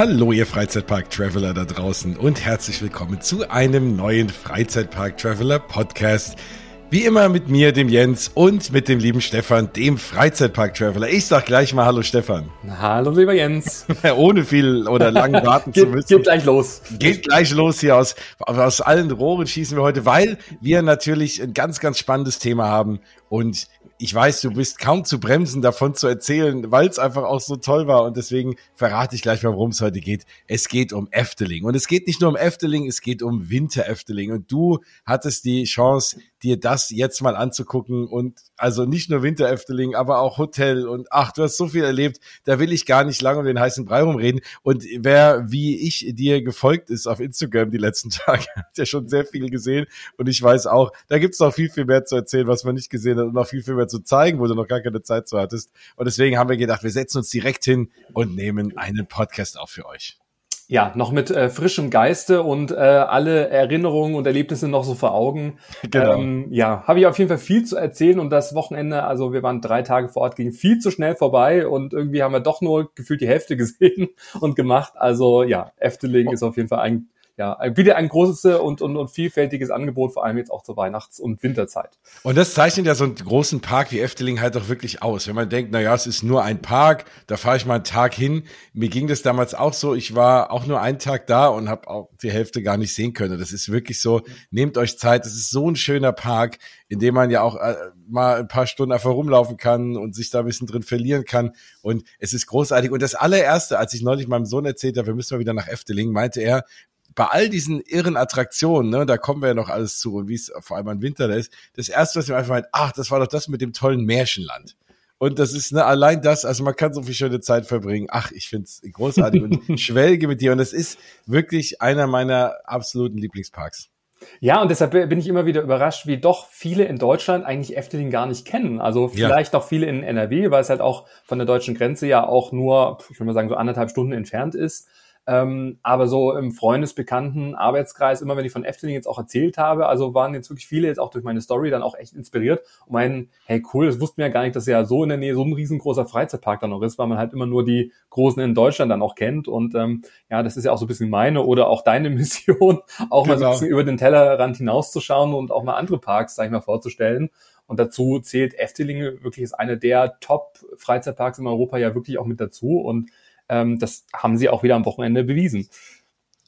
Hallo, ihr Freizeitpark-Traveler da draußen und herzlich willkommen zu einem neuen Freizeitpark-Traveler-Podcast. Wie immer mit mir, dem Jens und mit dem lieben Stefan, dem Freizeitpark-Traveler. Ich sag gleich mal Hallo Stefan. Hallo lieber Jens. Ohne viel oder lang warten zu müssen. Geht gleich los. Geht gleich los hier aus, aus allen Rohren schießen wir heute, weil wir natürlich ein ganz, ganz spannendes Thema haben und ich weiß, du bist kaum zu bremsen, davon zu erzählen, weil es einfach auch so toll war. Und deswegen verrate ich gleich mal, worum es heute geht. Es geht um Efteling. Und es geht nicht nur um Efteling, es geht um Winter Efteling. Und du hattest die Chance, dir das jetzt mal anzugucken. Und also nicht nur Winter Efteling, aber auch Hotel. Und ach, du hast so viel erlebt. Da will ich gar nicht lange um den heißen Brei rumreden. Und wer, wie ich dir gefolgt ist auf Instagram die letzten Tage, hat ja schon sehr viel gesehen. Und ich weiß auch, da gibt es noch viel, viel mehr zu erzählen, was man nicht gesehen hat und noch viel, viel mehr zu zeigen, wo du noch gar keine Zeit zu hattest. Und deswegen haben wir gedacht, wir setzen uns direkt hin und nehmen einen Podcast auf für euch. Ja, noch mit äh, frischem Geiste und äh, alle Erinnerungen und Erlebnisse noch so vor Augen. Genau. Ähm, ja, habe ich auf jeden Fall viel zu erzählen und das Wochenende, also wir waren drei Tage vor Ort, ging viel zu schnell vorbei und irgendwie haben wir doch nur gefühlt die Hälfte gesehen und gemacht. Also ja, Efteling oh. ist auf jeden Fall ein ja, wieder ein großes und, und, und vielfältiges Angebot, vor allem jetzt auch zur Weihnachts- und Winterzeit. Und das zeichnet ja so einen großen Park wie Efteling halt auch wirklich aus. Wenn man denkt, na ja, es ist nur ein Park, da fahre ich mal einen Tag hin. Mir ging das damals auch so. Ich war auch nur einen Tag da und habe auch die Hälfte gar nicht sehen können. Das ist wirklich so, nehmt euch Zeit. Das ist so ein schöner Park, in dem man ja auch äh, mal ein paar Stunden einfach rumlaufen kann und sich da ein bisschen drin verlieren kann. Und es ist großartig. Und das allererste, als ich neulich meinem Sohn erzählt habe, wir müssen mal wieder nach Efteling, meinte er, bei all diesen irren Attraktionen, ne, da kommen wir ja noch alles zu und wie es vor allem im Winter da ist, das erste, was mir einfach meint, ach, das war doch das mit dem tollen Märchenland. Und das ist ne, allein das, also man kann so viel schöne Zeit verbringen. Ach, ich find's großartig und schwelge mit dir. Und es ist wirklich einer meiner absoluten Lieblingsparks. Ja, und deshalb bin ich immer wieder überrascht, wie doch viele in Deutschland eigentlich Efteling gar nicht kennen. Also vielleicht ja. noch viele in NRW, weil es halt auch von der deutschen Grenze ja auch nur, ich würde mal sagen, so anderthalb Stunden entfernt ist. Ähm, aber so im Freundesbekannten Arbeitskreis, immer wenn ich von Efteling jetzt auch erzählt habe, also waren jetzt wirklich viele jetzt auch durch meine Story dann auch echt inspiriert und meinen, hey cool, das wussten wir ja gar nicht, dass ja so in der Nähe so ein riesengroßer Freizeitpark dann noch ist, weil man halt immer nur die großen in Deutschland dann auch kennt. Und ähm, ja, das ist ja auch so ein bisschen meine oder auch deine Mission, auch genau. mal so ein genau. bisschen über den Tellerrand hinauszuschauen und auch mal andere Parks, sag ich mal, vorzustellen. Und dazu zählt Efteling wirklich ist einer der Top-Freizeitparks in Europa ja wirklich auch mit dazu. Und ähm, das haben sie auch wieder am Wochenende bewiesen.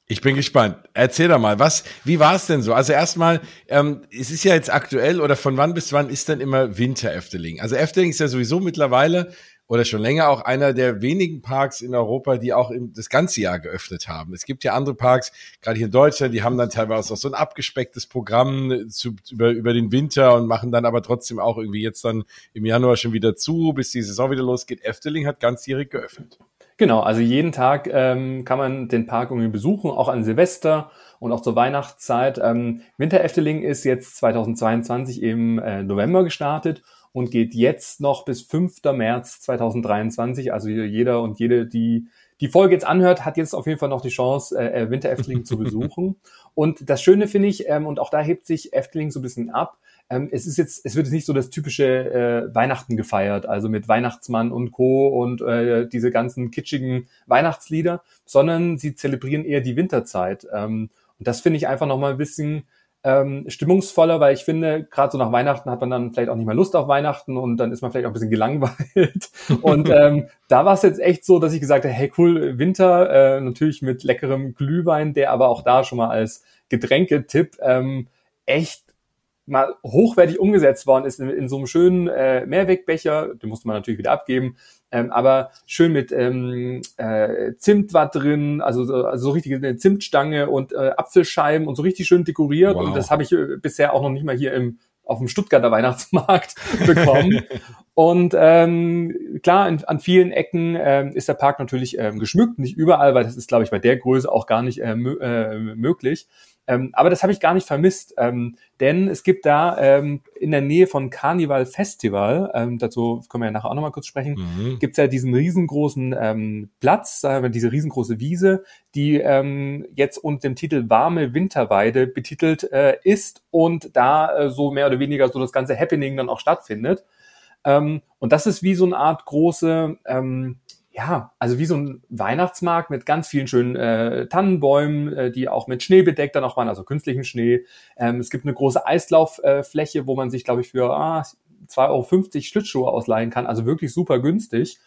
Ich bin gespannt. Erzähl doch mal, was, wie war es denn so? Also erstmal, ähm, es ist ja jetzt aktuell oder von wann bis wann ist denn immer Winter Efteling? Also Efteling ist ja sowieso mittlerweile oder schon länger auch einer der wenigen Parks in Europa, die auch im, das ganze Jahr geöffnet haben. Es gibt ja andere Parks, gerade hier in Deutschland, die haben dann teilweise auch so ein abgespecktes Programm zu, über, über den Winter und machen dann aber trotzdem auch irgendwie jetzt dann im Januar schon wieder zu, bis die Saison wieder losgeht. Efteling hat ganzjährig geöffnet. Genau, also jeden Tag ähm, kann man den Park irgendwie besuchen, auch an Silvester und auch zur Weihnachtszeit. Ähm, Winter Efteling ist jetzt 2022 im äh, November gestartet und geht jetzt noch bis 5. März 2023. Also jeder und jede, die die Folge jetzt anhört, hat jetzt auf jeden Fall noch die Chance, äh, äh Winter Efteling zu besuchen. Und das Schöne finde ich, ähm, und auch da hebt sich Efteling so ein bisschen ab, ähm, es ist jetzt, es wird jetzt nicht so das typische äh, Weihnachten gefeiert, also mit Weihnachtsmann und Co. und äh, diese ganzen kitschigen Weihnachtslieder, sondern sie zelebrieren eher die Winterzeit. Ähm, und das finde ich einfach nochmal ein bisschen ähm, stimmungsvoller, weil ich finde, gerade so nach Weihnachten hat man dann vielleicht auch nicht mehr Lust auf Weihnachten und dann ist man vielleicht auch ein bisschen gelangweilt. und ähm, da war es jetzt echt so, dass ich gesagt habe, hey cool, Winter, äh, natürlich mit leckerem Glühwein, der aber auch da schon mal als Getränketipp ähm, echt mal hochwertig umgesetzt worden ist in, in so einem schönen äh, Mehrwegbecher, den musste man natürlich wieder abgeben, ähm, aber schön mit ähm, äh, Zimt war drin, also so, also so richtig eine Zimtstange und äh, Apfelscheiben und so richtig schön dekoriert wow. und das habe ich äh, bisher auch noch nicht mal hier im auf dem Stuttgarter Weihnachtsmarkt bekommen. und ähm, klar, in, an vielen Ecken ähm, ist der Park natürlich ähm, geschmückt, nicht überall, weil das ist, glaube ich, bei der Größe auch gar nicht äh, äh, möglich. Ähm, aber das habe ich gar nicht vermisst, ähm, denn es gibt da ähm, in der Nähe von Carnival Festival, ähm, dazu können wir ja nachher auch nochmal kurz sprechen, mhm. gibt es ja diesen riesengroßen ähm, Platz, äh, diese riesengroße Wiese, die ähm, jetzt unter dem Titel Warme Winterweide betitelt äh, ist und da äh, so mehr oder weniger so das ganze Happening dann auch stattfindet. Und das ist wie so eine Art große ja, also wie so ein Weihnachtsmarkt mit ganz vielen schönen äh, Tannenbäumen, äh, die auch mit Schnee bedeckt dann auch waren, also künstlichen Schnee. Ähm, es gibt eine große Eislauffläche, äh, wo man sich, glaube ich, für ah, 2,50 Euro Schlittschuhe ausleihen kann, also wirklich super günstig.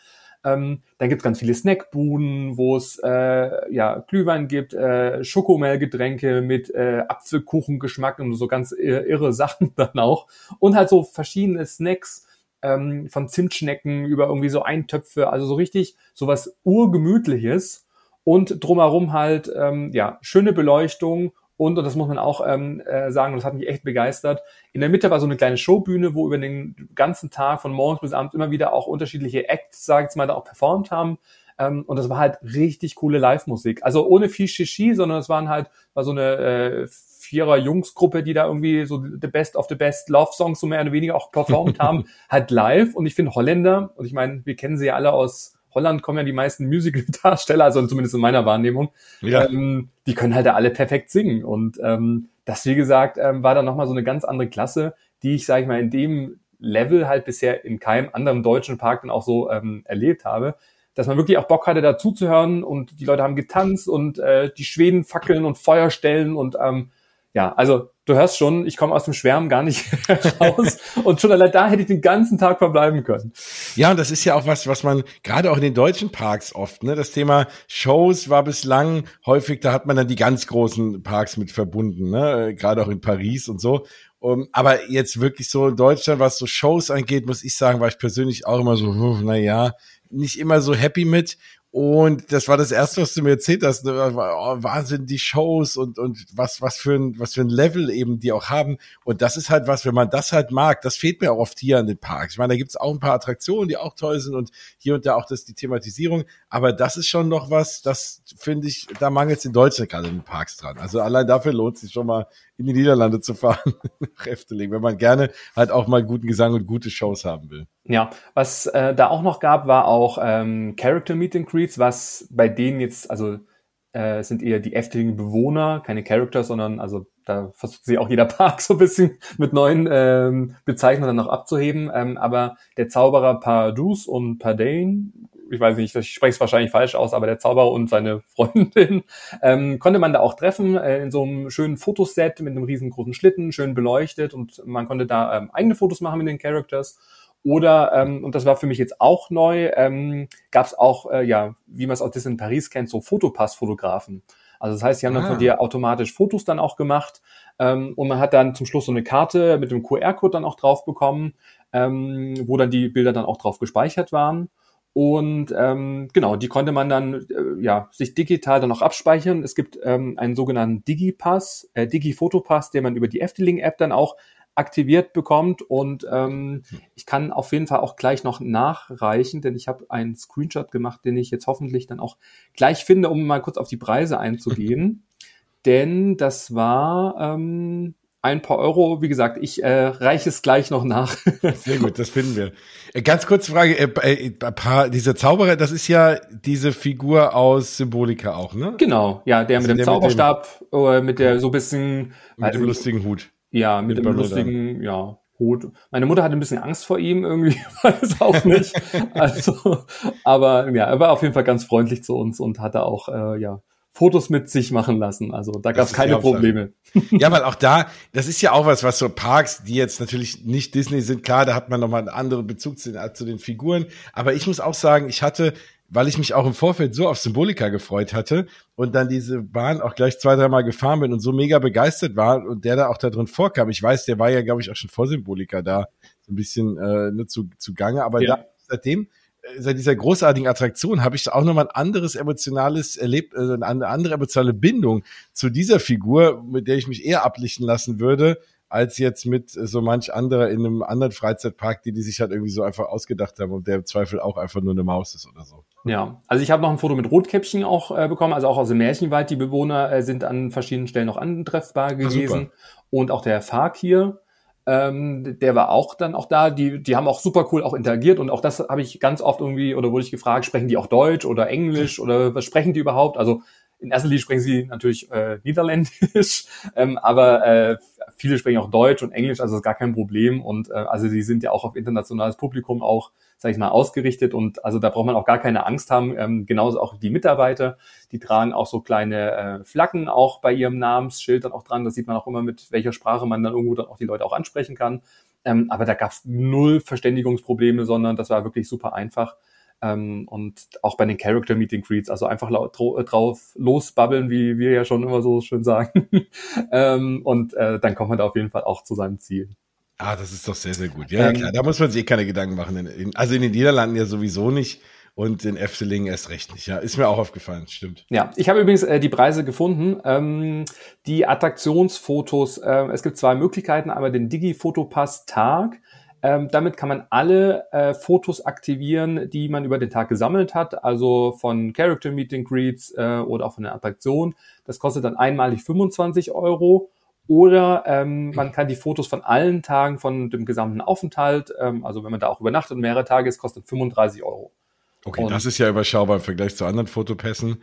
Ähm, dann gibt es ganz viele Snackbuden, wo es äh, ja, Glühwein gibt, äh, Schokomelgetränke mit äh, Apfelkuchengeschmack und so ganz irre Sachen dann auch. Und halt so verschiedene Snacks, ähm, von Zimtschnecken über irgendwie so Eintöpfe, also so richtig sowas urgemütliches und drumherum halt ähm, ja schöne Beleuchtung und, und das muss man auch ähm, äh, sagen, das hat mich echt begeistert. In der Mitte war so eine kleine Showbühne, wo über den ganzen Tag von morgens bis abends immer wieder auch unterschiedliche Acts, sage ich jetzt mal, da auch performt haben. Ähm, und das war halt richtig coole Live-Musik. Also ohne viel Shishi, sondern es waren halt war so eine äh, vierer Jungsgruppe, die da irgendwie so the best of the best Love Songs so mehr oder weniger auch performt haben, halt live. Und ich finde Holländer, und ich meine, wir kennen sie ja alle aus Holland kommen ja die meisten Musical-Darsteller, also zumindest in meiner Wahrnehmung, ja. ähm, die können halt da alle perfekt singen. Und ähm, das, wie gesagt, ähm, war dann nochmal so eine ganz andere Klasse, die ich, sage ich mal, in dem Level halt bisher in keinem anderen deutschen Park dann auch so ähm, erlebt habe dass man wirklich auch Bock hatte, dazu zu hören und die Leute haben getanzt und äh, die Schweden fackeln und Feuer stellen und ähm, ja, also du hörst schon, ich komme aus dem Schwärmen gar nicht raus und schon allein da hätte ich den ganzen Tag verbleiben können. Ja, und das ist ja auch was, was man gerade auch in den deutschen Parks oft, ne, das Thema Shows war bislang häufig, da hat man dann die ganz großen Parks mit verbunden, ne, gerade auch in Paris und so. Um, aber jetzt wirklich so in Deutschland, was so Shows angeht, muss ich sagen, war ich persönlich auch immer so, na ja, nicht immer so happy mit. Und das war das erste, was du mir erzählt hast. Ne? Oh, Wahnsinn, die Shows und, und was, was für ein, was für ein Level eben die auch haben. Und das ist halt was, wenn man das halt mag, das fehlt mir auch oft hier an den Parks. Ich meine, da gibt's auch ein paar Attraktionen, die auch toll sind und hier und da auch das, die Thematisierung. Aber das ist schon noch was, das finde ich, da mangelt es in Deutschland gerade in den Parks dran. Also allein dafür lohnt sich schon mal in die Niederlande zu fahren, Kräfte wenn man gerne halt auch mal guten Gesang und gute Shows haben will. Ja, was äh, da auch noch gab, war auch ähm, Character Meet and Greets, was bei denen jetzt, also äh, sind eher die Efteling Bewohner, keine Characters, sondern also da versucht sie auch jeder Park so ein bisschen mit neuen ähm, Bezeichnungen noch abzuheben. Ähm, aber der Zauberer Pardus und Pardane ich weiß nicht, ich spreche es wahrscheinlich falsch aus, aber der Zauberer und seine Freundin ähm, konnte man da auch treffen äh, in so einem schönen Fotoset mit einem riesengroßen Schlitten, schön beleuchtet und man konnte da ähm, eigene Fotos machen mit den Characters. Oder, ähm, und das war für mich jetzt auch neu, ähm, gab es auch, äh, ja, wie man es aus Disney Paris kennt, so Fotopass-Fotografen. Also das heißt, sie haben ah. dann von ah. dir automatisch Fotos dann auch gemacht ähm, und man hat dann zum Schluss so eine Karte mit dem QR-Code dann auch drauf bekommen, ähm, wo dann die Bilder dann auch drauf gespeichert waren. Und ähm, genau, die konnte man dann äh, ja sich digital dann auch abspeichern. Es gibt ähm, einen sogenannten Digipass, äh, Digi-Fotopass, den man über die Efteling-App dann auch aktiviert bekommt. Und ähm, ich kann auf jeden Fall auch gleich noch nachreichen, denn ich habe einen Screenshot gemacht, den ich jetzt hoffentlich dann auch gleich finde, um mal kurz auf die Preise einzugehen. denn das war ähm, ein paar Euro. Wie gesagt, ich äh, reiche es gleich noch nach. Sehr gut, das finden wir. Äh, ganz kurze Frage, äh, äh, paar, dieser Zauberer, das ist ja diese Figur aus Symbolika auch, ne? Genau, ja, der also mit dem der Zauberstab, mit, dem, äh, mit der so bisschen mit dem lustigen Hut. Ja, mit, mit dem lustigen, ja, Hut. Meine Mutter hatte ein bisschen Angst vor ihm irgendwie, weiß auch nicht. also, aber ja, er war auf jeden Fall ganz freundlich zu uns und hatte auch, äh, ja, Fotos mit sich machen lassen. Also da gab es keine Probleme. Ja, weil auch da, das ist ja auch was, was so Parks, die jetzt natürlich nicht Disney sind, klar, da hat man nochmal einen anderen Bezug zu den, zu den Figuren. Aber ich muss auch sagen, ich hatte, weil ich mich auch im Vorfeld so auf Symbolika gefreut hatte und dann diese Bahn auch gleich zwei, dreimal gefahren bin und so mega begeistert war und der da auch da drin vorkam. Ich weiß, der war ja, glaube ich, auch schon vor Symbolika da, so ein bisschen äh, ne, zu, zu Gange, aber ja. da, seitdem seit dieser großartigen Attraktion habe ich auch nochmal ein anderes emotionales Erleb äh, eine andere emotionale Bindung zu dieser Figur, mit der ich mich eher ablichten lassen würde, als jetzt mit so manch anderer in einem anderen Freizeitpark, die die sich halt irgendwie so einfach ausgedacht haben und der im Zweifel auch einfach nur eine Maus ist oder so. Ja, also ich habe noch ein Foto mit Rotkäppchen auch äh, bekommen, also auch aus dem Märchenwald. Die Bewohner äh, sind an verschiedenen Stellen noch antreffbar gewesen. Ah, und auch der Fakir, ähm, der war auch dann auch da. Die, die haben auch super cool auch interagiert und auch das habe ich ganz oft irgendwie oder wurde ich gefragt, sprechen die auch Deutsch oder Englisch oder was sprechen die überhaupt? Also in erster Linie sprechen sie natürlich äh, Niederländisch, ähm, aber äh, viele sprechen auch Deutsch und Englisch, also ist gar kein Problem. Und äh, also sie sind ja auch auf internationales Publikum auch sage ich mal, ausgerichtet und also da braucht man auch gar keine Angst haben. Ähm, genauso auch die Mitarbeiter, die tragen auch so kleine äh, Flaggen auch bei ihrem Namensschild dann auch dran. Das sieht man auch immer, mit welcher Sprache man dann irgendwo dann auch die Leute auch ansprechen kann. Ähm, aber da gab es null Verständigungsprobleme, sondern das war wirklich super einfach. Ähm, und auch bei den Character Meeting Greets, also einfach laut, drauf losbabbeln, wie wir ja schon immer so schön sagen. ähm, und äh, dann kommt man da auf jeden Fall auch zu seinem Ziel. Ah, das ist doch sehr, sehr gut. Ja, ähm, klar, da muss man sich eh keine Gedanken machen. In, in, also in den Niederlanden ja sowieso nicht und in Efteling erst recht nicht. Ja, ist mir auch aufgefallen, stimmt. Ja, ich habe übrigens äh, die Preise gefunden. Ähm, die Attraktionsfotos, äh, es gibt zwei Möglichkeiten, einmal den Digi-Fotopass-Tag. Ähm, damit kann man alle äh, Fotos aktivieren, die man über den Tag gesammelt hat, also von Character Meeting Greets äh, oder auch von der Attraktion. Das kostet dann einmalig 25 Euro. Oder ähm, man kann die Fotos von allen Tagen von dem gesamten Aufenthalt, ähm, also wenn man da auch übernachtet und mehrere Tage ist, kostet 35 Euro. Okay, und das ist ja überschaubar im Vergleich zu anderen Fotopässen.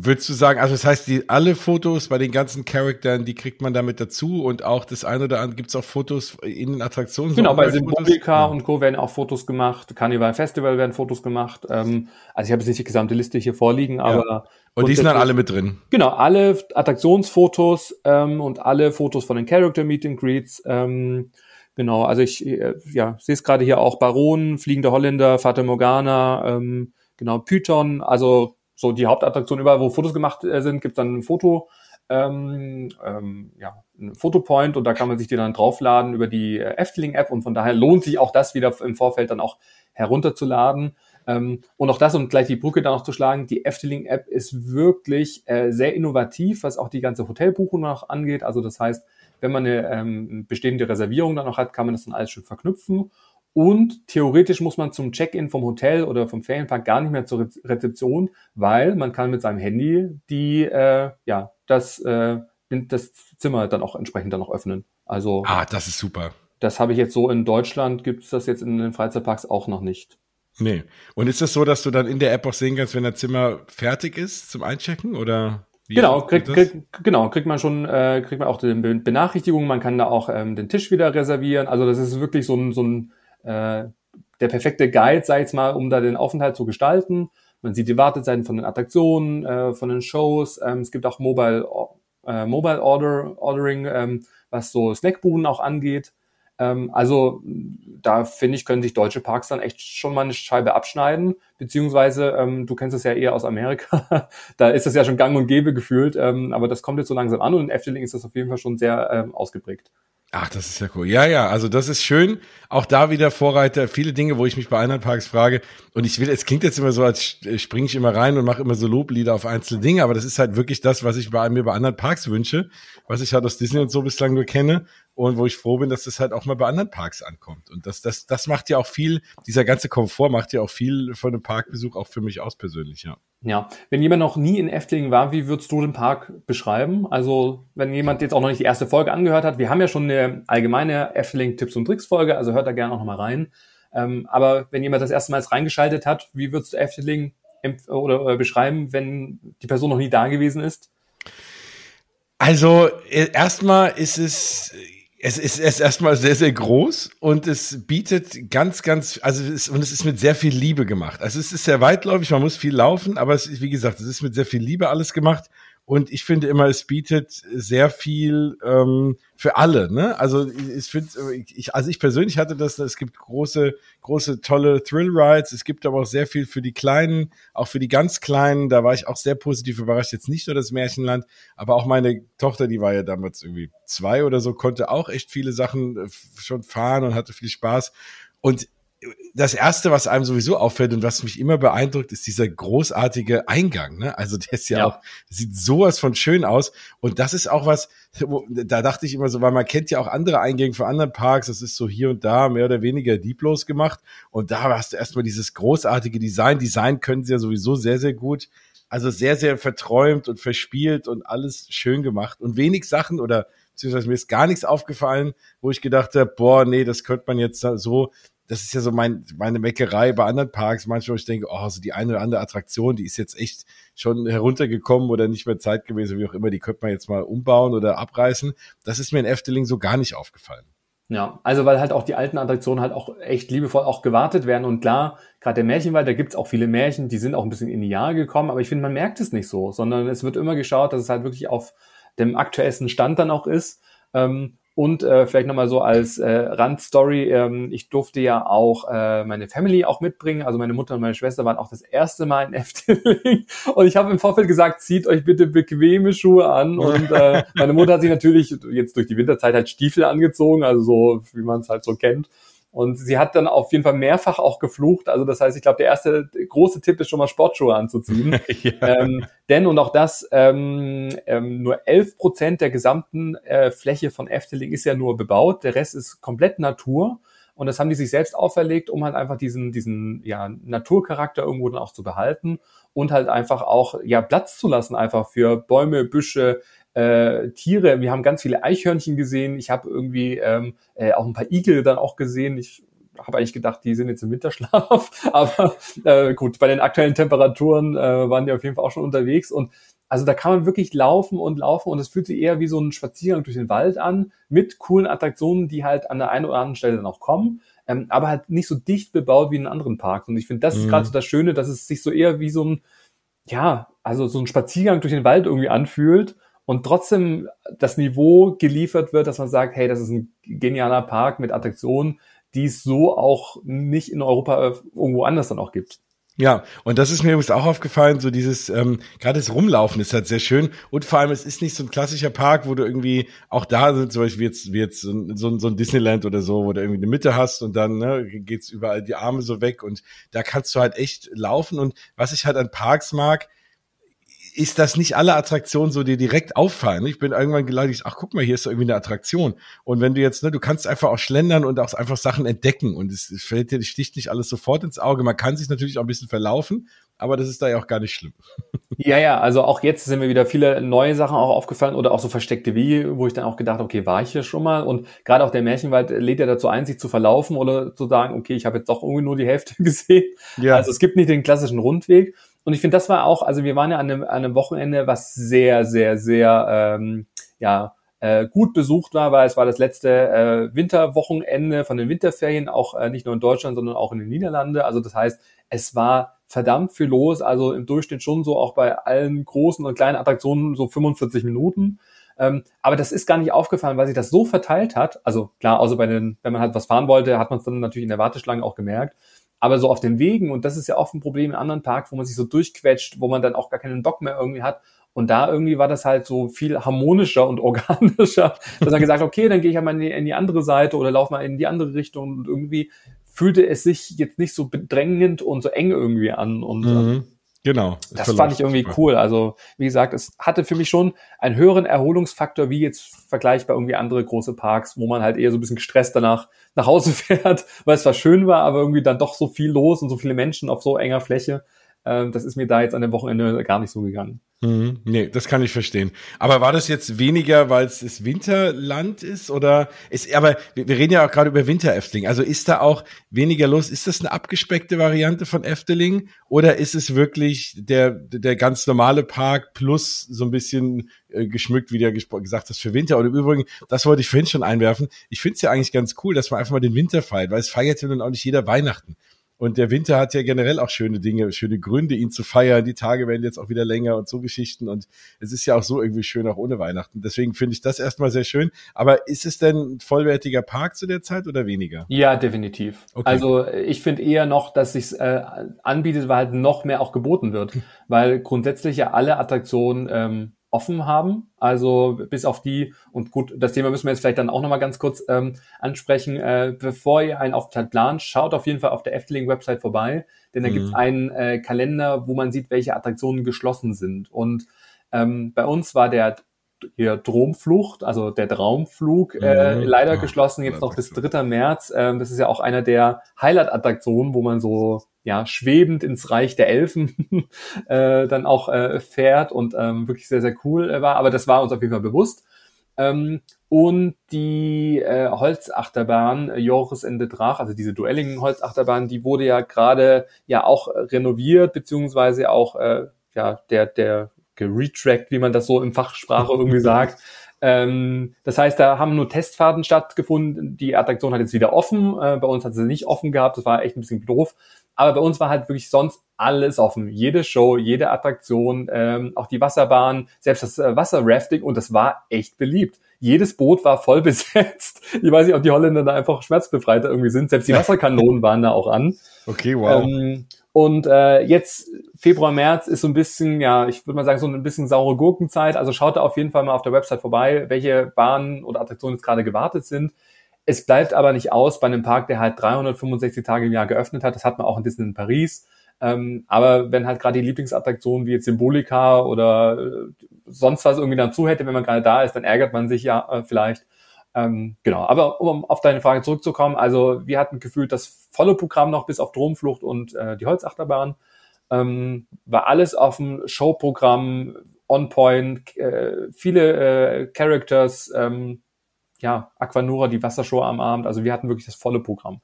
Würdest du sagen, also das heißt, die alle Fotos bei den ganzen Charakteren, die kriegt man damit dazu und auch das eine oder andere, gibt es auch Fotos in den Attraktionen? Genau, bei Symbolika ja. und Co. werden auch Fotos gemacht, Carnival Festival werden Fotos gemacht. Ähm, also ich habe jetzt nicht die gesamte Liste hier vorliegen, aber. Ja. Und die sind dann alle mit drin? Genau, alle Attraktionsfotos ähm, und alle Fotos von den Character Meet and Greets. Ähm, Genau, also ich äh, ja, sehe es gerade hier auch Baron, Fliegende Holländer, Fata Morgana, ähm, genau, Python, also so die Hauptattraktion überall, wo Fotos gemacht äh, sind, gibt dann ein Foto, ähm, ähm, ja, ein Fotopoint und da kann man sich die dann draufladen über die äh, Efteling-App und von daher lohnt sich auch das wieder im Vorfeld dann auch herunterzuladen. Ähm, und auch das, um gleich die Brücke da noch zu schlagen, die Efteling-App ist wirklich äh, sehr innovativ, was auch die ganze Hotelbuchung noch angeht. Also das heißt, wenn man eine ähm, bestehende Reservierung dann noch hat, kann man das dann alles schon verknüpfen. Und theoretisch muss man zum Check-in vom Hotel oder vom Ferienpark gar nicht mehr zur Re Rezeption, weil man kann mit seinem Handy die, äh, ja, das, äh, das Zimmer dann auch entsprechend dann auch öffnen. Also. Ah, das ist super. Das habe ich jetzt so in Deutschland, gibt es das jetzt in den Freizeitparks auch noch nicht. Nee. Und ist das so, dass du dann in der App auch sehen kannst, wenn das Zimmer fertig ist zum Einchecken oder? Wie genau, kriegt, kriegt, genau, kriegt man schon, äh, kriegt man auch die Benachrichtigung, man kann da auch ähm, den Tisch wieder reservieren. Also das ist wirklich so ein, so ein äh, der perfekte Guide, sag ich jetzt mal, um da den Aufenthalt zu gestalten. Man sieht die Wartezeiten von den Attraktionen, äh, von den Shows. Ähm, es gibt auch Mobile, äh, Mobile Order, Ordering, ähm, was so Snackbuden auch angeht. Ähm, also da finde ich, können sich deutsche Parks dann echt schon mal eine Scheibe abschneiden, beziehungsweise ähm, du kennst es ja eher aus Amerika, da ist das ja schon gang und gäbe gefühlt, ähm, aber das kommt jetzt so langsam an und in Efteling ist das auf jeden Fall schon sehr ähm, ausgeprägt. Ach, das ist ja cool. Ja, ja, also das ist schön. Auch da wieder Vorreiter. Viele Dinge, wo ich mich bei anderen Parks frage. Und ich will, es klingt jetzt immer so, als springe ich immer rein und mache immer so Loblieder auf einzelne Dinge. Aber das ist halt wirklich das, was ich bei mir bei anderen Parks wünsche, was ich halt aus Disney und so bislang nur kenne und wo ich froh bin, dass das halt auch mal bei anderen Parks ankommt. Und das, das, das macht ja auch viel, dieser ganze Komfort macht ja auch viel von einem Parkbesuch auch für mich aus persönlich, ja. Ja, wenn jemand noch nie in Efteling war, wie würdest du den Park beschreiben? Also, wenn jemand jetzt auch noch nicht die erste Folge angehört hat, wir haben ja schon eine allgemeine Efteling-Tipps und Tricks-Folge, also hört da gerne auch noch mal rein. Ähm, aber wenn jemand das erste Mal reingeschaltet hat, wie würdest du Efteling oder, oder beschreiben, wenn die Person noch nie da gewesen ist? Also, äh, erstmal ist es es ist, es erstmal sehr, sehr groß und es bietet ganz, ganz, also es ist, und es ist mit sehr viel Liebe gemacht. Also es ist sehr weitläufig, man muss viel laufen, aber es ist, wie gesagt, es ist mit sehr viel Liebe alles gemacht und ich finde immer, es bietet sehr viel ähm, für alle. Ne? Also ich finde, ich, also ich persönlich hatte das. Es gibt große, große, tolle Thrill Rides. Es gibt aber auch sehr viel für die Kleinen, auch für die ganz Kleinen. Da war ich auch sehr positiv überrascht. Jetzt nicht nur das Märchenland, aber auch meine Tochter, die war ja damals irgendwie zwei oder so, konnte auch echt viele Sachen äh, schon fahren und hatte viel Spaß. Und das erste, was einem sowieso auffällt und was mich immer beeindruckt, ist dieser großartige Eingang. Ne? Also der ist ja, ja. auch, sieht sowas von schön aus. Und das ist auch was, wo, da dachte ich immer so, weil man kennt ja auch andere Eingänge von anderen Parks, das ist so hier und da mehr oder weniger dieblos gemacht. Und da hast du erstmal dieses großartige Design. Design können sie ja sowieso sehr, sehr gut. Also sehr, sehr verträumt und verspielt und alles schön gemacht. Und wenig Sachen oder beziehungsweise mir ist gar nichts aufgefallen, wo ich gedacht habe, boah, nee, das könnte man jetzt so das ist ja so mein, meine Meckerei bei anderen Parks. Manchmal, wo ich denke, oh, so die eine oder andere Attraktion, die ist jetzt echt schon heruntergekommen oder nicht mehr Zeit gewesen, wie auch immer, die könnte man jetzt mal umbauen oder abreißen. Das ist mir in Efteling so gar nicht aufgefallen. Ja, also weil halt auch die alten Attraktionen halt auch echt liebevoll auch gewartet werden. Und klar, gerade der Märchenwald, da gibt's auch viele Märchen, die sind auch ein bisschen in die Jahre gekommen, aber ich finde, man merkt es nicht so, sondern es wird immer geschaut, dass es halt wirklich auf dem aktuellsten Stand dann auch ist. Ähm, und äh, vielleicht nochmal so als äh, Randstory, ähm, ich durfte ja auch äh, meine Family auch mitbringen. Also meine Mutter und meine Schwester waren auch das erste Mal in Efteling. Und ich habe im Vorfeld gesagt, zieht euch bitte bequeme Schuhe an. Und äh, meine Mutter hat sich natürlich jetzt durch die Winterzeit halt Stiefel angezogen, also so, wie man es halt so kennt. Und sie hat dann auf jeden Fall mehrfach auch geflucht. Also das heißt, ich glaube, der erste große Tipp ist schon mal Sportschuhe anzuziehen. ja. ähm, denn, und auch das, ähm, ähm, nur 11 Prozent der gesamten äh, Fläche von Efteling ist ja nur bebaut. Der Rest ist komplett Natur. Und das haben die sich selbst auferlegt, um halt einfach diesen, diesen ja, Naturcharakter irgendwo dann auch zu behalten und halt einfach auch ja Platz zu lassen, einfach für Bäume, Büsche, äh, Tiere. Wir haben ganz viele Eichhörnchen gesehen. Ich habe irgendwie ähm, äh, auch ein paar Igel dann auch gesehen. Ich habe eigentlich gedacht, die sind jetzt im Winterschlaf. Aber äh, gut, bei den aktuellen Temperaturen äh, waren die auf jeden Fall auch schon unterwegs. Und also da kann man wirklich laufen und laufen und es fühlt sich eher wie so ein Spaziergang durch den Wald an, mit coolen Attraktionen, die halt an der einen oder anderen Stelle dann auch kommen, ähm, aber halt nicht so dicht bebaut wie in anderen Parks. Und ich finde, das mhm. ist gerade so das Schöne, dass es sich so eher wie so ein, ja, also so ein Spaziergang durch den Wald irgendwie anfühlt und trotzdem das Niveau geliefert wird, dass man sagt, hey, das ist ein genialer Park mit Attraktionen, die es so auch nicht in Europa irgendwo anders dann auch gibt. Ja, und das ist mir übrigens auch aufgefallen, so dieses, ähm, gerade das Rumlaufen ist halt sehr schön und vor allem, es ist nicht so ein klassischer Park, wo du irgendwie auch da sind, zum Beispiel jetzt, wie jetzt so, so, so ein Disneyland oder so, wo du irgendwie eine Mitte hast und dann ne, geht's überall die Arme so weg und da kannst du halt echt laufen und was ich halt an Parks mag, ist das nicht alle Attraktionen so dir direkt auffallen. Ich bin irgendwann geleitet, ach guck mal, hier ist irgendwie eine Attraktion. Und wenn du jetzt, ne, du kannst einfach auch schlendern und auch einfach Sachen entdecken und es, es fällt dir, sticht nicht alles sofort ins Auge. Man kann sich natürlich auch ein bisschen verlaufen, aber das ist da ja auch gar nicht schlimm. Ja, ja, also auch jetzt sind mir wieder viele neue Sachen auch aufgefallen oder auch so versteckte Wege, wo ich dann auch gedacht, okay, war ich hier schon mal? Und gerade auch der Märchenwald lädt ja dazu ein, sich zu verlaufen oder zu sagen, okay, ich habe jetzt doch irgendwie nur die Hälfte gesehen. Ja. Also es gibt nicht den klassischen Rundweg. Und ich finde, das war auch, also wir waren ja an einem, an einem Wochenende, was sehr, sehr, sehr, ähm, ja, äh, gut besucht war, weil es war das letzte äh, Winterwochenende von den Winterferien, auch äh, nicht nur in Deutschland, sondern auch in den Niederlanden. Also das heißt, es war verdammt viel los, also im Durchschnitt schon so auch bei allen großen und kleinen Attraktionen so 45 Minuten. Ähm, aber das ist gar nicht aufgefallen, weil sich das so verteilt hat. Also klar, außer bei den, wenn man halt was fahren wollte, hat man es dann natürlich in der Warteschlange auch gemerkt. Aber so auf den Wegen, und das ist ja oft ein Problem in anderen Parks, wo man sich so durchquetscht, wo man dann auch gar keinen Bock mehr irgendwie hat. Und da irgendwie war das halt so viel harmonischer und organischer, dass er gesagt okay, dann gehe ich ja mal in die, in die andere Seite oder laufe mal in die andere Richtung. Und irgendwie fühlte es sich jetzt nicht so bedrängend und so eng irgendwie an. Und mhm. Genau. Das fand ich irgendwie cool. Also, wie gesagt, es hatte für mich schon einen höheren Erholungsfaktor, wie jetzt vergleichbar irgendwie andere große Parks, wo man halt eher so ein bisschen gestresst danach nach Hause fährt, weil es zwar schön war, aber irgendwie dann doch so viel los und so viele Menschen auf so enger Fläche. Ähm, das ist mir da jetzt an dem Wochenende gar nicht so gegangen. Mhm. Nee, das kann ich verstehen. Aber war das jetzt weniger, weil es das Winterland ist oder ist, aber wir, reden ja auch gerade über Winter-Efteling. Also ist da auch weniger los? Ist das eine abgespeckte Variante von Efteling oder ist es wirklich der, der ganz normale Park plus so ein bisschen äh, geschmückt, wie du ja gesagt hast, für Winter? Und im Übrigen, das wollte ich vorhin schon einwerfen. Ich finde es ja eigentlich ganz cool, dass man einfach mal den Winter feiert, weil es feiert ja nun auch nicht jeder Weihnachten. Und der Winter hat ja generell auch schöne Dinge, schöne Gründe, ihn zu feiern. Die Tage werden jetzt auch wieder länger und so Geschichten. Und es ist ja auch so irgendwie schön, auch ohne Weihnachten. Deswegen finde ich das erstmal sehr schön. Aber ist es denn ein vollwertiger Park zu der Zeit oder weniger? Ja, definitiv. Okay. Also ich finde eher noch, dass sich äh, anbietet, weil halt noch mehr auch geboten wird. weil grundsätzlich ja alle Attraktionen ähm, offen haben. Also bis auf die, und gut, das Thema müssen wir jetzt vielleicht dann auch nochmal ganz kurz ähm, ansprechen. Äh, bevor ihr einen Aufenthalt plant, schaut auf jeden Fall auf der Efteling-Website vorbei, denn da mhm. gibt es einen äh, Kalender, wo man sieht, welche Attraktionen geschlossen sind. Und ähm, bei uns war der hier Dromflucht, also der Traumflug, äh, mhm. leider oh, geschlossen, jetzt noch bis 3. März. Ähm, das ist ja auch einer der Highlight-Attraktionen, wo man so ja schwebend ins Reich der Elfen äh, dann auch äh, fährt und ähm, wirklich sehr, sehr cool äh, war. Aber das war uns auf jeden Fall bewusst. Ähm, und die äh, Holzachterbahn äh, Joris Ende Drach, also diese duelligen Holzachterbahn, die wurde ja gerade ja auch renoviert, beziehungsweise auch äh, ja der, der geretrackt, wie man das so in Fachsprache irgendwie sagt. Ähm, das heißt, da haben nur Testfahrten stattgefunden. Die Attraktion hat jetzt wieder offen. Äh, bei uns hat sie nicht offen gehabt. Das war echt ein bisschen doof. Aber bei uns war halt wirklich sonst alles offen. Jede Show, jede Attraktion, ähm, auch die Wasserbahn, selbst das äh, Wasserrafting und das war echt beliebt. Jedes Boot war voll besetzt. Ich weiß nicht, ob die Holländer da einfach schmerzbefreiter irgendwie sind. Selbst die Wasserkanonen waren da auch an. Okay, wow. Ähm, und äh, jetzt Februar, März ist so ein bisschen, ja, ich würde mal sagen, so ein bisschen saure Gurkenzeit. Also schaut da auf jeden Fall mal auf der Website vorbei, welche Bahnen oder Attraktionen jetzt gerade gewartet sind. Es bleibt aber nicht aus bei einem Park, der halt 365 Tage im Jahr geöffnet hat. Das hat man auch in Disney in Paris. Ähm, aber wenn halt gerade die Lieblingsattraktionen wie jetzt Symbolika oder äh, sonst was irgendwie dazu hätte, wenn man gerade da ist, dann ärgert man sich ja äh, vielleicht. Ähm, genau, aber um auf deine Frage zurückzukommen, also wir hatten gefühlt das volle Programm noch bis auf Dromflucht und äh, die Holzachterbahn. Ähm, war alles auf dem Showprogramm, on point, äh, viele äh, Characters, ähm, ja, Aquanura, die Wassershow am Abend. Also wir hatten wirklich das volle Programm.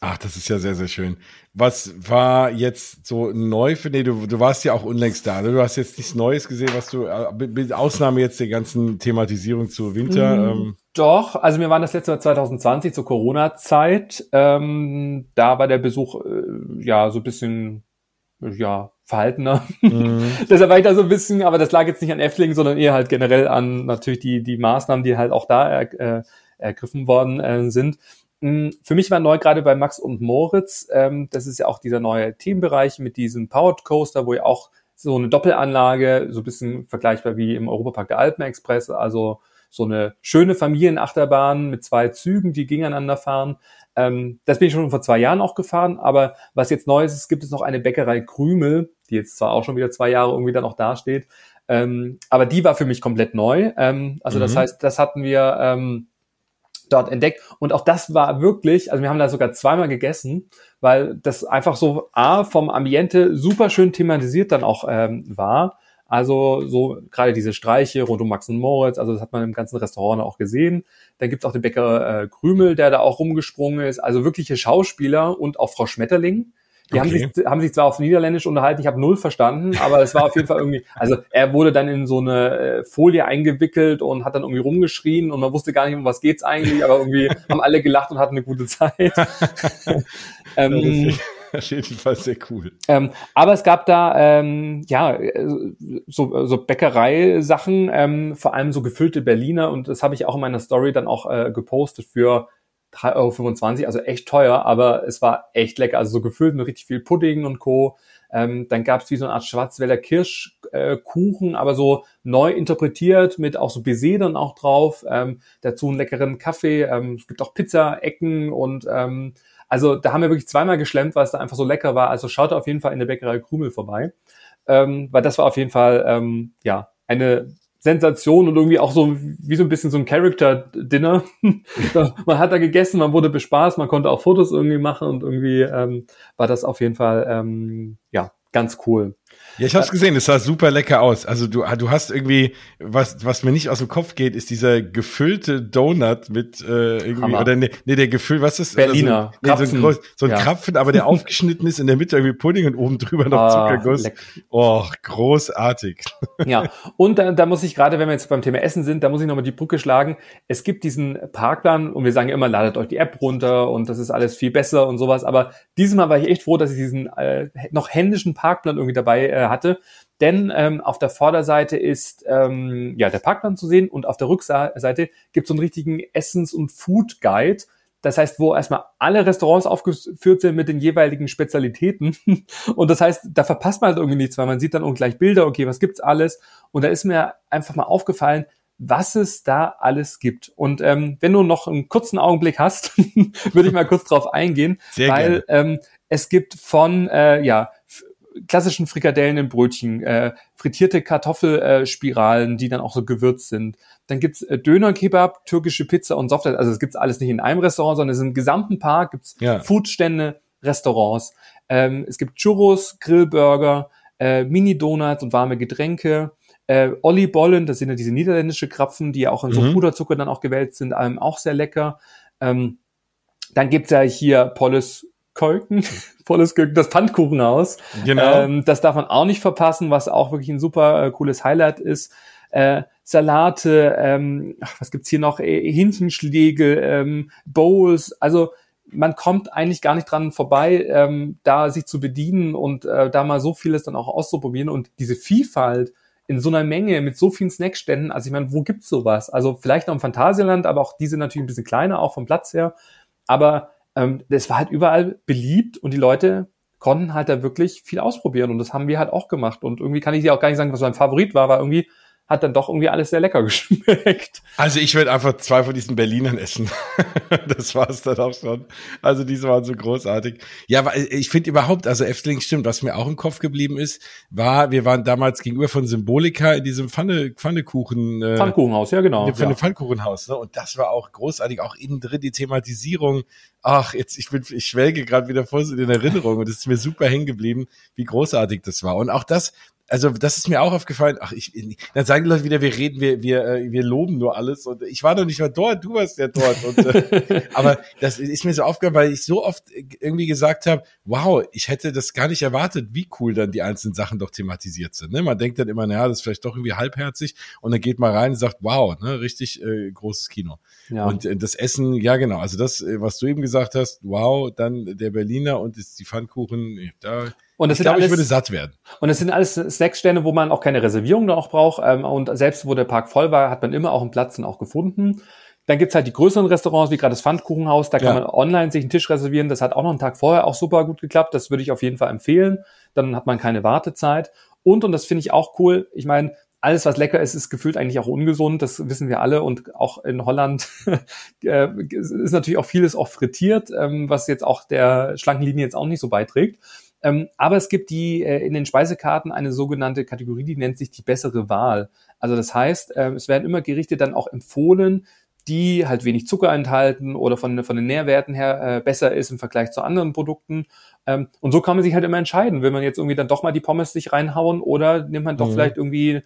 Ach, das ist ja sehr, sehr schön. Was war jetzt so neu für dich? Du, du warst ja auch unlängst da. Ne? Du hast jetzt nichts Neues gesehen, was du, äh, mit Ausnahme jetzt der ganzen Thematisierung zu Winter. Mm, ähm. Doch, also wir waren das letzte Mal 2020 zur Corona-Zeit. Ähm, da war der Besuch äh, ja so ein bisschen ja, verhaltener. Mhm. Deshalb war ich da so ein bisschen, aber das lag jetzt nicht an Efteling, sondern eher halt generell an natürlich die, die Maßnahmen, die halt auch da er, äh, ergriffen worden äh, sind. Mm, für mich war neu gerade bei Max und Moritz, ähm, das ist ja auch dieser neue Themenbereich mit diesem Powered Coaster, wo ja auch so eine Doppelanlage, so ein bisschen vergleichbar wie im Europapark der Alpenexpress, also so eine schöne Familienachterbahn mit zwei Zügen, die gegeneinander fahren. Ähm, das bin ich schon vor zwei Jahren auch gefahren, aber was jetzt neu ist, es gibt es noch eine Bäckerei Krümel, die jetzt zwar auch schon wieder zwei Jahre irgendwie dann auch dasteht, ähm, aber die war für mich komplett neu. Ähm, also mhm. das heißt, das hatten wir ähm, dort entdeckt und auch das war wirklich, also wir haben da sogar zweimal gegessen, weil das einfach so A vom Ambiente super schön thematisiert dann auch ähm, war also so gerade diese Streiche rund um Max und Moritz, also das hat man im ganzen Restaurant auch gesehen. Dann gibt's auch den Bäcker äh, Krümel, der da auch rumgesprungen ist. Also wirkliche Schauspieler und auch Frau Schmetterling. Die okay. haben, sich, haben sich zwar auf Niederländisch unterhalten, ich habe null verstanden, aber es war auf jeden Fall irgendwie, also er wurde dann in so eine äh, Folie eingewickelt und hat dann irgendwie rumgeschrien und man wusste gar nicht, um was geht's eigentlich, aber irgendwie haben alle gelacht und hatten eine gute Zeit. ähm, auf jeden Fall sehr cool. Ähm, aber es gab da ähm, ja so, so Bäckerei-Sachen, ähm, vor allem so gefüllte Berliner und das habe ich auch in meiner Story dann auch äh, gepostet für 3,25 Euro, also echt teuer, aber es war echt lecker. Also so gefüllt mit richtig viel Pudding und Co. Ähm, dann gab es wie so eine Art Schwarzwälder Kirschkuchen, äh, aber so neu interpretiert mit auch so Baiser dann auch drauf. Ähm, dazu einen leckeren Kaffee. Ähm, es gibt auch Pizza-Ecken und ähm, also da haben wir wirklich zweimal geschlemmt, weil es da einfach so lecker war. Also schaut auf jeden Fall in der Bäckerei Krümel vorbei. Ähm, weil das war auf jeden Fall ähm, ja eine Sensation und irgendwie auch so wie so ein bisschen so ein Character-Dinner. man hat da gegessen, man wurde bespaßt, man konnte auch Fotos irgendwie machen und irgendwie ähm, war das auf jeden Fall ähm, ja ganz cool. Ja, ich habe es gesehen, es sah super lecker aus. Also du, du hast irgendwie, was, was mir nicht aus dem Kopf geht, ist dieser gefüllte Donut mit äh, irgendwie, Hammer. oder nee, nee, der Gefühl, was ist Berliner. So, nee, so ein, groß, so ein ja. Krapfen, aber der aufgeschnitten ist, in der Mitte irgendwie Pudding und oben drüber noch ah, Zuckerguss. Oh, großartig. Ja, und da, da muss ich gerade, wenn wir jetzt beim Thema Essen sind, da muss ich nochmal die Brücke schlagen. Es gibt diesen Parkplan und wir sagen immer, ladet euch die App runter und das ist alles viel besser und sowas. Aber dieses Mal war ich echt froh, dass ich diesen äh, noch händischen Parkplan irgendwie dabei äh, hatte. Denn ähm, auf der Vorderseite ist ähm, ja der Parkplan zu sehen und auf der Rückseite gibt es so einen richtigen Essens- und Food-Guide. Das heißt, wo erstmal alle Restaurants aufgeführt sind mit den jeweiligen Spezialitäten. Und das heißt, da verpasst man halt irgendwie nichts, weil man sieht dann auch gleich Bilder, okay, was gibt's alles? Und da ist mir einfach mal aufgefallen, was es da alles gibt. Und ähm, wenn du noch einen kurzen Augenblick hast, würde ich mal kurz drauf eingehen, Sehr weil ähm, es gibt von äh, ja klassischen Frikadellen in Brötchen, äh, frittierte Kartoffelspiralen, äh, die dann auch so gewürzt sind. Dann gibt's äh, Döner-Kebab, türkische Pizza und Software. Also es gibt's alles nicht in einem Restaurant, sondern es ist im gesamten Park gibt's ja. Foodstände, Restaurants. Ähm, es gibt Churros, Grillburger, äh, Mini-Donuts und warme Getränke. Äh, Olli Bollen, das sind ja diese niederländische Krapfen, die ja auch in so mhm. Puderzucker dann auch gewählt sind, ähm, auch sehr lecker. Ähm, dann gibt's ja hier Polles Kolken, volles Glück, das Pfannkuchenhaus. Genau. Ähm, das darf man auch nicht verpassen, was auch wirklich ein super äh, cooles Highlight ist. äh, Salate, ähm, ach, was gibt's hier noch, äh, Hähnchenschläge, ähm, Bowls, also man kommt eigentlich gar nicht dran vorbei, ähm, da sich zu bedienen und äh, da mal so vieles dann auch auszuprobieren und diese Vielfalt in so einer Menge mit so vielen Snackständen, also ich meine, wo gibt's sowas? Also vielleicht noch im Phantasialand, aber auch diese natürlich ein bisschen kleiner, auch vom Platz her, aber ähm, das war halt überall beliebt und die Leute konnten halt da wirklich viel ausprobieren und das haben wir halt auch gemacht und irgendwie kann ich dir auch gar nicht sagen, was mein Favorit war, war irgendwie hat dann doch irgendwie alles sehr lecker geschmeckt. Also ich werde einfach zwei von diesen Berlinern essen. das war es dann auch schon. Also diese waren so großartig. Ja, ich finde überhaupt, also Efteling stimmt, was mir auch im Kopf geblieben ist, war, wir waren damals gegenüber von Symbolika in diesem Pfanne, Pfannekuchen. Äh, Pfannkuchenhaus, ja genau. In ja. Pfannkuchenhaus, ne? Und das war auch großartig, auch innen drin die Thematisierung. Ach, jetzt, ich bin, ich schwelge gerade wieder vor in Erinnerung und es ist mir super hängen geblieben, wie großartig das war. Und auch das, also das ist mir auch aufgefallen. Ach, ich, dann sagen die Leute wieder, wir reden, wir, wir, äh, wir loben nur alles. Und ich war doch nicht mal dort, du warst ja dort. Und, äh, aber das ist mir so aufgefallen, weil ich so oft irgendwie gesagt habe, wow, ich hätte das gar nicht erwartet, wie cool dann die einzelnen Sachen doch thematisiert sind. Ne? Man denkt dann immer, naja, das ist vielleicht doch irgendwie halbherzig. Und dann geht man rein und sagt, wow, ne, richtig äh, großes Kino. Ja. Und äh, das Essen, ja genau, also das, äh, was du eben gesagt hast, wow, dann der Berliner und die Pfannkuchen, da und das ich glaube, ich würde satt werden. Und es sind alles Snackstände, wo man auch keine Reservierung noch braucht. Ähm, und selbst wo der Park voll war, hat man immer auch einen Platz dann auch gefunden. Dann gibt's halt die größeren Restaurants, wie gerade das Pfannkuchenhaus. Da kann ja. man online sich einen Tisch reservieren. Das hat auch noch einen Tag vorher auch super gut geklappt. Das würde ich auf jeden Fall empfehlen. Dann hat man keine Wartezeit. Und, und das finde ich auch cool, ich meine, alles, was lecker ist, ist gefühlt eigentlich auch ungesund. Das wissen wir alle. Und auch in Holland äh, ist natürlich auch vieles auch frittiert, ähm, was jetzt auch der schlanken Linie jetzt auch nicht so beiträgt. Ähm, aber es gibt die äh, in den Speisekarten eine sogenannte Kategorie, die nennt sich die bessere Wahl. Also das heißt, äh, es werden immer Gerichte dann auch empfohlen, die halt wenig Zucker enthalten oder von, von den Nährwerten her äh, besser ist im Vergleich zu anderen Produkten. Ähm, und so kann man sich halt immer entscheiden, will man jetzt irgendwie dann doch mal die Pommes sich reinhauen oder nimmt man doch mhm. vielleicht irgendwie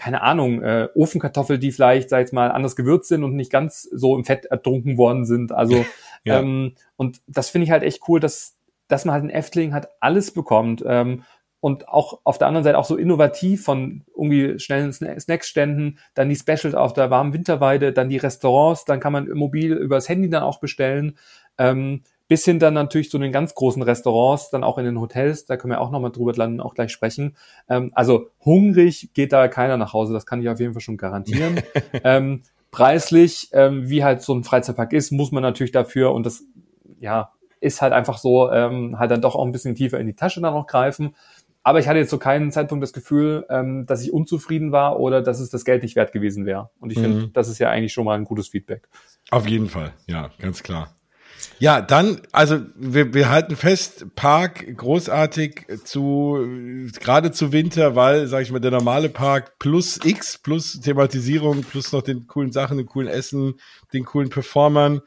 keine Ahnung, äh, Ofenkartoffel, die vielleicht, sag ich mal, anders gewürzt sind und nicht ganz so im Fett ertrunken worden sind. Also ja. ähm, und das finde ich halt echt cool, dass dass man halt ein Efteling hat alles bekommt. Ähm, und auch auf der anderen Seite auch so innovativ von irgendwie schnellen Snackständen, dann die Specials auf der warmen Winterweide, dann die Restaurants, dann kann man mobil übers Handy dann auch bestellen, ähm, bis hin dann natürlich zu den ganz großen Restaurants, dann auch in den Hotels, da können wir auch nochmal drüber landen, auch gleich sprechen. Ähm, also hungrig geht da keiner nach Hause, das kann ich auf jeden Fall schon garantieren. ähm, preislich, ähm, wie halt so ein Freizeitpark ist, muss man natürlich dafür und das, ja, ist halt einfach so, ähm, halt dann doch auch ein bisschen tiefer in die Tasche dann noch greifen. Aber ich hatte jetzt zu so keinen Zeitpunkt das Gefühl, ähm, dass ich unzufrieden war oder dass es das Geld nicht wert gewesen wäre. Und ich mhm. finde, das ist ja eigentlich schon mal ein gutes Feedback. Auf jeden Fall, ja, ganz klar. Ja, dann, also wir, wir halten fest, Park großartig zu, gerade zu Winter, weil, sag ich mal, der normale Park plus X, plus Thematisierung, plus noch den coolen Sachen, den coolen Essen, den coolen Performern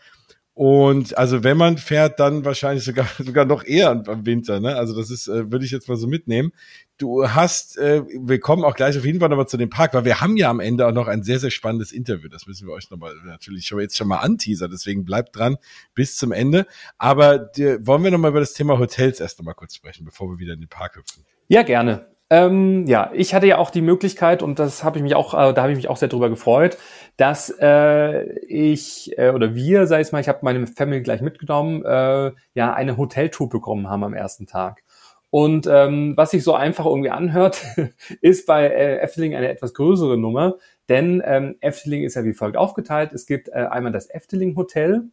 und also wenn man fährt, dann wahrscheinlich sogar sogar noch eher am Winter. Ne? Also das ist, äh, würde ich jetzt mal so mitnehmen. Du hast, äh, wir kommen auch gleich auf jeden Fall nochmal zu dem Park, weil wir haben ja am Ende auch noch ein sehr, sehr spannendes Interview. Das müssen wir euch nochmal natürlich schon jetzt schon mal anteasern, deswegen bleibt dran bis zum Ende. Aber die, wollen wir nochmal über das Thema Hotels erst nochmal kurz sprechen, bevor wir wieder in den Park hüpfen. Ja, gerne. Ähm, ja, ich hatte ja auch die Möglichkeit und das habe ich mich auch, äh, da habe ich mich auch sehr drüber gefreut, dass äh, ich äh, oder wir, sag ich mal, ich habe meine Family gleich mitgenommen, äh, ja eine Hoteltour bekommen haben am ersten Tag. Und ähm, was sich so einfach irgendwie anhört, ist bei äh, Efteling eine etwas größere Nummer, denn ähm, Efteling ist ja wie folgt aufgeteilt. Es gibt äh, einmal das Efteling Hotel,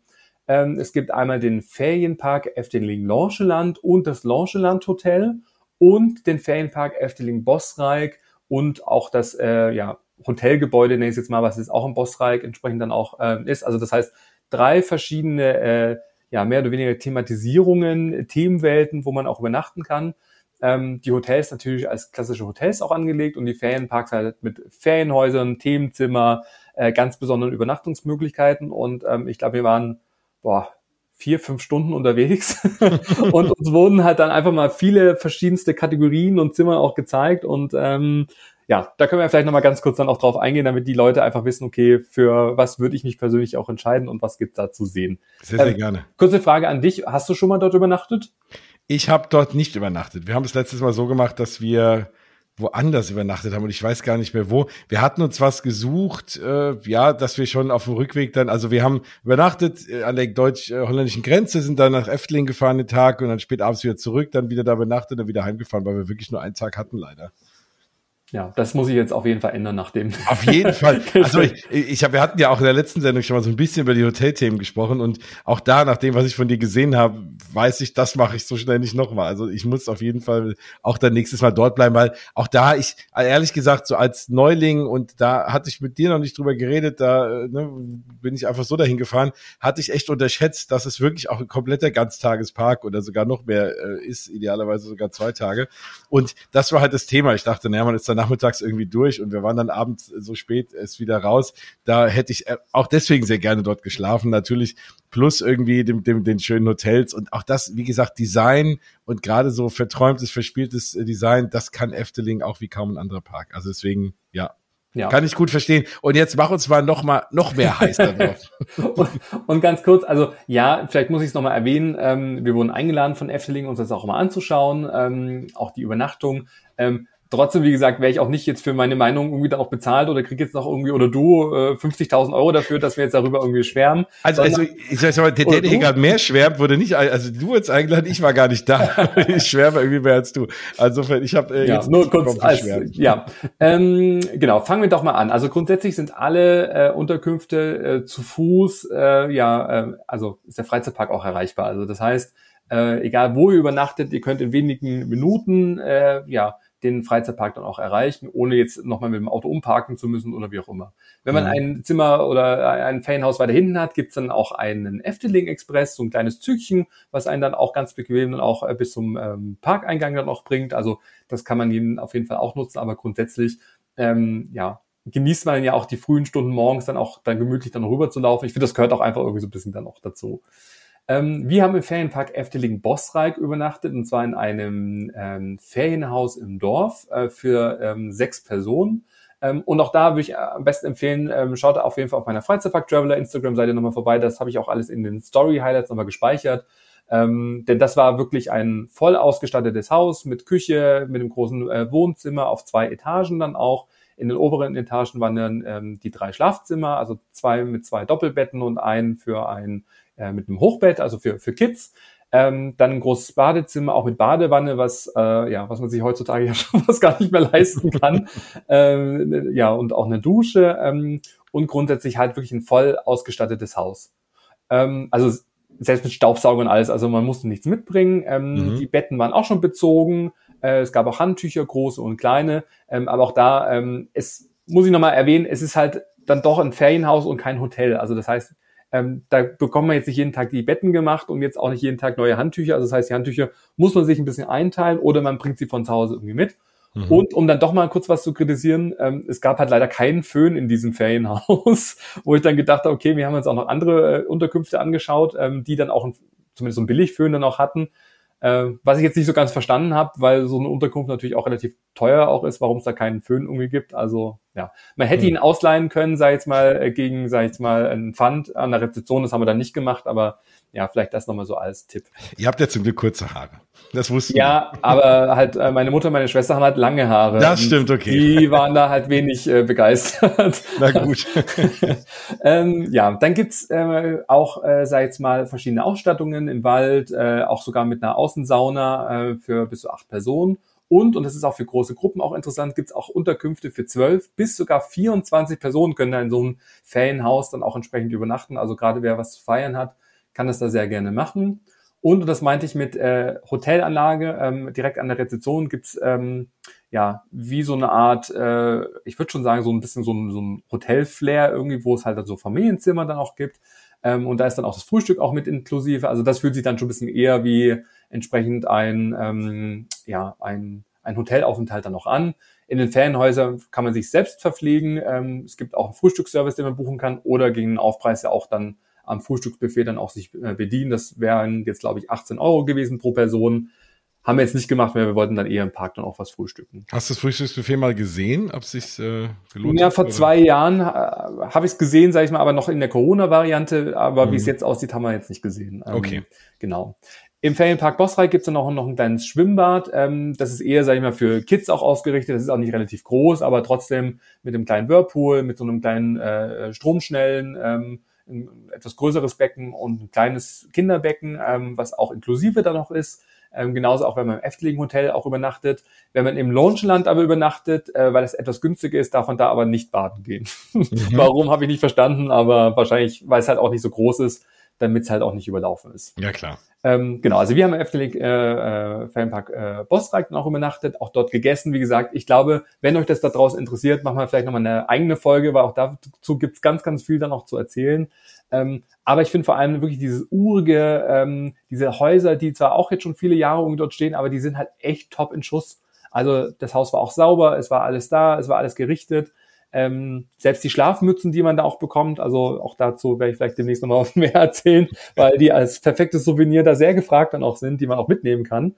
ähm, es gibt einmal den Ferienpark Efteling Lorscheland und das Lorscheland Hotel und den Ferienpark Efteling Bosreik und auch das äh, ja, Hotelgebäude, nenne ich jetzt mal, was jetzt auch im Bosreik entsprechend dann auch äh, ist. Also das heißt, drei verschiedene, äh, ja, mehr oder weniger Thematisierungen, Themenwelten, wo man auch übernachten kann. Ähm, die Hotels natürlich als klassische Hotels auch angelegt und die Ferienparks halt mit Ferienhäusern, Themenzimmer, äh, ganz besonderen Übernachtungsmöglichkeiten. Und ähm, ich glaube, wir waren boah, vier, fünf Stunden unterwegs und uns wurden halt dann einfach mal viele verschiedenste Kategorien und Zimmer auch gezeigt und ähm, ja, da können wir vielleicht nochmal ganz kurz dann auch drauf eingehen, damit die Leute einfach wissen, okay, für was würde ich mich persönlich auch entscheiden und was gibt's da zu sehen. Sehr, sehr ähm, gerne. Kurze Frage an dich. Hast du schon mal dort übernachtet? Ich habe dort nicht übernachtet. Wir haben es letztes Mal so gemacht, dass wir woanders übernachtet haben und ich weiß gar nicht mehr wo. Wir hatten uns was gesucht, äh, ja, dass wir schon auf dem Rückweg dann, also wir haben übernachtet äh, an der deutsch-holländischen Grenze, sind dann nach Efteling gefahren den Tag und dann spät abends wieder zurück, dann wieder da übernachtet und wieder heimgefahren, weil wir wirklich nur einen Tag hatten leider. Ja, das muss ich jetzt auf jeden Fall ändern nach dem. Auf jeden Fall. Also ich, ich hab, wir hatten ja auch in der letzten Sendung schon mal so ein bisschen über die Hotelthemen gesprochen und auch da, nach dem, was ich von dir gesehen habe, weiß ich, das mache ich so schnell nicht nochmal. Also ich muss auf jeden Fall auch dann nächstes Mal dort bleiben, weil auch da ich, ehrlich gesagt, so als Neuling und da hatte ich mit dir noch nicht drüber geredet, da ne, bin ich einfach so dahin gefahren, hatte ich echt unterschätzt, dass es wirklich auch ein kompletter Ganztagespark oder sogar noch mehr äh, ist, idealerweise sogar zwei Tage. Und das war halt das Thema. Ich dachte, naja, man ist dann nachmittags irgendwie durch und wir waren dann abends so spät es wieder raus. Da hätte ich äh, auch deswegen sehr gerne dort geschlafen, natürlich plus irgendwie dem, dem, den schönen Hotels und auch das, wie gesagt, Design und gerade so verträumtes, verspieltes Design, das kann Efteling auch wie kaum ein anderer Park. Also deswegen, ja, ja. Kann ich gut verstehen. Und jetzt mach uns mal noch mal noch mehr heiß darauf. und, und, ganz kurz, also ja, vielleicht muss ich es nochmal erwähnen. Ähm, wir wurden eingeladen von Efteling, uns das auch mal anzuschauen, ähm, auch die Übernachtung. Ähm, Trotzdem, wie gesagt, wäre ich auch nicht jetzt für meine Meinung irgendwie dann auch bezahlt oder krieg jetzt noch irgendwie oder du äh, 50.000 Euro dafür, dass wir jetzt darüber irgendwie schwärmen. Also, also ich sag mal, der, der, der hier gerade mehr schwärmt, wurde nicht, also du jetzt eingeladen, ich war gar nicht da. ich schwärme irgendwie mehr als du. Also ich habe äh, ja, jetzt nur kurz als, ja, ähm, genau. Fangen wir doch mal an. Also grundsätzlich sind alle äh, Unterkünfte äh, zu Fuß, äh, ja, äh, also ist der Freizeitpark auch erreichbar. Also das heißt, äh, egal wo ihr übernachtet, ihr könnt in wenigen Minuten, äh, ja den Freizeitpark dann auch erreichen, ohne jetzt nochmal mit dem Auto umparken zu müssen oder wie auch immer. Wenn man mhm. ein Zimmer oder ein Ferienhaus weiter hinten hat, gibt's dann auch einen Efteling Express, so ein kleines Zügchen, was einen dann auch ganz bequem dann auch äh, bis zum ähm, Parkeingang dann auch bringt. Also das kann man auf jeden Fall auch nutzen, aber grundsätzlich ähm, ja, genießt man ja auch die frühen Stunden morgens dann auch dann gemütlich dann rüber zu laufen. Ich finde, das gehört auch einfach irgendwie so ein bisschen dann auch dazu. Ähm, wir haben im Ferienpark Efteling Bosreik übernachtet und zwar in einem ähm, Ferienhaus im Dorf äh, für ähm, sechs Personen. Ähm, und auch da würde ich äh, am besten empfehlen, ähm, schaut auf jeden Fall auf meiner Freizeitpark Traveler Instagram-Seite nochmal vorbei. Das habe ich auch alles in den Story-Highlights nochmal gespeichert. Ähm, denn das war wirklich ein voll ausgestattetes Haus mit Küche, mit einem großen äh, Wohnzimmer auf zwei Etagen dann auch. In den oberen Etagen waren dann ähm, die drei Schlafzimmer, also zwei mit zwei Doppelbetten und ein für ein äh, mit einem Hochbett, also für, für Kids. Ähm, dann ein großes Badezimmer, auch mit Badewanne, was äh, ja, was man sich heutzutage ja schon was gar nicht mehr leisten kann. ähm, ja, und auch eine Dusche ähm, und grundsätzlich halt wirklich ein voll ausgestattetes Haus. Ähm, also selbst mit Staubsauger und alles, also man musste nichts mitbringen. Ähm, mhm. Die Betten waren auch schon bezogen. Äh, es gab auch Handtücher, große und kleine. Ähm, aber auch da, ähm, es muss ich nochmal erwähnen, es ist halt dann doch ein Ferienhaus und kein Hotel. Also das heißt, ähm, da bekommt man jetzt nicht jeden Tag die Betten gemacht und jetzt auch nicht jeden Tag neue Handtücher. Also das heißt, die Handtücher muss man sich ein bisschen einteilen oder man bringt sie von zu Hause irgendwie mit. Mhm. Und um dann doch mal kurz was zu kritisieren, ähm, es gab halt leider keinen Föhn in diesem Ferienhaus, wo ich dann gedacht habe, okay, wir haben uns auch noch andere äh, Unterkünfte angeschaut, ähm, die dann auch ein, zumindest so ein Billigföhn dann auch hatten. Äh, was ich jetzt nicht so ganz verstanden habe, weil so eine Unterkunft natürlich auch relativ teuer auch ist, warum es da keinen Föhn irgendwie gibt. Also ja, man hätte ihn ausleihen können, sei jetzt mal äh, gegen, sei jetzt mal ein Pfand an der Rezeption. Das haben wir dann nicht gemacht, aber ja, vielleicht das nochmal so als Tipp. Ihr habt ja zum Glück kurze Haare. Das wussten Ja, wir. aber halt äh, meine Mutter und meine Schwester haben halt lange Haare. Das stimmt, okay. Die waren da halt wenig äh, begeistert. Na gut. ähm, ja, dann gibt's äh, auch, äh, sag jetzt mal, verschiedene Ausstattungen im Wald, äh, auch sogar mit einer Außensauna äh, für bis zu acht Personen. Und, und das ist auch für große Gruppen auch interessant, gibt's auch Unterkünfte für zwölf bis sogar 24 Personen können da in so einem Ferienhaus dann auch entsprechend übernachten. Also gerade wer was zu feiern hat, kann das da sehr gerne machen. Und, und das meinte ich mit äh, Hotelanlage, ähm, direkt an der Rezeption gibt's ähm, ja wie so eine Art, äh, ich würde schon sagen, so ein bisschen so ein, so ein Hotel-Flair irgendwie, wo es halt so Familienzimmer dann auch gibt. Ähm, und da ist dann auch das Frühstück auch mit inklusive. Also das fühlt sich dann schon ein bisschen eher wie entsprechend ein, ähm, ja, ein, ein Hotelaufenthalt dann auch an. In den Ferienhäusern kann man sich selbst verpflegen. Ähm, es gibt auch einen Frühstücksservice, den man buchen kann oder gegen einen Aufpreis ja auch dann am Frühstücksbuffet dann auch sich äh, bedienen. Das wären jetzt, glaube ich, 18 Euro gewesen pro Person. Haben wir jetzt nicht gemacht, weil wir wollten dann eher im Park dann auch was frühstücken. Hast du das Frühstücksbuffet mal gesehen, ob sich äh, gelohnt Ja, vor oder? zwei Jahren äh, habe ich es gesehen, sage ich mal, aber noch in der Corona-Variante. Aber mhm. wie es jetzt aussieht, haben wir jetzt nicht gesehen. Ähm, okay. Genau. Im Ferienpark Bosreich gibt's dann auch noch ein kleines Schwimmbad. Ähm, das ist eher, sage ich mal, für Kids auch ausgerichtet. Das ist auch nicht relativ groß, aber trotzdem mit einem kleinen Whirlpool, mit so einem kleinen äh, Stromschnellen, ähm, ein etwas größeres Becken und ein kleines Kinderbecken, ähm, was auch inklusive dann noch ist. Ähm, genauso auch, wenn man im Efteling Hotel auch übernachtet. Wenn man im Loungeland aber übernachtet, äh, weil es etwas günstiger ist, darf man da aber nicht baden gehen. Mhm. Warum, habe ich nicht verstanden, aber wahrscheinlich, weil es halt auch nicht so groß ist, damit es halt auch nicht überlaufen ist. Ja, klar. Ähm, genau, also wir haben im Efteling äh, äh, Fanpark äh, dann auch übernachtet, auch dort gegessen. Wie gesagt, ich glaube, wenn euch das da draußen interessiert, machen wir vielleicht nochmal eine eigene Folge, weil auch dazu gibt's ganz, ganz viel dann auch zu erzählen. Ähm, aber ich finde vor allem wirklich dieses urige, ähm, diese Häuser, die zwar auch jetzt schon viele Jahre dort stehen, aber die sind halt echt top in Schuss. Also das Haus war auch sauber, es war alles da, es war alles gerichtet. Ähm, selbst die Schlafmützen, die man da auch bekommt, also auch dazu werde ich vielleicht demnächst nochmal mehr erzählen, weil die als perfektes Souvenir da sehr gefragt dann auch sind, die man auch mitnehmen kann.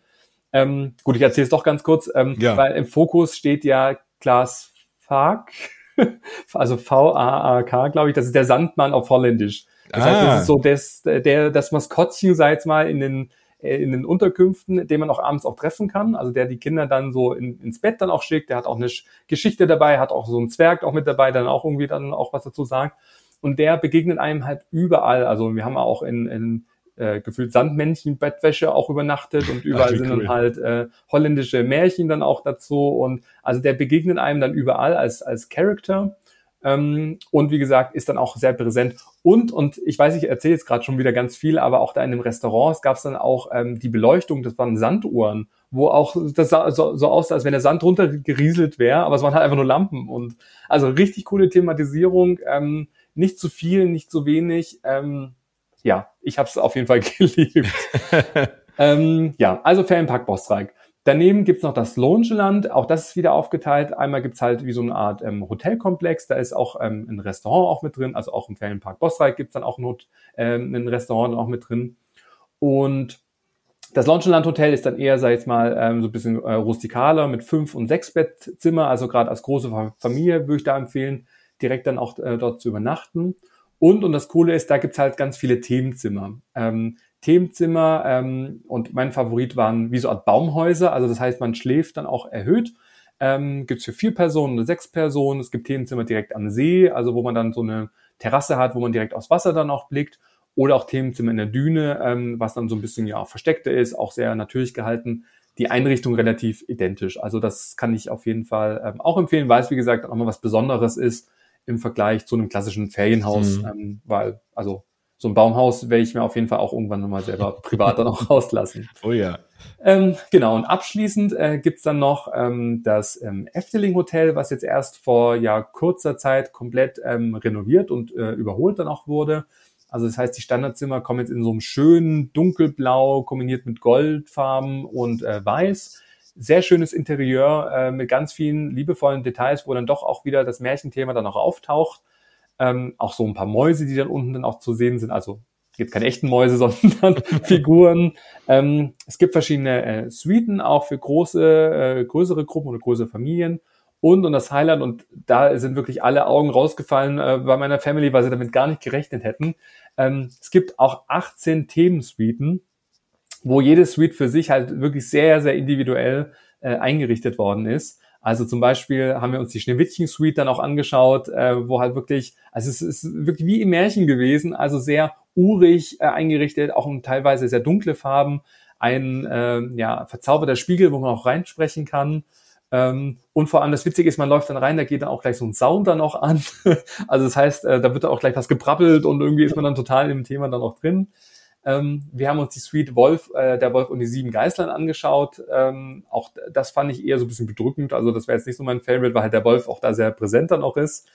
Ähm, gut, ich erzähle es doch ganz kurz, ähm, ja. weil im Fokus steht ja Klaas Fark, also V-A-A-K, glaube ich, das ist der Sandmann auf Holländisch. Das ah. heißt, das ist so das, der, das Maskottchen, sei jetzt mal, in den in den Unterkünften, den man auch abends auch treffen kann, also der die Kinder dann so in, ins Bett dann auch schickt, der hat auch eine Geschichte dabei, hat auch so einen Zwerg auch mit dabei, dann auch irgendwie dann auch was dazu sagt. Und der begegnet einem halt überall. Also wir haben auch in, in äh, gefühlt Sandmännchen, Bettwäsche auch übernachtet und überall Ach, sind dann halt äh, holländische Märchen dann auch dazu. Und also der begegnet einem dann überall als, als Character. Ähm, und wie gesagt, ist dann auch sehr präsent. Und, und ich weiß, ich erzähle jetzt gerade schon wieder ganz viel, aber auch da in dem Restaurant gab es dann auch ähm, die Beleuchtung, das waren Sanduhren, wo auch das sah so, so aussah, als wenn der Sand runtergerieselt wäre, aber es waren halt einfach nur Lampen. Und also richtig coole Thematisierung, ähm, nicht zu viel, nicht zu wenig. Ähm, ja, ich habe es auf jeden Fall geliebt. ähm, ja, also Ferienpark Bostreik. Daneben gibt's noch das Loungeland, auch das ist wieder aufgeteilt. Einmal gibt's halt wie so eine Art ähm, Hotelkomplex, da ist auch ähm, ein Restaurant auch mit drin, also auch im Ferienpark Bosreich gibt's dann auch ein, ähm, ein Restaurant auch mit drin. Und das Loungeland Hotel ist dann eher, sag ich mal, ähm, so ein bisschen äh, rustikaler mit fünf und sechs Bettzimmer, also gerade als große Familie würde ich da empfehlen, direkt dann auch äh, dort zu übernachten. Und, und das Coole ist, da gibt's halt ganz viele Themenzimmer. Ähm, Themenzimmer ähm, und mein Favorit waren wie so Art Baumhäuser. Also das heißt, man schläft dann auch erhöht. Ähm, gibt es für vier Personen oder sechs Personen. Es gibt Themenzimmer direkt am See, also wo man dann so eine Terrasse hat, wo man direkt aufs Wasser dann auch blickt. Oder auch Themenzimmer in der Düne, ähm, was dann so ein bisschen ja versteckter ist, auch sehr natürlich gehalten. Die Einrichtung relativ identisch. Also das kann ich auf jeden Fall ähm, auch empfehlen, weil es wie gesagt auch mal was Besonderes ist im Vergleich zu einem klassischen Ferienhaus, mhm. ähm, weil also so ein Baumhaus werde ich mir auf jeden Fall auch irgendwann nochmal selber privat dann auch rauslassen. Oh ja. Ähm, genau, und abschließend äh, gibt's dann noch ähm, das ähm, Efteling Hotel, was jetzt erst vor ja kurzer Zeit komplett ähm, renoviert und äh, überholt dann auch wurde. Also das heißt, die Standardzimmer kommen jetzt in so einem schönen dunkelblau kombiniert mit Goldfarben und äh, Weiß. Sehr schönes Interieur äh, mit ganz vielen liebevollen Details, wo dann doch auch wieder das Märchenthema dann auch auftaucht. Ähm, auch so ein paar Mäuse, die dann unten dann auch zu sehen sind. Also jetzt keine echten Mäuse, sondern Figuren. Ähm, es gibt verschiedene äh, Suiten, auch für große, äh, größere Gruppen oder größere Familien. Und, und das Highlight, und da sind wirklich alle Augen rausgefallen äh, bei meiner Family, weil sie damit gar nicht gerechnet hätten. Ähm, es gibt auch 18 Themensuiten, wo jede Suite für sich halt wirklich sehr, sehr individuell äh, eingerichtet worden ist. Also zum Beispiel haben wir uns die Schneewittchen-Suite dann auch angeschaut, äh, wo halt wirklich, also es ist wirklich wie im Märchen gewesen, also sehr urig äh, eingerichtet, auch um teilweise sehr dunkle Farben, ein äh, ja, verzauberter Spiegel, wo man auch reinsprechen kann. Ähm, und vor allem das Witzige ist, man läuft dann rein, da geht dann auch gleich so ein Sound dann auch an. also das heißt, äh, da wird auch gleich was gebrabbelt und irgendwie ist man dann total im Thema dann auch drin. Ähm, wir haben uns die Suite Wolf, äh, der Wolf und die sieben Geißlern angeschaut. Ähm, auch das fand ich eher so ein bisschen bedrückend. Also das wäre jetzt nicht so mein Favorite, weil halt der Wolf auch da sehr präsent dann auch ist.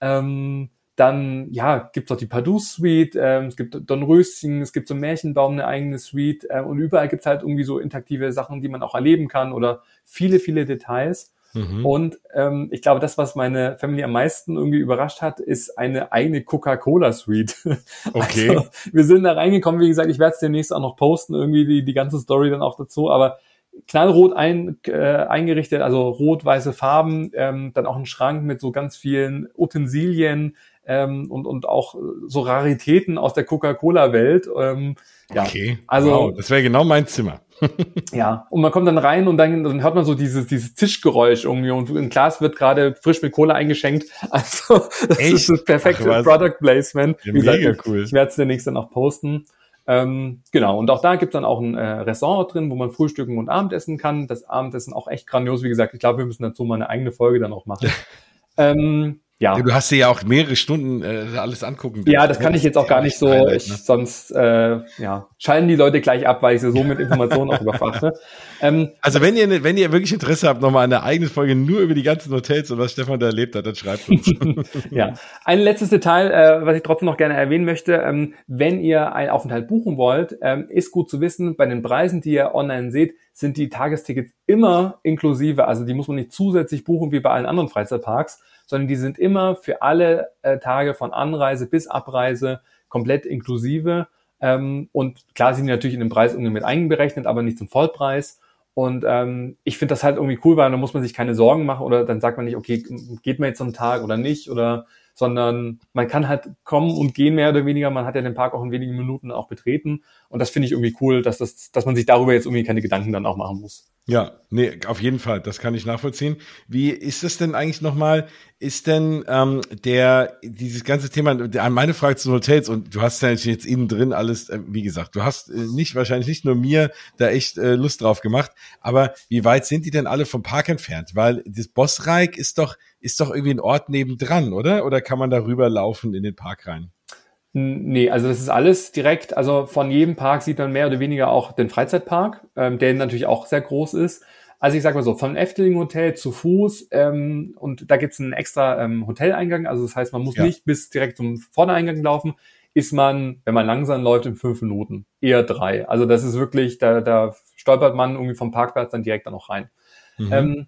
Ähm, dann, ja, gibt's auch die Pardus-Suite, ähm, es gibt Don Röschen, es gibt so Märchenbaum, eine eigene Suite äh, und überall gibt's halt irgendwie so interaktive Sachen, die man auch erleben kann oder viele, viele Details. Mhm. Und ähm, ich glaube, das, was meine Family am meisten irgendwie überrascht hat, ist eine eigene Coca-Cola-Suite. Okay. Also, wir sind da reingekommen, wie gesagt, ich werde es demnächst auch noch posten, irgendwie die, die ganze Story dann auch dazu, aber knallrot ein, äh, eingerichtet, also rot-weiße Farben, ähm, dann auch ein Schrank mit so ganz vielen Utensilien ähm, und, und auch so Raritäten aus der Coca-Cola-Welt. Ähm, ja, okay, also wow, das wäre genau mein Zimmer. ja, und man kommt dann rein und dann, dann hört man so dieses, dieses Tischgeräusch irgendwie und ein Glas wird gerade frisch mit Cola eingeschenkt. Also das Echt? ist das perfekte Ach, Product Placement. Ja, mega gesagt, cool. Ich werde es demnächst dann auch posten. Ähm, genau, und auch da gibt's dann auch ein äh, Restaurant drin, wo man frühstücken und Abendessen kann. Das Abendessen auch echt grandios. Wie gesagt, ich glaube, wir müssen dazu mal eine eigene Folge dann auch machen. ähm, ja. Du hast dir ja auch mehrere Stunden äh, alles angucken. Ja, das kann ich jetzt auch gar nicht so. Ich, ne? Sonst äh, ja, schalten die Leute gleich ab, weil ich sie so mit Informationen auch überfrachte. Ähm, also wenn ihr, wenn ihr wirklich Interesse habt, nochmal eine eigene Folge nur über die ganzen Hotels und was Stefan da erlebt hat, dann schreibt uns. ja, ein letztes Detail, äh, was ich trotzdem noch gerne erwähnen möchte. Ähm, wenn ihr einen Aufenthalt buchen wollt, ähm, ist gut zu wissen, bei den Preisen, die ihr online seht, sind die Tagestickets immer inklusive. Also die muss man nicht zusätzlich buchen wie bei allen anderen Freizeitparks sondern die sind immer für alle äh, Tage von Anreise bis Abreise komplett inklusive. Ähm, und klar sind die natürlich in den Preis irgendwie mit einberechnet, aber nicht zum Vollpreis. Und ähm, ich finde das halt irgendwie cool, weil dann muss man sich keine Sorgen machen oder dann sagt man nicht, okay, geht mir jetzt so Tag oder nicht oder sondern man kann halt kommen und gehen mehr oder weniger. Man hat ja den Park auch in wenigen Minuten auch betreten. Und das finde ich irgendwie cool, dass, das, dass man sich darüber jetzt irgendwie keine Gedanken dann auch machen muss. Ja, nee, auf jeden Fall, das kann ich nachvollziehen. Wie ist das denn eigentlich nochmal? Ist denn ähm, der dieses ganze Thema, meine Frage zu Hotels und du hast ja jetzt innen drin alles, äh, wie gesagt, du hast äh, nicht wahrscheinlich nicht nur mir da echt äh, Lust drauf gemacht, aber wie weit sind die denn alle vom Park entfernt? Weil das Bossreich ist doch ist doch irgendwie ein Ort nebendran, oder? Oder kann man darüber laufen in den Park rein? Nee, also das ist alles direkt, also von jedem Park sieht man mehr oder weniger auch den Freizeitpark, ähm, der natürlich auch sehr groß ist. Also ich sag mal so, von Efteling Hotel zu Fuß ähm, und da gibt's einen extra ähm, Hoteleingang, also das heißt, man muss ja. nicht bis direkt zum Vordereingang laufen, ist man, wenn man langsam läuft, in fünf Minuten, eher drei. Also das ist wirklich, da, da stolpert man irgendwie vom Parkplatz dann direkt dann noch rein. Mhm. Ähm,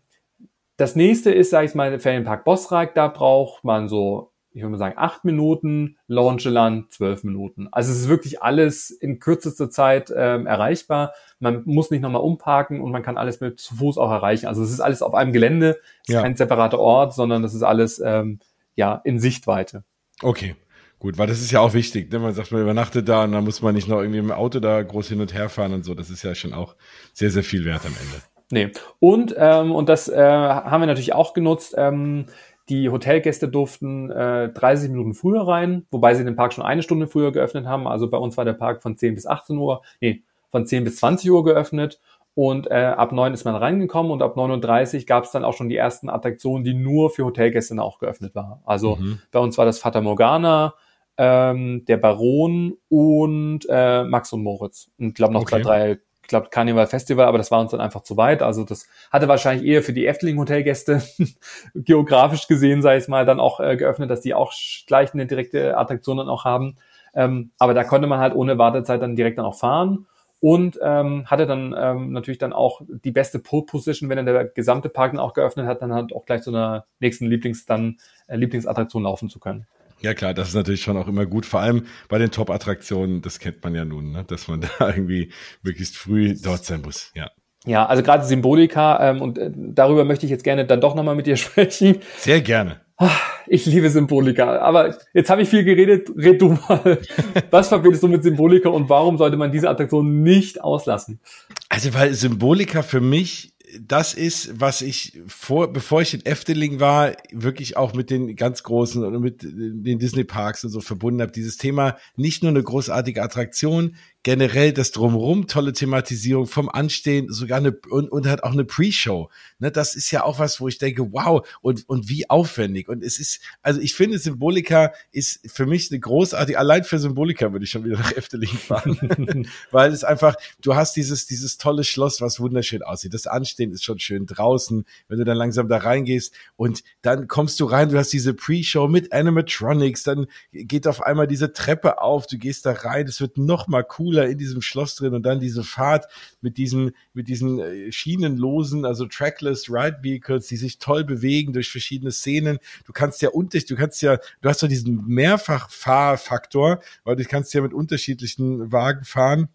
das nächste ist, sage ich mal, Ferienpark Bosrag, da braucht man so ich würde mal sagen, acht Minuten, Launcheland zwölf Minuten. Also es ist wirklich alles in kürzester Zeit ähm, erreichbar. Man muss nicht nochmal umparken und man kann alles mit zu Fuß auch erreichen. Also es ist alles auf einem Gelände, es ist ja. kein separater Ort, sondern das ist alles ähm, ja in Sichtweite. Okay. Gut, weil das ist ja auch wichtig, ne? Man sagt, man übernachtet da und dann muss man nicht noch irgendwie im Auto da groß hin und her fahren und so. Das ist ja schon auch sehr, sehr viel wert am Ende. Nee. Und, ähm, und das äh, haben wir natürlich auch genutzt, ähm, die Hotelgäste durften äh, 30 Minuten früher rein, wobei sie den Park schon eine Stunde früher geöffnet haben. Also bei uns war der Park von 10 bis 18 Uhr, nee, von 10 bis 20 Uhr geöffnet. Und äh, ab 9 ist man reingekommen und ab 39 gab es dann auch schon die ersten Attraktionen, die nur für Hotelgäste auch geöffnet waren. Also mhm. bei uns war das Fata Morgana, ähm, der Baron und äh, Max und Moritz. Und ich glaube noch okay. zwei, drei ich glaube, Carnival Festival, aber das war uns dann einfach zu weit. Also das hatte wahrscheinlich eher für die Efteling-Hotelgäste geografisch gesehen, sei es mal, dann auch äh, geöffnet, dass die auch gleich eine direkte Attraktion dann auch haben. Ähm, aber da konnte man halt ohne Wartezeit dann direkt dann auch fahren und ähm, hatte dann ähm, natürlich dann auch die beste Pole Position, wenn dann der gesamte Park dann auch geöffnet hat, dann halt auch gleich zu einer nächsten Lieblings dann äh, Lieblingsattraktion laufen zu können. Ja klar, das ist natürlich schon auch immer gut, vor allem bei den Top-Attraktionen, das kennt man ja nun, ne? dass man da irgendwie möglichst früh dort sein muss, ja. Ja, also gerade Symbolika ähm, und äh, darüber möchte ich jetzt gerne dann doch nochmal mit dir sprechen. Sehr gerne. Ah, ich liebe Symbolika, aber jetzt habe ich viel geredet, red du mal. Was verbindest du mit Symbolika und warum sollte man diese Attraktion nicht auslassen? Also weil Symbolika für mich das ist, was ich vor, bevor ich in Efteling war, wirklich auch mit den ganz großen und mit den Disney Parks und so verbunden habe. Dieses Thema nicht nur eine großartige Attraktion, generell das Drumherum, tolle Thematisierung vom Anstehen, sogar eine, und, und hat auch eine Pre-Show. Ne, das ist ja auch was, wo ich denke, wow, und, und wie aufwendig. Und es ist, also ich finde, Symbolika ist für mich eine großartige, allein für Symbolika würde ich schon wieder nach Efteling fahren. Weil es einfach, du hast dieses, dieses tolle Schloss, was wunderschön aussieht. Das Anstehen ist schon schön draußen, wenn du dann langsam da reingehst und dann kommst du rein, du hast diese Pre-Show mit Animatronics, dann geht auf einmal diese Treppe auf, du gehst da rein, es wird noch mal cool cooler in diesem Schloss drin und dann diese Fahrt mit diesen, mit diesen äh, schienenlosen, also trackless Ride Vehicles, die sich toll bewegen durch verschiedene Szenen. Du kannst ja unter, du kannst ja, du hast so diesen Mehrfachfahrfaktor, weil du kannst ja mit unterschiedlichen Wagen fahren.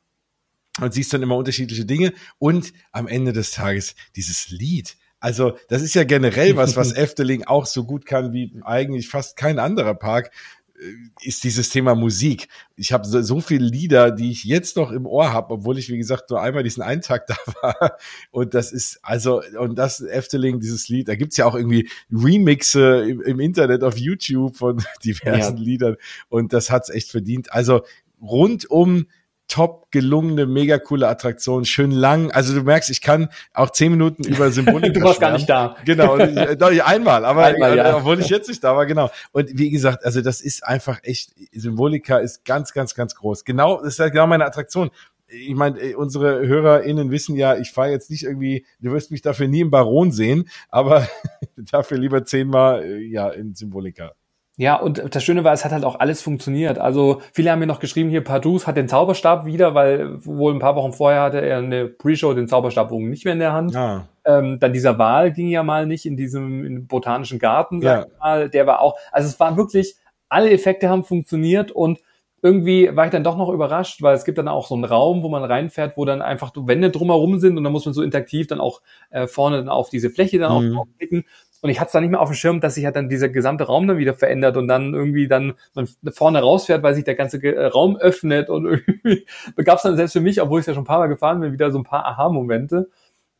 und siehst dann immer unterschiedliche Dinge und am Ende des Tages dieses Lied. Also das ist ja generell was, was Efteling auch so gut kann wie eigentlich fast kein anderer Park ist dieses Thema Musik. Ich habe so, so viele Lieder, die ich jetzt noch im Ohr habe, obwohl ich, wie gesagt, nur einmal diesen einen Tag da war. Und das ist, also, und das Efteling, dieses Lied, da gibt's ja auch irgendwie Remixe im, im Internet auf YouTube von diversen ja. Liedern. Und das hat's echt verdient. Also rundum top gelungene, mega coole Attraktion, schön lang. Also du merkst, ich kann auch zehn Minuten über Symbolik. du warst gar nicht da. Genau, doch, einmal, aber einmal, ja. obwohl ich jetzt nicht da war, genau. Und wie gesagt, also das ist einfach echt, Symbolika ist ganz, ganz, ganz groß. Genau, das ist ja genau meine Attraktion. Ich meine, äh, unsere HörerInnen wissen ja, ich fahre jetzt nicht irgendwie, du wirst mich dafür nie im Baron sehen, aber dafür lieber zehnmal äh, ja in Symbolika. Ja, und das Schöne war, es hat halt auch alles funktioniert. Also viele haben mir noch geschrieben, hier Pardus hat den Zauberstab wieder, weil wohl ein paar Wochen vorher hatte er eine Pre-Show den Zauberstabbogen nicht mehr in der Hand. Ja. Ähm, dann dieser Wahl ging ja mal nicht in diesem in botanischen Garten, sag ja. ich mal. Der war auch, also es waren wirklich, alle Effekte haben funktioniert und irgendwie war ich dann doch noch überrascht, weil es gibt dann auch so einen Raum, wo man reinfährt, wo dann einfach Wände drumherum sind und dann muss man so interaktiv dann auch äh, vorne dann auf diese Fläche dann mhm. auch klicken. Und ich hatte es dann nicht mehr auf dem Schirm, dass sich halt dann dieser gesamte Raum dann wieder verändert und dann irgendwie dann man vorne rausfährt, weil sich der ganze äh, Raum öffnet und irgendwie gab es dann selbst für mich, obwohl ich ja schon ein paar Mal gefahren bin, wieder so ein paar Aha-Momente.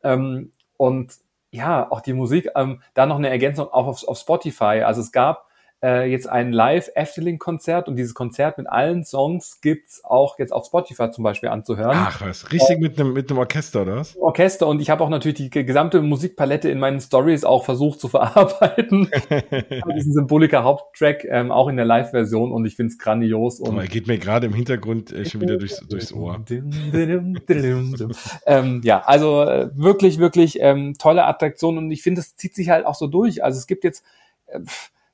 Ähm, und ja, auch die Musik, ähm, da noch eine Ergänzung auch auf, auf Spotify. Also es gab äh, jetzt ein Live-Efteling-Konzert und dieses Konzert mit allen Songs gibt's auch jetzt auf Spotify zum Beispiel anzuhören. Ach was, richtig äh, mit einem mit einem Orchester, oder was? Orchester und ich habe auch natürlich die gesamte Musikpalette in meinen Stories auch versucht zu verarbeiten. diesen Symbolika Haupttrack ähm, auch in der Live-Version und ich finde es grandios. Und er geht mir gerade im Hintergrund äh, schon wieder durchs, durchs Ohr. ähm, ja, also äh, wirklich, wirklich ähm, tolle Attraktion und ich finde, das zieht sich halt auch so durch. Also es gibt jetzt äh,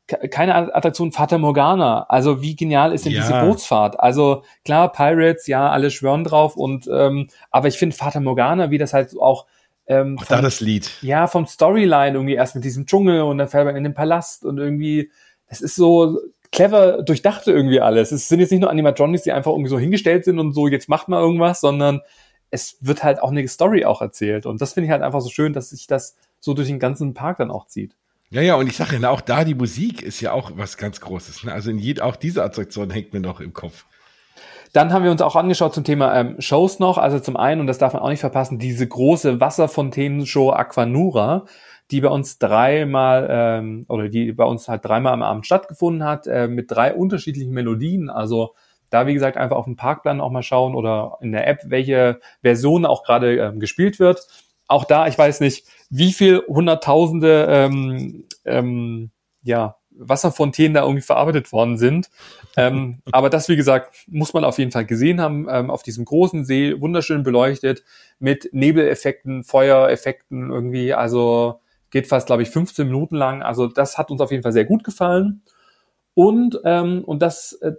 keine Attraktion Fata Morgana. Also wie genial ist denn ja. diese Bootsfahrt? Also klar, Pirates, ja, alle schwören drauf und ähm, aber ich finde Fata Morgana, wie das halt auch ähm, auch da das Lied. Ja, vom Storyline irgendwie erst mit diesem Dschungel und dann fährt man in den Palast und irgendwie, es ist so clever durchdachte irgendwie alles. Es sind jetzt nicht nur Animatronics, die einfach irgendwie so hingestellt sind und so, jetzt macht mal irgendwas, sondern es wird halt auch eine Story auch erzählt. Und das finde ich halt einfach so schön, dass sich das so durch den ganzen Park dann auch zieht. Ja, ja, und ich sage ja, auch da die Musik ist ja auch was ganz Großes. Ne? Also in jed, auch diese Attraktion hängt mir noch im Kopf. Dann haben wir uns auch angeschaut zum Thema ähm, Shows noch. Also zum einen, und das darf man auch nicht verpassen, diese große Wasserfontänen-Show Aquanura, die bei uns dreimal, ähm, oder die bei uns halt dreimal am Abend stattgefunden hat, äh, mit drei unterschiedlichen Melodien. Also da, wie gesagt, einfach auf dem Parkplan auch mal schauen oder in der App, welche Version auch gerade ähm, gespielt wird. Auch da, ich weiß nicht, wie viel hunderttausende ähm, ähm, ja, Wasserfontänen da irgendwie verarbeitet worden sind. ähm, aber das, wie gesagt, muss man auf jeden Fall gesehen haben, ähm, auf diesem großen See, wunderschön beleuchtet, mit Nebeleffekten, Feuereffekten irgendwie, also geht fast, glaube ich, 15 Minuten lang. Also das hat uns auf jeden Fall sehr gut gefallen. Und, ähm, und das äh,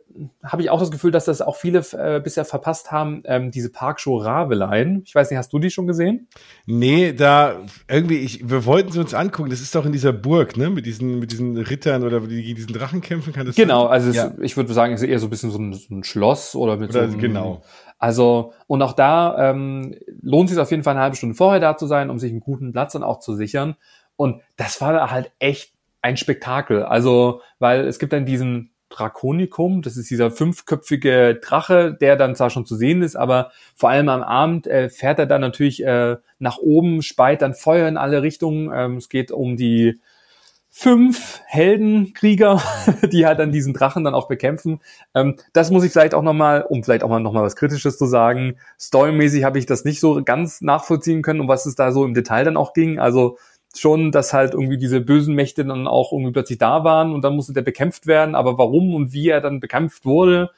habe ich auch das Gefühl, dass das auch viele äh, bisher verpasst haben, ähm, diese Parkshow Ravelein. Ich weiß nicht, hast du die schon gesehen? Nee, da irgendwie, ich, wir wollten sie uns angucken. Das ist doch in dieser Burg, ne? Mit diesen, mit diesen Rittern oder die gegen diesen Drachen kämpfen kann. Das genau, also ja. es, ich würde sagen, es ist eher so ein bisschen so ein, so ein Schloss oder mit oder, so einem, Genau. Also, und auch da ähm, lohnt es sich auf jeden Fall eine halbe Stunde vorher da zu sein, um sich einen guten Platz dann auch zu sichern. Und das war halt echt ein Spektakel. Also, weil es gibt dann diesen Drakonikum, das ist dieser fünfköpfige Drache, der dann zwar schon zu sehen ist, aber vor allem am Abend äh, fährt er dann natürlich äh, nach oben, speit dann Feuer in alle Richtungen. Ähm, es geht um die fünf Heldenkrieger, die halt dann diesen Drachen dann auch bekämpfen. Ähm, das muss ich vielleicht auch nochmal, um vielleicht auch mal nochmal was Kritisches zu sagen, storymäßig habe ich das nicht so ganz nachvollziehen können, um was es da so im Detail dann auch ging. Also schon, dass halt irgendwie diese bösen Mächte dann auch irgendwie plötzlich da waren und dann musste der bekämpft werden. Aber warum und wie er dann bekämpft wurde,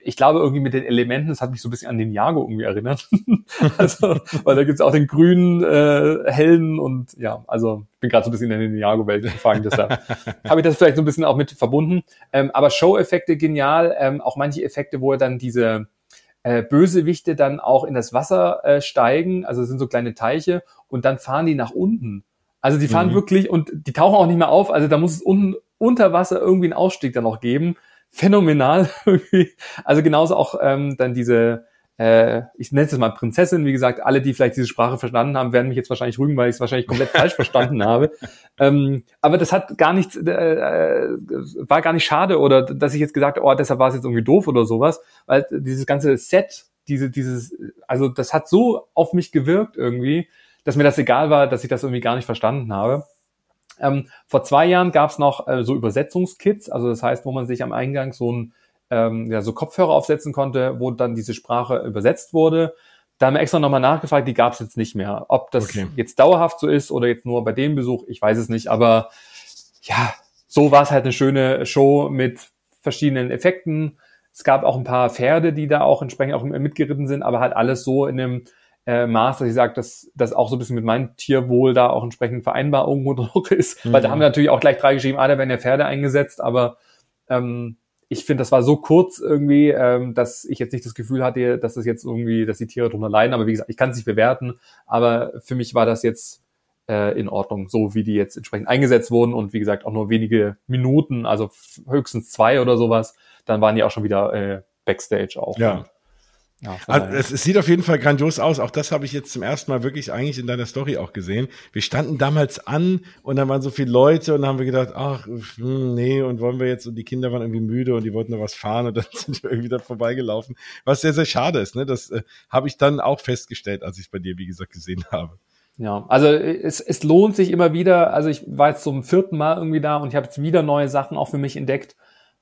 ich glaube irgendwie mit den Elementen, das hat mich so ein bisschen an den Jago irgendwie erinnert. also, weil da gibt's auch den grünen äh, Helden und ja, also ich bin gerade so ein bisschen in den Jago-Welt gefangen, deshalb habe ich das vielleicht so ein bisschen auch mit verbunden. Ähm, aber Show-Effekte genial, ähm, auch manche Effekte, wo er dann diese äh, Bösewichte dann auch in das Wasser äh, steigen, also es sind so kleine Teiche und dann fahren die nach unten. Also die fahren mhm. wirklich und die tauchen auch nicht mehr auf. Also da muss es unten unter Wasser irgendwie einen Ausstieg dann noch geben. Phänomenal. Also genauso auch ähm, dann diese äh, ich nenne es mal Prinzessin, wie gesagt, alle, die vielleicht diese Sprache verstanden haben, werden mich jetzt wahrscheinlich rügen, weil ich es wahrscheinlich komplett falsch verstanden habe. Ähm, aber das hat gar nichts, äh, äh, war gar nicht schade oder dass ich jetzt gesagt habe, oh, deshalb war es jetzt irgendwie doof oder sowas, weil dieses ganze Set, diese, dieses, also das hat so auf mich gewirkt irgendwie, dass mir das egal war, dass ich das irgendwie gar nicht verstanden habe. Ähm, vor zwei Jahren gab es noch äh, so Übersetzungskits, also das heißt, wo man sich am Eingang so ein ähm, ja, so Kopfhörer aufsetzen konnte, wo dann diese Sprache übersetzt wurde. Da haben wir extra nochmal nachgefragt, die gab es jetzt nicht mehr. Ob das okay. jetzt dauerhaft so ist oder jetzt nur bei dem Besuch, ich weiß es nicht. Aber ja, so war es halt eine schöne Show mit verschiedenen Effekten. Es gab auch ein paar Pferde, die da auch entsprechend auch mitgeritten sind, aber halt alles so in einem äh, Maß, dass ich sage, dass das auch so ein bisschen mit meinem Tierwohl da auch entsprechend vereinbar irgendwo noch ist. Mhm. Weil da haben wir natürlich auch gleich drei geschrieben, ah, da werden ja Pferde eingesetzt, aber ähm, ich finde, das war so kurz irgendwie, ähm, dass ich jetzt nicht das Gefühl hatte, dass das jetzt irgendwie, dass die Tiere drunter leiden. Aber wie gesagt, ich kann es nicht bewerten. Aber für mich war das jetzt äh, in Ordnung, so wie die jetzt entsprechend eingesetzt wurden und wie gesagt auch nur wenige Minuten, also höchstens zwei oder sowas. Dann waren die auch schon wieder äh, Backstage auch. Ja. Ja, also es, es, sieht auf jeden Fall grandios aus. Auch das habe ich jetzt zum ersten Mal wirklich eigentlich in deiner Story auch gesehen. Wir standen damals an und dann waren so viele Leute und dann haben wir gedacht, ach, hm, nee, und wollen wir jetzt, und die Kinder waren irgendwie müde und die wollten noch was fahren und dann sind wir irgendwie da vorbeigelaufen. Was sehr, sehr schade ist, ne? Das äh, habe ich dann auch festgestellt, als ich es bei dir, wie gesagt, gesehen habe. Ja, also es, es lohnt sich immer wieder. Also ich war jetzt zum vierten Mal irgendwie da und ich habe jetzt wieder neue Sachen auch für mich entdeckt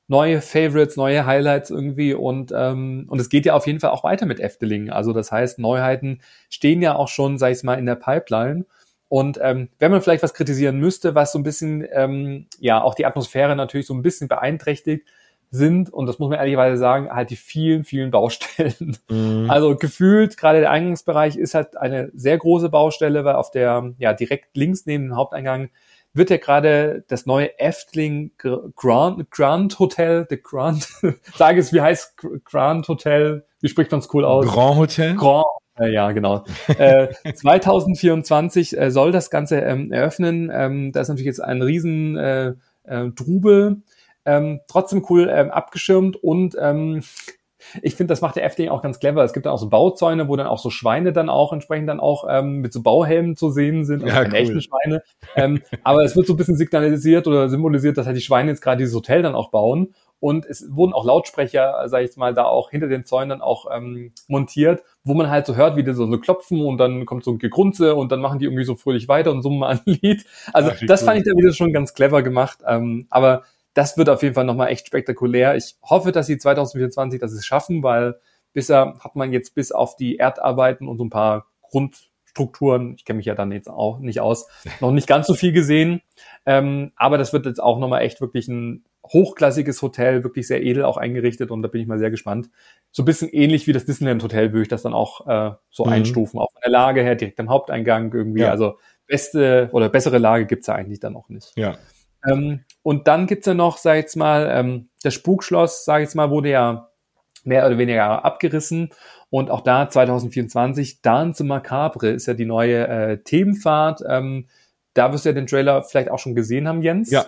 neue Favorites, neue Highlights irgendwie und ähm, und es geht ja auf jeden Fall auch weiter mit Efteling. Also das heißt, Neuheiten stehen ja auch schon, sag ich mal, in der Pipeline. Und ähm, wenn man vielleicht was kritisieren müsste, was so ein bisschen ähm, ja auch die Atmosphäre natürlich so ein bisschen beeinträchtigt, sind, und das muss man ehrlicherweise sagen, halt die vielen, vielen Baustellen. Mhm. Also gefühlt, gerade der Eingangsbereich ist halt eine sehr große Baustelle, weil auf der, ja, direkt links neben dem Haupteingang wird ja gerade das neue Efteling Grand, Grand Hotel, the Grand, sage es, wie heißt Grand Hotel? Wie spricht man es cool aus? Grand Hotel? Grand äh, ja, genau. äh, 2024 äh, soll das Ganze ähm, eröffnen. Ähm, da ist natürlich jetzt ein riesen äh, äh, Trubel. Ähm, trotzdem cool ähm, abgeschirmt und ähm, ich finde, das macht der FD auch ganz clever. Es gibt dann auch so Bauzäune, wo dann auch so Schweine dann auch entsprechend dann auch ähm, mit so Bauhelmen zu sehen sind, also ja, keine cool. echten Schweine. Ähm, aber es wird so ein bisschen signalisiert oder symbolisiert, dass halt die Schweine jetzt gerade dieses Hotel dann auch bauen. Und es wurden auch Lautsprecher, sag ich jetzt mal, da auch hinter den Zäunen dann auch ähm, montiert, wo man halt so hört, wie die so, so klopfen und dann kommt so ein Gegrunze und dann machen die irgendwie so fröhlich weiter und summen mal ein Lied. Also Ach, das fand ich dann wieder schon ganz clever gemacht. Ähm, aber das wird auf jeden Fall nochmal echt spektakulär. Ich hoffe, dass sie 2024 das schaffen, weil bisher hat man jetzt bis auf die Erdarbeiten und so ein paar Grundstrukturen, ich kenne mich ja dann jetzt auch nicht aus, noch nicht ganz so viel gesehen. Ähm, aber das wird jetzt auch nochmal echt wirklich ein hochklassiges Hotel, wirklich sehr edel auch eingerichtet und da bin ich mal sehr gespannt. So ein bisschen ähnlich wie das Disneyland Hotel würde ich das dann auch äh, so mhm. einstufen, auch von der Lage her, direkt am Haupteingang irgendwie. Ja. Also beste oder bessere Lage gibt's ja eigentlich dann auch nicht. Ja. Ähm, und dann gibt's ja noch, sag ich jetzt mal, ähm, das Spukschloss, sag ich jetzt mal, wurde ja mehr oder weniger abgerissen. Und auch da 2024, Dance Macabre ist ja die neue äh, Themenfahrt. Ähm, da wirst du ja den Trailer vielleicht auch schon gesehen haben, Jens. Ja.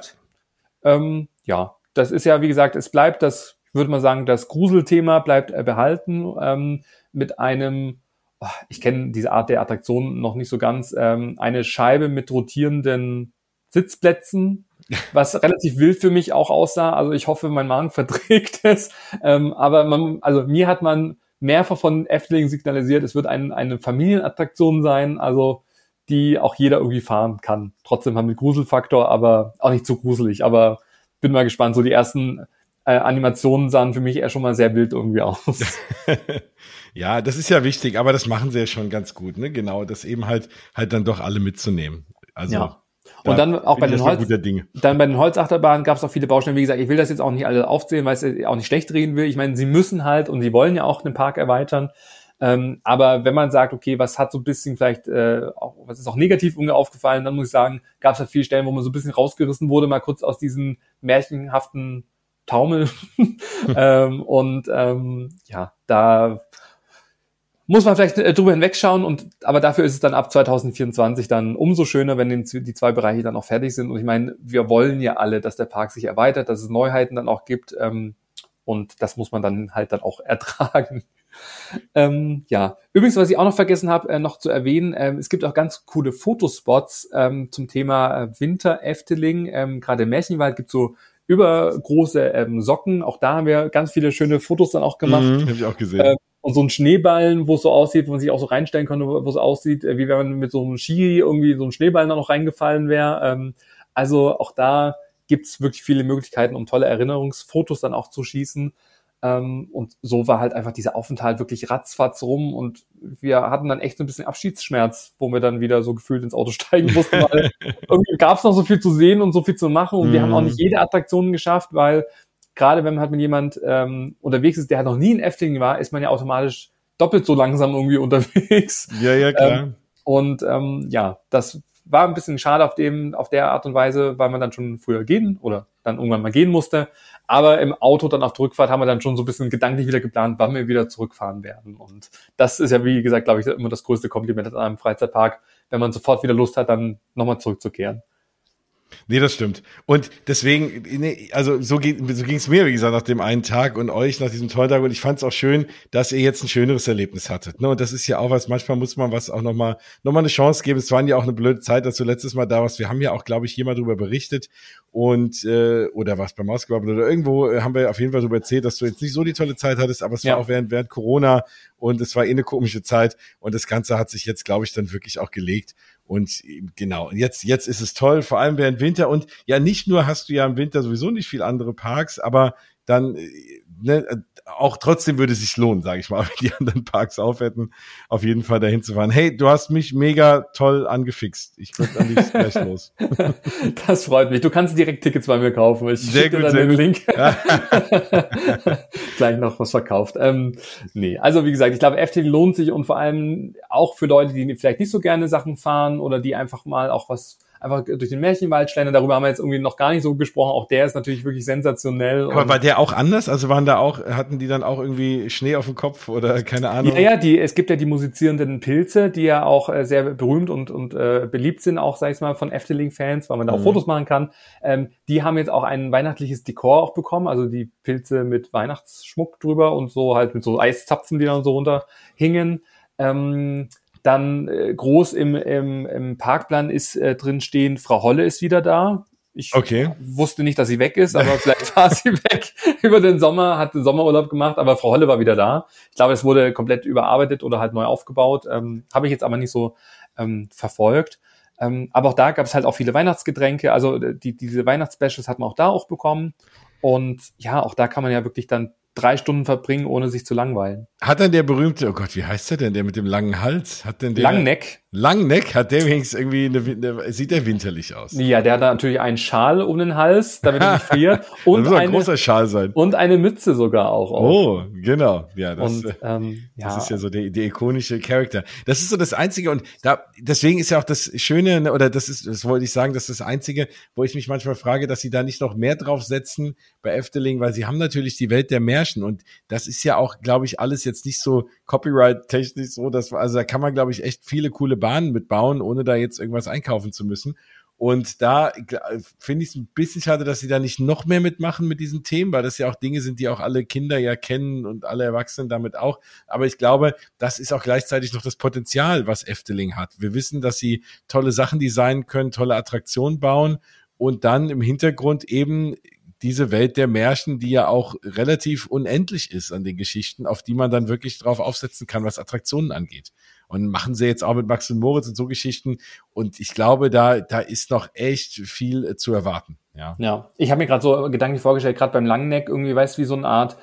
Ähm, ja, das ist ja, wie gesagt, es bleibt das, würde man sagen, das Gruselthema bleibt äh, behalten ähm, mit einem, oh, ich kenne diese Art der Attraktion noch nicht so ganz, ähm, eine Scheibe mit rotierenden Sitzplätzen, was relativ wild für mich auch aussah. Also ich hoffe, mein Magen verträgt es. Ähm, aber man, also mir hat man mehrfach von Efteling signalisiert, es wird ein, eine Familienattraktion sein, also die auch jeder irgendwie fahren kann. Trotzdem haben wir Gruselfaktor, aber auch nicht zu gruselig. Aber bin mal gespannt. So die ersten äh, Animationen sahen für mich eher schon mal sehr wild irgendwie aus. ja, das ist ja wichtig, aber das machen sie ja schon ganz gut, ne? Genau, das eben halt halt dann doch alle mitzunehmen. Also ja. Und dann auch bei den, Holz, dann bei den Holzachterbahnen gab es auch viele Baustellen. Wie gesagt, ich will das jetzt auch nicht alle aufzählen, weil ich auch nicht schlecht reden will. Ich meine, sie müssen halt und sie wollen ja auch den Park erweitern. Ähm, aber wenn man sagt, okay, was hat so ein bisschen vielleicht, äh, auch, was ist auch negativ aufgefallen, dann muss ich sagen, gab es halt viele Stellen, wo man so ein bisschen rausgerissen wurde, mal kurz aus diesen märchenhaften Taumel. ähm, und ähm, ja, da muss man vielleicht äh, drüber hinwegschauen und aber dafür ist es dann ab 2024 dann umso schöner, wenn die zwei Bereiche dann auch fertig sind. Und ich meine, wir wollen ja alle, dass der Park sich erweitert, dass es Neuheiten dann auch gibt ähm, und das muss man dann halt dann auch ertragen. ähm, ja, übrigens, was ich auch noch vergessen habe, äh, noch zu erwähnen, ähm, es gibt auch ganz coole Fotospots ähm, zum Thema äh, Winter Efteling. Ähm, Gerade im Märchenwald gibt so übergroße ähm, Socken. Auch da haben wir ganz viele schöne Fotos dann auch gemacht. Mhm, Habe ich auch gesehen. Ähm, und so ein Schneeballen, wo es so aussieht, wo man sich auch so reinstellen könnte, wo es aussieht, äh, wie wenn man mit so einem Ski irgendwie so ein Schneeballen da noch reingefallen wäre. Ähm, also auch da gibt's wirklich viele Möglichkeiten, um tolle Erinnerungsfotos dann auch zu schießen. Ähm, und so war halt einfach dieser Aufenthalt wirklich ratzfatz rum und wir hatten dann echt so ein bisschen Abschiedsschmerz, wo wir dann wieder so gefühlt ins Auto steigen mussten, weil irgendwie gab es noch so viel zu sehen und so viel zu machen und mm. wir haben auch nicht mhm. jede Attraktion geschafft, weil gerade wenn man halt mit jemand ähm, unterwegs ist, der halt noch nie in Efteling war, ist man ja automatisch doppelt so langsam irgendwie unterwegs. Ja, ja, klar. Ähm, und ähm, ja, das war ein bisschen schade auf dem, auf der Art und Weise, weil man dann schon früher gehen oder dann irgendwann mal gehen musste. Aber im Auto dann auf der Rückfahrt haben wir dann schon so ein bisschen gedanklich wieder geplant, wann wir wieder zurückfahren werden. Und das ist ja, wie gesagt, glaube ich, immer das größte Kompliment an einem Freizeitpark, wenn man sofort wieder Lust hat, dann nochmal zurückzukehren. Nee, das stimmt. Und deswegen, nee, also so, geht, so ging es mir, wie gesagt, nach dem einen Tag und euch nach diesem tollen Tag. Und ich fand es auch schön, dass ihr jetzt ein schöneres Erlebnis hattet. Ne? Und das ist ja auch was, manchmal muss man was auch nochmal noch mal eine Chance geben. Es war ja auch eine blöde Zeit, dass du letztes Mal da warst. Wir haben ja auch, glaube ich, hier mal drüber berichtet. Und äh, oder was beim Ausgebabbel oder irgendwo äh, haben wir auf jeden Fall darüber erzählt, dass du jetzt nicht so die tolle Zeit hattest, aber es ja. war auch während, während Corona und es war eh eine komische Zeit. Und das Ganze hat sich jetzt, glaube ich, dann wirklich auch gelegt. Und genau, jetzt, jetzt ist es toll, vor allem während Winter. Und ja, nicht nur hast du ja im Winter sowieso nicht viel andere Parks, aber dann äh, ne, auch trotzdem würde es sich lohnen, sage ich mal, wenn die anderen Parks aufhätten, auf jeden Fall dahin zu fahren. Hey, du hast mich mega toll angefixt. Ich würde am liebsten gleich los. Das freut mich. Du kannst direkt Tickets bei mir kaufen. Ich sehr gut, dann sehr den gut. Link. gleich noch was verkauft. Ähm, nee, also wie gesagt, ich glaube, FT lohnt sich und vor allem auch für Leute, die vielleicht nicht so gerne Sachen fahren oder die einfach mal auch was einfach durch den Märchenwald schlendern. Darüber haben wir jetzt irgendwie noch gar nicht so gesprochen. Auch der ist natürlich wirklich sensationell. Aber war der auch anders? Also waren da auch, hatten die dann auch irgendwie Schnee auf dem Kopf oder keine Ahnung? Ja, ja, die, es gibt ja die musizierenden Pilze, die ja auch äh, sehr berühmt und, und äh, beliebt sind, auch, sag ich mal, von Efteling-Fans, weil man da auch mhm. Fotos machen kann. Ähm, die haben jetzt auch ein weihnachtliches Dekor auch bekommen, also die Pilze mit Weihnachtsschmuck drüber und so halt mit so Eiszapfen, die dann so runterhingen. Ähm, dann äh, groß im, im, im Parkplan ist äh, drin stehen, Frau Holle ist wieder da. Ich okay. wusste nicht, dass sie weg ist, aber vielleicht war sie weg über den Sommer, hat den Sommerurlaub gemacht, aber Frau Holle war wieder da. Ich glaube, es wurde komplett überarbeitet oder halt neu aufgebaut. Ähm, Habe ich jetzt aber nicht so ähm, verfolgt. Ähm, aber auch da gab es halt auch viele Weihnachtsgetränke. Also äh, die, diese Weihnachtsspecials hat man auch da auch bekommen. Und ja, auch da kann man ja wirklich dann drei Stunden verbringen, ohne sich zu langweilen. Hat dann der berühmte, oh Gott, wie heißt der denn, der mit dem langen Hals? Hat denn der Langneck? Langneck hat der wenigstens irgendwie eine, eine, sieht der winterlich aus. Ja, der hat natürlich einen Schal um den Hals, damit er nicht friert und das muss ein großer Schal sein und eine Mütze sogar auch. Auf. Oh, genau, ja, das, und, ähm, das ja. ist ja so der, der ikonische Charakter. Das ist so das einzige und da deswegen ist ja auch das Schöne ne, oder das ist, das wollte ich sagen, das ist das einzige, wo ich mich manchmal frage, dass sie da nicht noch mehr drauf setzen bei Efteling, weil sie haben natürlich die Welt der Märchen und das ist ja auch, glaube ich, alles jetzt nicht so Copyright-technisch so, dass also da kann man, glaube ich, echt viele coole Bahnen mitbauen, ohne da jetzt irgendwas einkaufen zu müssen. Und da finde ich es ein bisschen schade, dass sie da nicht noch mehr mitmachen mit diesen Themen, weil das ja auch Dinge sind, die auch alle Kinder ja kennen und alle Erwachsenen damit auch. Aber ich glaube, das ist auch gleichzeitig noch das Potenzial, was Efteling hat. Wir wissen, dass sie tolle Sachen designen können, tolle Attraktionen bauen und dann im Hintergrund eben diese Welt der Märchen, die ja auch relativ unendlich ist an den Geschichten, auf die man dann wirklich drauf aufsetzen kann, was Attraktionen angeht. Und machen sie jetzt auch mit Max und Moritz und so Geschichten. Und ich glaube, da, da ist noch echt viel zu erwarten. Ja, ja. ich habe mir gerade so gedanklich vorgestellt, gerade beim Langneck irgendwie, weißt du, wie so eine Art äh,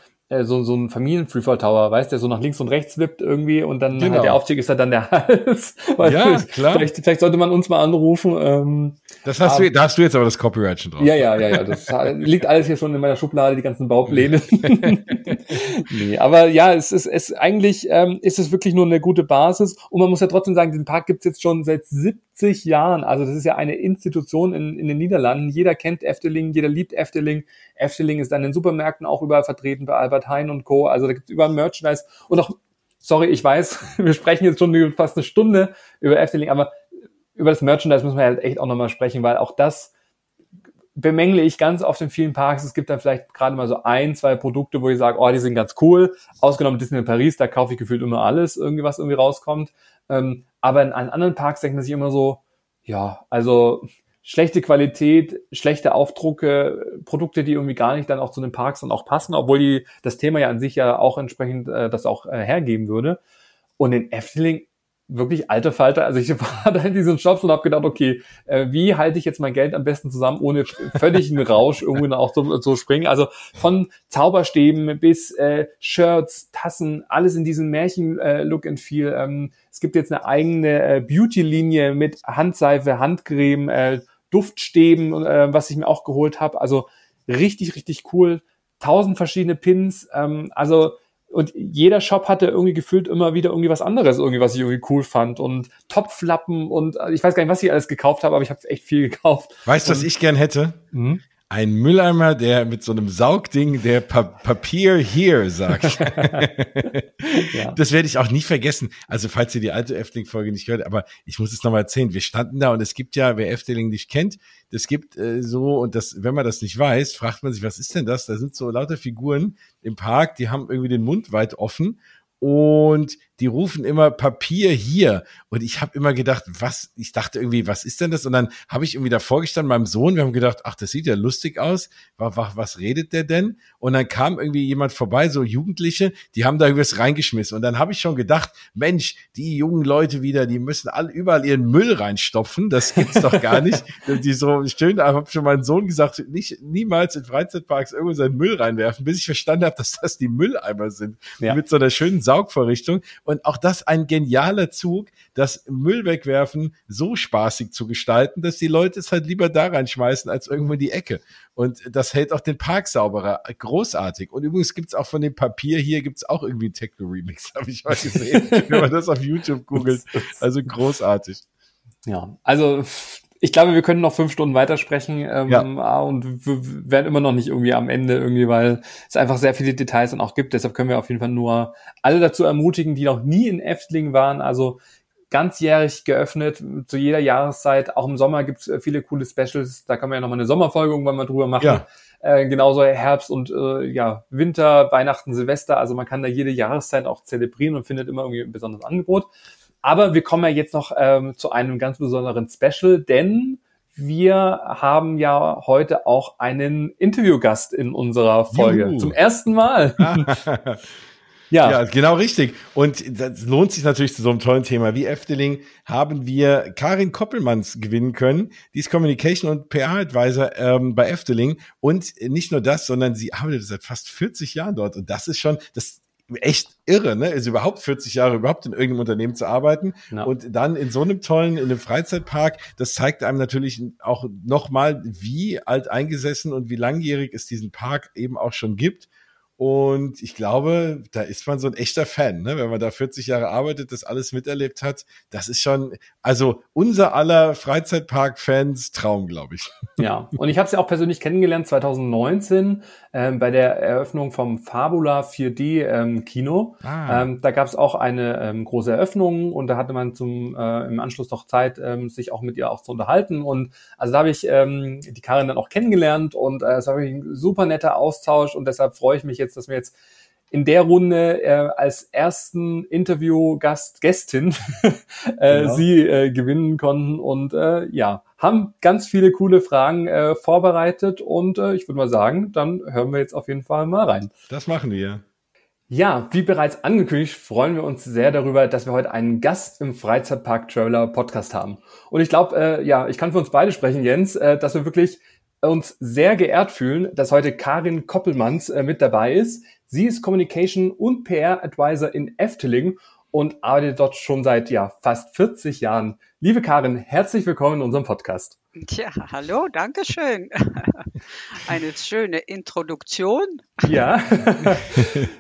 so, so ein Familien-Freefall-Tower, weißt der so nach links und rechts wippt irgendwie und dann genau. halt der Aufstieg ist halt dann der Hals. ja, klar. Vielleicht, vielleicht sollte man uns mal anrufen. Ähm, das hast aber, du, da hast du jetzt aber das Copyright schon drauf. Ja, ja, ja, ja. Das liegt alles hier schon in meiner Schublade, die ganzen Baupläne. nee, aber ja, es ist, es eigentlich ähm, ist es wirklich nur eine gute Basis und man muss ja trotzdem sagen, diesen Park gibt's jetzt schon seit 70 Jahren. Also das ist ja eine Institution in, in den Niederlanden. Jeder kennt Efteling, jeder liebt Efteling. Efteling ist in den Supermärkten auch überall vertreten bei Albert Hein und Co. Also da gibt es überall Merchandise und auch, sorry, ich weiß, wir sprechen jetzt schon fast eine Stunde über Efteling, aber über das Merchandise müssen wir halt echt auch nochmal sprechen, weil auch das bemängle ich ganz oft in vielen Parks. Es gibt dann vielleicht gerade mal so ein, zwei Produkte, wo ich sage, oh, die sind ganz cool. Ausgenommen Disney in Paris, da kaufe ich gefühlt immer alles, irgendwie was irgendwie rauskommt. Ähm, aber in, in anderen Parks denkt man sich immer so, ja, also schlechte Qualität, schlechte Aufdrucke, Produkte, die irgendwie gar nicht dann auch zu den Parks dann auch passen, obwohl die das Thema ja an sich ja auch entsprechend äh, das auch äh, hergeben würde. Und in Efteling wirklich alter Falter. Also ich war da in diesen Shops und habe gedacht, okay, äh, wie halte ich jetzt mein Geld am besten zusammen, ohne völligen Rausch irgendwie auch zu, zu springen. Also von Zauberstäben bis äh, Shirts, Tassen, alles in diesem Märchen-Look äh, and Feel. Ähm, es gibt jetzt eine eigene äh, Beauty-Linie mit Handseife, Handcreme, äh, Duftstäben, äh, was ich mir auch geholt habe. Also richtig, richtig cool. Tausend verschiedene Pins. Ähm, also und jeder Shop hatte irgendwie gefühlt immer wieder irgendwie was anderes, irgendwie, was ich irgendwie cool fand. Und Topflappen und ich weiß gar nicht, was ich alles gekauft habe, aber ich habe echt viel gekauft. Weißt du, was ich gern hätte? Mhm ein Mülleimer, der mit so einem Saugding, der pa Papier hier sagt. ja. Das werde ich auch nie vergessen. Also falls ihr die alte Efteling-Folge nicht gehört, aber ich muss es nochmal erzählen. Wir standen da und es gibt ja, wer Efteling nicht kennt, das gibt äh, so und das, wenn man das nicht weiß, fragt man sich, was ist denn das? Da sind so lauter Figuren im Park, die haben irgendwie den Mund weit offen und die rufen immer Papier hier. Und ich habe immer gedacht, was, ich dachte irgendwie, was ist denn das? Und dann habe ich irgendwie davor gestanden, meinem Sohn, wir haben gedacht, ach, das sieht ja lustig aus. Was, was, redet der denn? Und dann kam irgendwie jemand vorbei, so Jugendliche, die haben da irgendwas reingeschmissen. Und dann habe ich schon gedacht, Mensch, die jungen Leute wieder, die müssen alle überall ihren Müll reinstopfen. Das gibt's doch gar nicht. die so schön, da habe schon meinen Sohn gesagt, nicht niemals in Freizeitparks irgendwo seinen Müll reinwerfen, bis ich verstanden habe, dass das die Mülleimer sind. Ja. Mit so einer schönen Saugvorrichtung. Und auch das ein genialer Zug, das Müll wegwerfen so spaßig zu gestalten, dass die Leute es halt lieber da reinschmeißen als irgendwo in die Ecke. Und das hält auch den Park sauberer. Großartig. Und übrigens gibt's auch von dem Papier hier gibt's auch irgendwie einen Techno-Remix, habe ich mal gesehen, wenn man das auf YouTube googelt. Also großartig. Ja, also ich glaube, wir können noch fünf Stunden weitersprechen ähm, ja. Ah, und wir werden immer noch nicht irgendwie am Ende irgendwie, weil es einfach sehr viele Details dann auch gibt. Deshalb können wir auf jeden Fall nur alle dazu ermutigen, die noch nie in Efteling waren. Also ganzjährig geöffnet, zu jeder Jahreszeit. Auch im Sommer gibt es äh, viele coole Specials. Da kann man ja nochmal eine Sommerfolge irgendwann mal drüber machen. Ja. Äh, genauso Herbst und äh, ja, Winter, Weihnachten, Silvester. Also man kann da jede Jahreszeit auch zelebrieren und findet immer irgendwie ein besonderes Angebot. Aber wir kommen ja jetzt noch ähm, zu einem ganz besonderen Special, denn wir haben ja heute auch einen Interviewgast in unserer Folge. Juhu. Zum ersten Mal. ja. ja, genau richtig. Und das lohnt sich natürlich zu so einem tollen Thema wie Efteling, haben wir Karin Koppelmanns gewinnen können. Die ist Communication und PR-Advisor ähm, bei Efteling. Und nicht nur das, sondern sie arbeitet seit fast 40 Jahren dort. Und das ist schon, das echt irre, ne? Also überhaupt 40 Jahre überhaupt in irgendeinem Unternehmen zu arbeiten ja. und dann in so einem tollen, in einem Freizeitpark, das zeigt einem natürlich auch nochmal, wie alt eingesessen und wie langjährig es diesen Park eben auch schon gibt. Und ich glaube, da ist man so ein echter Fan, ne? wenn man da 40 Jahre arbeitet, das alles miterlebt hat. Das ist schon, also unser aller Freizeitpark-Fans Traum, glaube ich. Ja, und ich habe sie ja auch persönlich kennengelernt 2019 ähm, bei der Eröffnung vom Fabula 4D ähm, Kino. Ah. Ähm, da gab es auch eine ähm, große Eröffnung und da hatte man zum äh, im Anschluss noch Zeit, ähm, sich auch mit ihr auch zu unterhalten. Und also da habe ich ähm, die Karin dann auch kennengelernt und äh, es war wirklich ein super netter Austausch und deshalb freue ich mich jetzt, dass wir jetzt in der Runde äh, als ersten Interviewgast Gästin äh, genau. sie äh, gewinnen konnten und äh, ja haben ganz viele coole Fragen äh, vorbereitet und äh, ich würde mal sagen, dann hören wir jetzt auf jeden Fall mal rein. Das machen wir. Ja, wie bereits angekündigt, freuen wir uns sehr darüber, dass wir heute einen Gast im Freizeitpark Traveler Podcast haben. Und ich glaube, äh, ja, ich kann für uns beide sprechen, Jens, äh, dass wir wirklich uns sehr geehrt fühlen, dass heute Karin Koppelmanns äh, mit dabei ist. Sie ist Communication und PR Advisor in Efteling und arbeitet dort schon seit ja fast 40 Jahren. Liebe Karin, herzlich willkommen in unserem Podcast. Tja, hallo, danke schön. Eine schöne Introduktion. Ja,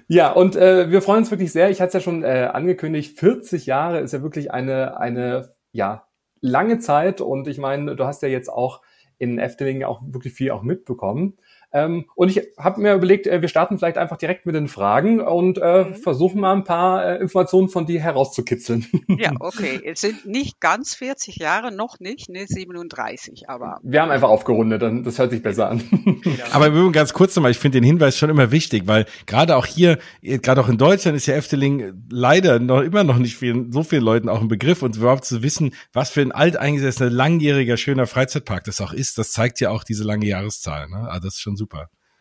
ja, und äh, wir freuen uns wirklich sehr. Ich hatte es ja schon äh, angekündigt. 40 Jahre ist ja wirklich eine eine ja lange Zeit und ich meine, du hast ja jetzt auch in Efteling auch wirklich viel auch mitbekommen. Ähm, und ich habe mir überlegt, äh, wir starten vielleicht einfach direkt mit den Fragen und äh, mhm. versuchen mal ein paar äh, Informationen von dir herauszukitzeln. Ja, okay. Es sind nicht ganz 40 Jahre, noch nicht, ne, 37, aber. Wir haben einfach aufgerundet, dann das hört sich besser an. Genau. aber übrigens ganz kurz nochmal, ich finde den Hinweis schon immer wichtig, weil gerade auch hier, gerade auch in Deutschland ist ja Efteling leider noch immer noch nicht vielen, so vielen Leuten auch ein Begriff und überhaupt zu wissen, was für ein alteingesessener, langjähriger, schöner Freizeitpark das auch ist, das zeigt ja auch diese lange Jahreszahl. Ne? Also das ist schon super.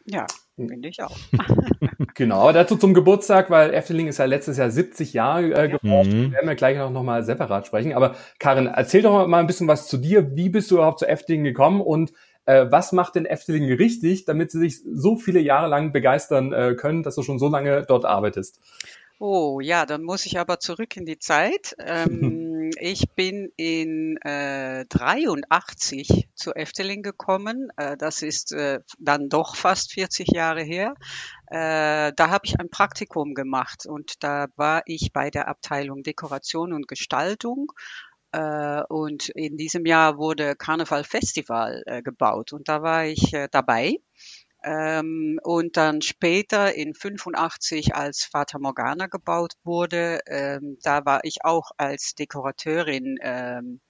Ja, finde ich auch. genau, aber dazu zum Geburtstag, weil Efteling ist ja letztes Jahr 70 Jahre äh, geworden. Mhm. werden wir gleich noch, noch mal separat sprechen. Aber Karin, erzähl doch mal ein bisschen was zu dir. Wie bist du überhaupt zu Efteling gekommen und äh, was macht denn Efteling richtig, damit sie sich so viele Jahre lang begeistern äh, können, dass du schon so lange dort arbeitest? Oh ja, dann muss ich aber zurück in die Zeit. Ähm, ich bin in äh, 83 zu Efteling gekommen. Äh, das ist äh, dann doch fast 40 Jahre her. Äh, da habe ich ein Praktikum gemacht und da war ich bei der Abteilung Dekoration und Gestaltung. Äh, und in diesem Jahr wurde Karneval Festival äh, gebaut und da war ich äh, dabei. Ähm, und dann später in 85, als Fata Morgana gebaut wurde, ähm, da war ich auch als Dekorateurin ähm,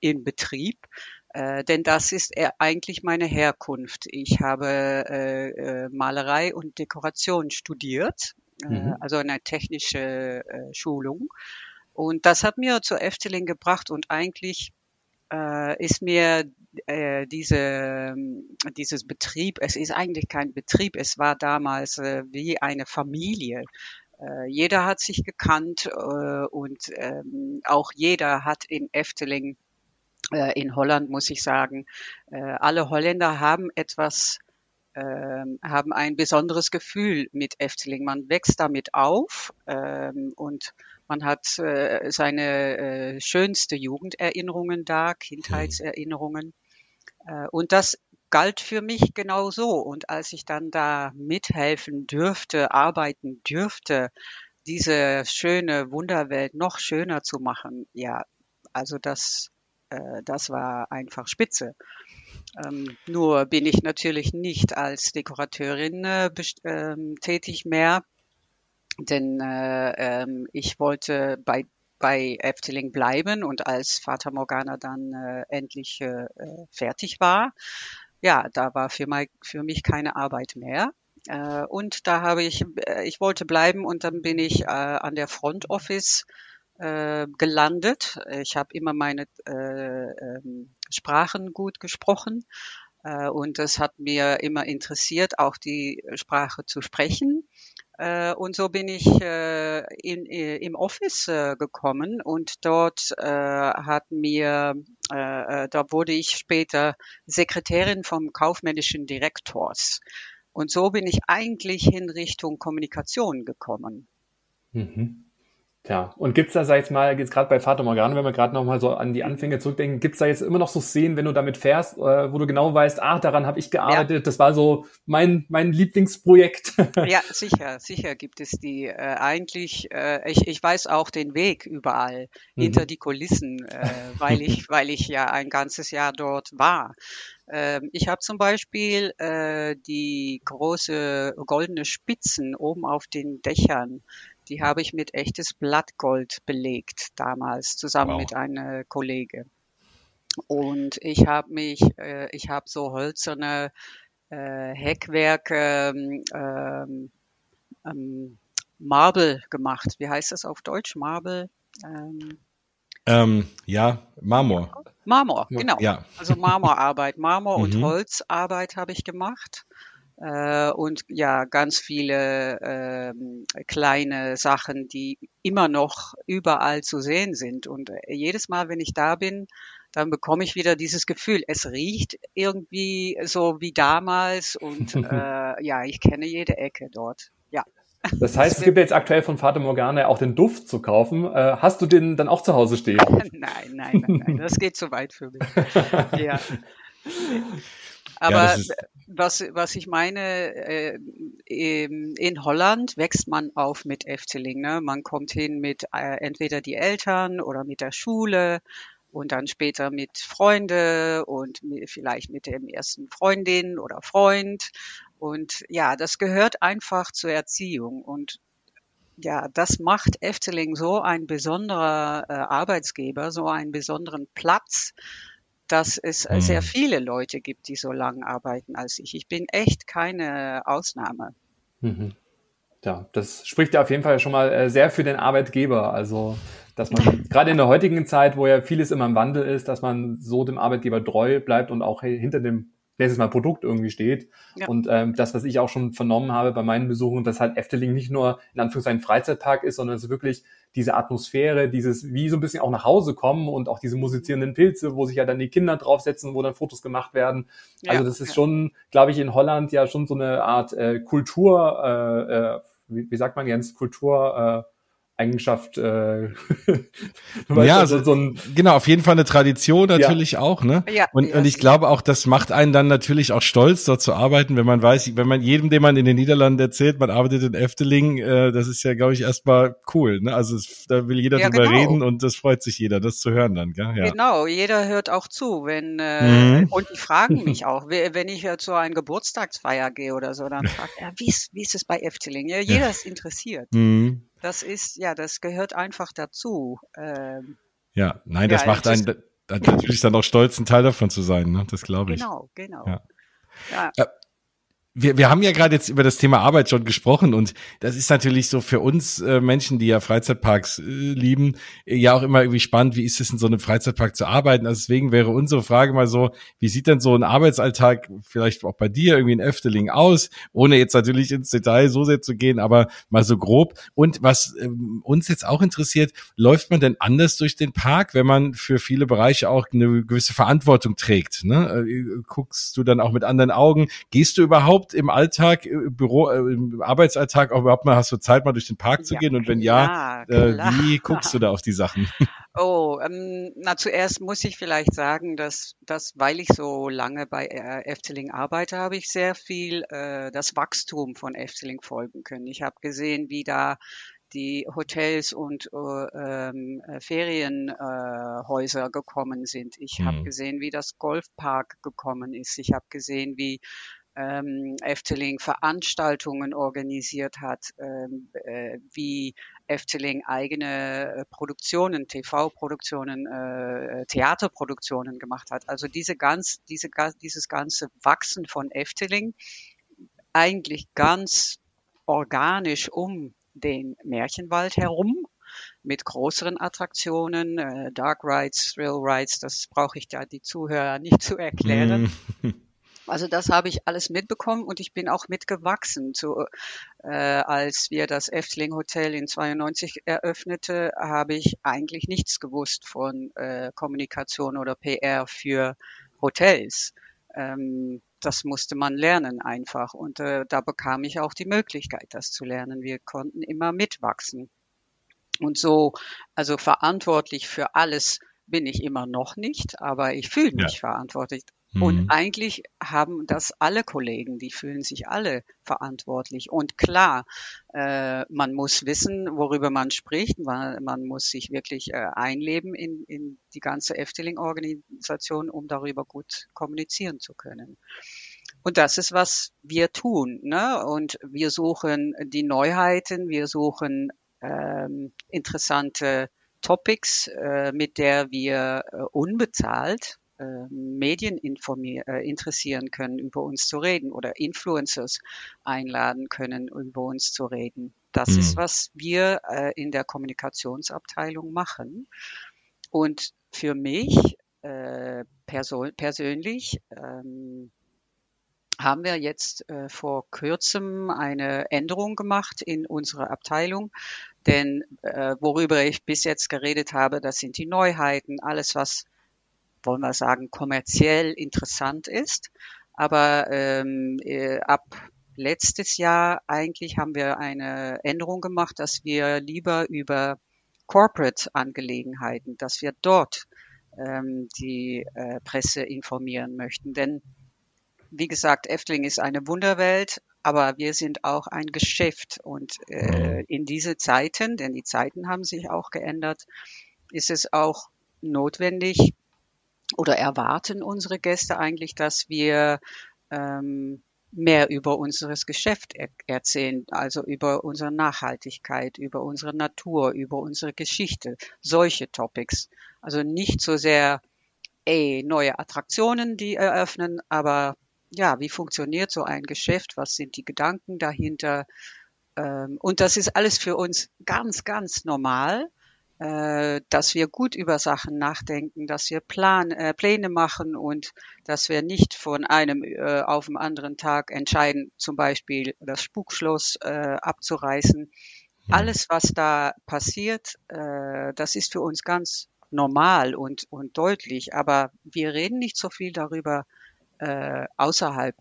in Betrieb. Äh, denn das ist eigentlich meine Herkunft. Ich habe äh, äh, Malerei und Dekoration studiert, äh, mhm. also eine technische äh, Schulung. Und das hat mir zur Efteling gebracht und eigentlich ist mir äh, diese, dieses Betrieb, es ist eigentlich kein Betrieb, es war damals äh, wie eine Familie. Äh, jeder hat sich gekannt äh, und ähm, auch jeder hat in Efteling, äh, in Holland muss ich sagen, äh, alle Holländer haben etwas ähm, haben ein besonderes Gefühl mit Efteling. Man wächst damit auf ähm, und man hat äh, seine äh, schönste Jugenderinnerungen da, Kindheitserinnerungen. Äh, und das galt für mich genau so. Und als ich dann da mithelfen dürfte, arbeiten dürfte, diese schöne Wunderwelt noch schöner zu machen, ja, also das, äh, das war einfach spitze. Ähm, nur bin ich natürlich nicht als Dekorateurin äh, ähm, tätig mehr, denn äh, ähm, ich wollte bei bei Efteling bleiben und als Vater Morgana dann äh, endlich äh, fertig war, ja, da war für, mein, für mich keine Arbeit mehr. Äh, und da habe ich, äh, ich wollte bleiben und dann bin ich äh, an der Front Office äh, gelandet. Ich habe immer meine äh, äh, Sprachen gut gesprochen äh, und es hat mir immer interessiert, auch die Sprache zu sprechen. Äh, und so bin ich äh, in, äh, im Office äh, gekommen und dort äh, hat mir, äh, da wurde ich später Sekretärin vom kaufmännischen Direktors. Und so bin ich eigentlich in Richtung Kommunikation gekommen. Mhm. Tja, und gibt's da, sag ich jetzt mal, jetzt gerade bei Vater Morgana, wenn wir gerade nochmal so an die Anfänge zurückdenken, gibt's da jetzt immer noch so Szenen, wenn du damit fährst, äh, wo du genau weißt, ah, daran habe ich gearbeitet, ja. das war so mein, mein Lieblingsprojekt. Ja, sicher, sicher gibt es die. Äh, eigentlich, äh, ich, ich weiß auch den Weg überall mhm. hinter die Kulissen, äh, weil ich, weil ich ja ein ganzes Jahr dort war. Ähm, ich habe zum Beispiel äh, die große goldene Spitzen oben auf den Dächern die habe ich mit echtes Blattgold belegt damals zusammen wow. mit einer Kollege. Und ich habe mich, äh, ich habe so hölzerne äh, Heckwerke, ähm, ähm, Marble gemacht. Wie heißt das auf Deutsch? Marble? Ähm, ähm, ja, Marmor. Marmor, genau. Ja. Also Marmorarbeit, Marmor und mhm. Holzarbeit habe ich gemacht äh, und ja, ganz viele äh, kleine Sachen, die immer noch überall zu sehen sind. Und äh, jedes Mal, wenn ich da bin, dann bekomme ich wieder dieses Gefühl, es riecht irgendwie so wie damals und äh, ja, ich kenne jede Ecke dort. Ja. Das heißt, es gibt jetzt aktuell von Vater Morgana auch den Duft zu kaufen. Äh, hast du den dann auch zu Hause stehen? nein, nein, nein, nein, das geht zu weit für mich. ja. Aber ja, was, was ich meine, äh, in Holland wächst man auf mit Efteling. Ne? Man kommt hin mit äh, entweder die Eltern oder mit der Schule und dann später mit Freunde und vielleicht mit dem ersten Freundin oder Freund. Und ja, das gehört einfach zur Erziehung. Und ja, das macht Efteling so ein besonderer äh, Arbeitsgeber, so einen besonderen Platz, dass es äh, sehr mhm. viele Leute gibt, die so lange arbeiten als ich. Ich bin echt keine Ausnahme. Mhm. Ja, das spricht ja auf jeden Fall schon mal äh, sehr für den Arbeitgeber. Also, dass man gerade in der heutigen Zeit, wo ja vieles immer im Wandel ist, dass man so dem Arbeitgeber treu bleibt und auch hinter dem letztes Mal Produkt irgendwie steht. Ja. Und ähm, das, was ich auch schon vernommen habe bei meinen Besuchen, dass halt Efteling nicht nur in Anführungszeichen Freizeitpark ist, sondern es ist wirklich diese Atmosphäre, dieses wie so ein bisschen auch nach Hause kommen und auch diese musizierenden Pilze, wo sich ja dann die Kinder draufsetzen, wo dann Fotos gemacht werden. Ja, also das ist ja. schon, glaube ich, in Holland ja schon so eine Art äh, Kultur, äh, äh, wie, wie sagt man jetzt, Kultur, äh, Eigenschaft. Äh, ja, also, so ein genau, auf jeden Fall eine Tradition natürlich ja. auch, ne? Ja, und, ja. und ich glaube auch, das macht einen dann natürlich auch stolz, dort zu arbeiten, wenn man weiß, wenn man jedem, dem man in den Niederlanden erzählt, man arbeitet in Efteling, äh, das ist ja, glaube ich, erstmal cool, ne? Also es, da will jeder ja, drüber genau. reden und das freut sich jeder, das zu hören dann, gell? Ja. Genau, jeder hört auch zu, wenn äh, mhm. und die fragen mich auch, wenn ich zu einer Geburtstagsfeier gehe oder so, dann fragt er, wie ist, wie ist es bei Efteling? Ja, jeder ist interessiert. Mhm. Das ist, ja, das gehört einfach dazu. Ähm, ja, nein, das ja, macht einen natürlich dann auch stolz, ein Teil davon zu sein, ne? Das glaube ich. Genau, genau. Ja. Ja. Wir, wir haben ja gerade jetzt über das Thema Arbeit schon gesprochen und das ist natürlich so für uns äh, Menschen, die ja Freizeitparks äh, lieben, äh, ja auch immer irgendwie spannend, wie ist es in so einem Freizeitpark zu arbeiten. Also deswegen wäre unsere Frage mal so, wie sieht denn so ein Arbeitsalltag vielleicht auch bei dir irgendwie in Efteling aus, ohne jetzt natürlich ins Detail so sehr zu gehen, aber mal so grob. Und was ähm, uns jetzt auch interessiert, läuft man denn anders durch den Park, wenn man für viele Bereiche auch eine gewisse Verantwortung trägt? Ne? Äh, guckst du dann auch mit anderen Augen? Gehst du überhaupt überhaupt im Alltag, im äh, Büro, äh, im Arbeitsalltag auch überhaupt mal, hast du Zeit, mal durch den Park zu ja, gehen? Und wenn ja, äh, wie guckst du da auf die Sachen? Oh, ähm, na zuerst muss ich vielleicht sagen, dass, dass weil ich so lange bei äh, Efteling arbeite, habe ich sehr viel äh, das Wachstum von Efteling folgen können. Ich habe gesehen, wie da die Hotels und äh, ähm, Ferienhäuser äh, gekommen sind. Ich mhm. habe gesehen, wie das Golfpark gekommen ist. Ich habe gesehen, wie ähm, Efteling Veranstaltungen organisiert hat, ähm, äh, wie Efteling eigene äh, Produktionen, TV-Produktionen, äh, Theaterproduktionen gemacht hat. Also diese ganz, diese, dieses ganze Wachsen von Efteling eigentlich ganz organisch um den Märchenwald herum mit größeren Attraktionen, äh, Dark Rides, Thrill Rides, das brauche ich da die Zuhörer nicht zu erklären. Also das habe ich alles mitbekommen und ich bin auch mitgewachsen. Zu, äh, als wir das Efteling Hotel in 92 eröffnete, habe ich eigentlich nichts gewusst von äh, Kommunikation oder PR für Hotels. Ähm, das musste man lernen einfach und äh, da bekam ich auch die Möglichkeit, das zu lernen. Wir konnten immer mitwachsen. Und so, also verantwortlich für alles bin ich immer noch nicht, aber ich fühle mich ja. verantwortlich und mhm. eigentlich haben das alle Kollegen, die fühlen sich alle verantwortlich. Und klar, äh, man muss wissen, worüber man spricht. Man, man muss sich wirklich äh, einleben in, in die ganze Efteling-Organisation, um darüber gut kommunizieren zu können. Und das ist, was wir tun. Ne? Und wir suchen die Neuheiten, wir suchen ähm, interessante Topics, äh, mit der wir äh, unbezahlt äh, Medien äh, interessieren können, über uns zu reden oder Influencers einladen können, über uns zu reden. Das mhm. ist, was wir äh, in der Kommunikationsabteilung machen. Und für mich äh, persönlich ähm, haben wir jetzt äh, vor kurzem eine Änderung gemacht in unserer Abteilung. Denn äh, worüber ich bis jetzt geredet habe, das sind die Neuheiten, alles was wollen wir sagen, kommerziell interessant ist. Aber ähm, äh, ab letztes Jahr eigentlich haben wir eine Änderung gemacht, dass wir lieber über Corporate-Angelegenheiten, dass wir dort ähm, die äh, Presse informieren möchten. Denn wie gesagt, Efteling ist eine Wunderwelt, aber wir sind auch ein Geschäft. Und äh, mhm. in diese Zeiten, denn die Zeiten haben sich auch geändert, ist es auch notwendig, oder erwarten unsere Gäste eigentlich, dass wir ähm, mehr über unseres Geschäft er erzählen, also über unsere Nachhaltigkeit, über unsere Natur, über unsere Geschichte, solche Topics. Also nicht so sehr, ey, neue Attraktionen, die eröffnen, aber ja, wie funktioniert so ein Geschäft? Was sind die Gedanken dahinter? Ähm, und das ist alles für uns ganz, ganz normal äh, dass wir gut über Sachen nachdenken, dass wir Plan, äh, Pläne machen und dass wir nicht von einem äh, auf den anderen Tag entscheiden, zum Beispiel das Spukschloss äh, abzureißen. Mhm. Alles, was da passiert, äh, das ist für uns ganz normal und, und deutlich, aber wir reden nicht so viel darüber äh, außerhalb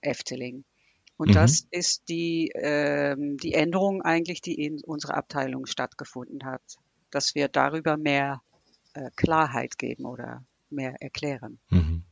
Efteling. Und mhm. das ist die, äh, die Änderung eigentlich, die in unserer Abteilung stattgefunden hat dass wir darüber mehr äh, Klarheit geben oder mehr erklären. Mhm.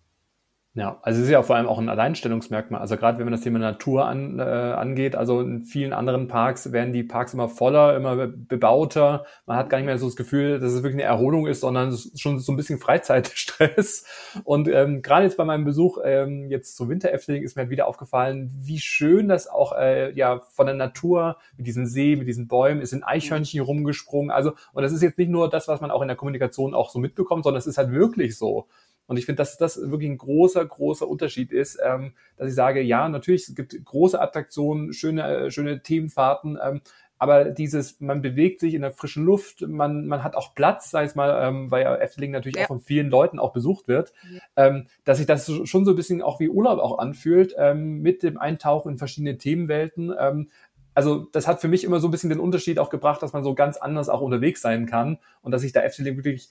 Ja, also es ist ja vor allem auch ein Alleinstellungsmerkmal. Also gerade wenn man das Thema Natur an, äh, angeht, also in vielen anderen Parks werden die Parks immer voller, immer bebauter. Man hat gar nicht mehr so das Gefühl, dass es wirklich eine Erholung ist, sondern es ist schon so ein bisschen Freizeitstress. Und ähm, gerade jetzt bei meinem Besuch ähm, jetzt zum Winterefteling ist mir halt wieder aufgefallen, wie schön das auch äh, ja von der Natur mit diesem See, mit diesen Bäumen, es sind Eichhörnchen rumgesprungen. Also und das ist jetzt nicht nur das, was man auch in der Kommunikation auch so mitbekommt, sondern es ist halt wirklich so. Und ich finde, dass das wirklich ein großer, großer Unterschied ist, ähm, dass ich sage, ja, natürlich, es gibt große Attraktionen, schöne, äh, schöne Themenfahrten, ähm, aber dieses, man bewegt sich in der frischen Luft, man, man hat auch Platz, sei es mal, ähm, weil ja Efteling natürlich ja. auch von vielen Leuten auch besucht wird, ja. ähm, dass sich das schon so ein bisschen auch wie Urlaub auch anfühlt, ähm, mit dem Eintauchen in verschiedene Themenwelten. Ähm, also das hat für mich immer so ein bisschen den Unterschied auch gebracht, dass man so ganz anders auch unterwegs sein kann und dass sich da Efteling wirklich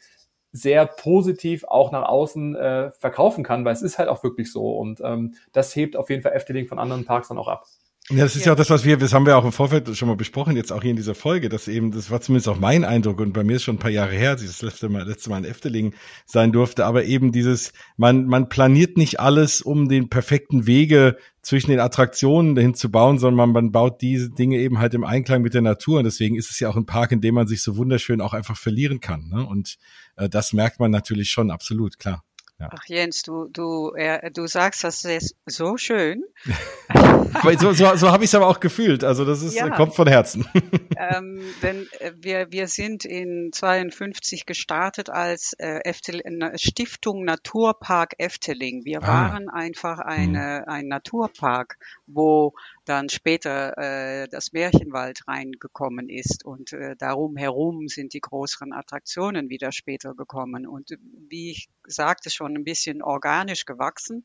sehr positiv auch nach außen äh, verkaufen kann, weil es ist halt auch wirklich so. Und ähm, das hebt auf jeden Fall Efteling von anderen Parks dann auch ab. Ja, das ist ja. ja auch das, was wir, das haben wir auch im Vorfeld schon mal besprochen, jetzt auch hier in dieser Folge, dass eben, das war zumindest auch mein Eindruck und bei mir ist schon ein paar Jahre her, als ich das letzte Mal, letzte Mal in Efteling sein durfte, aber eben dieses, man, man planiert nicht alles, um den perfekten Wege zwischen den Attraktionen dahin zu bauen, sondern man, man baut diese Dinge eben halt im Einklang mit der Natur und deswegen ist es ja auch ein Park, in dem man sich so wunderschön auch einfach verlieren kann, ne? und äh, das merkt man natürlich schon, absolut, klar. Ja. Ach Jens, du, du, äh, du sagst das ist so schön. so so, so habe ich es aber auch gefühlt. Also das ist, ja. kommt von Herzen. ähm, denn äh, wir, wir sind in 52 gestartet als äh, Efteling, Stiftung Naturpark Efteling. Wir ah. waren einfach eine, hm. ein Naturpark, wo dann später äh, das Märchenwald reingekommen ist und äh, darum herum sind die größeren Attraktionen wieder später gekommen. Und wie ich sagte schon ein bisschen organisch gewachsen,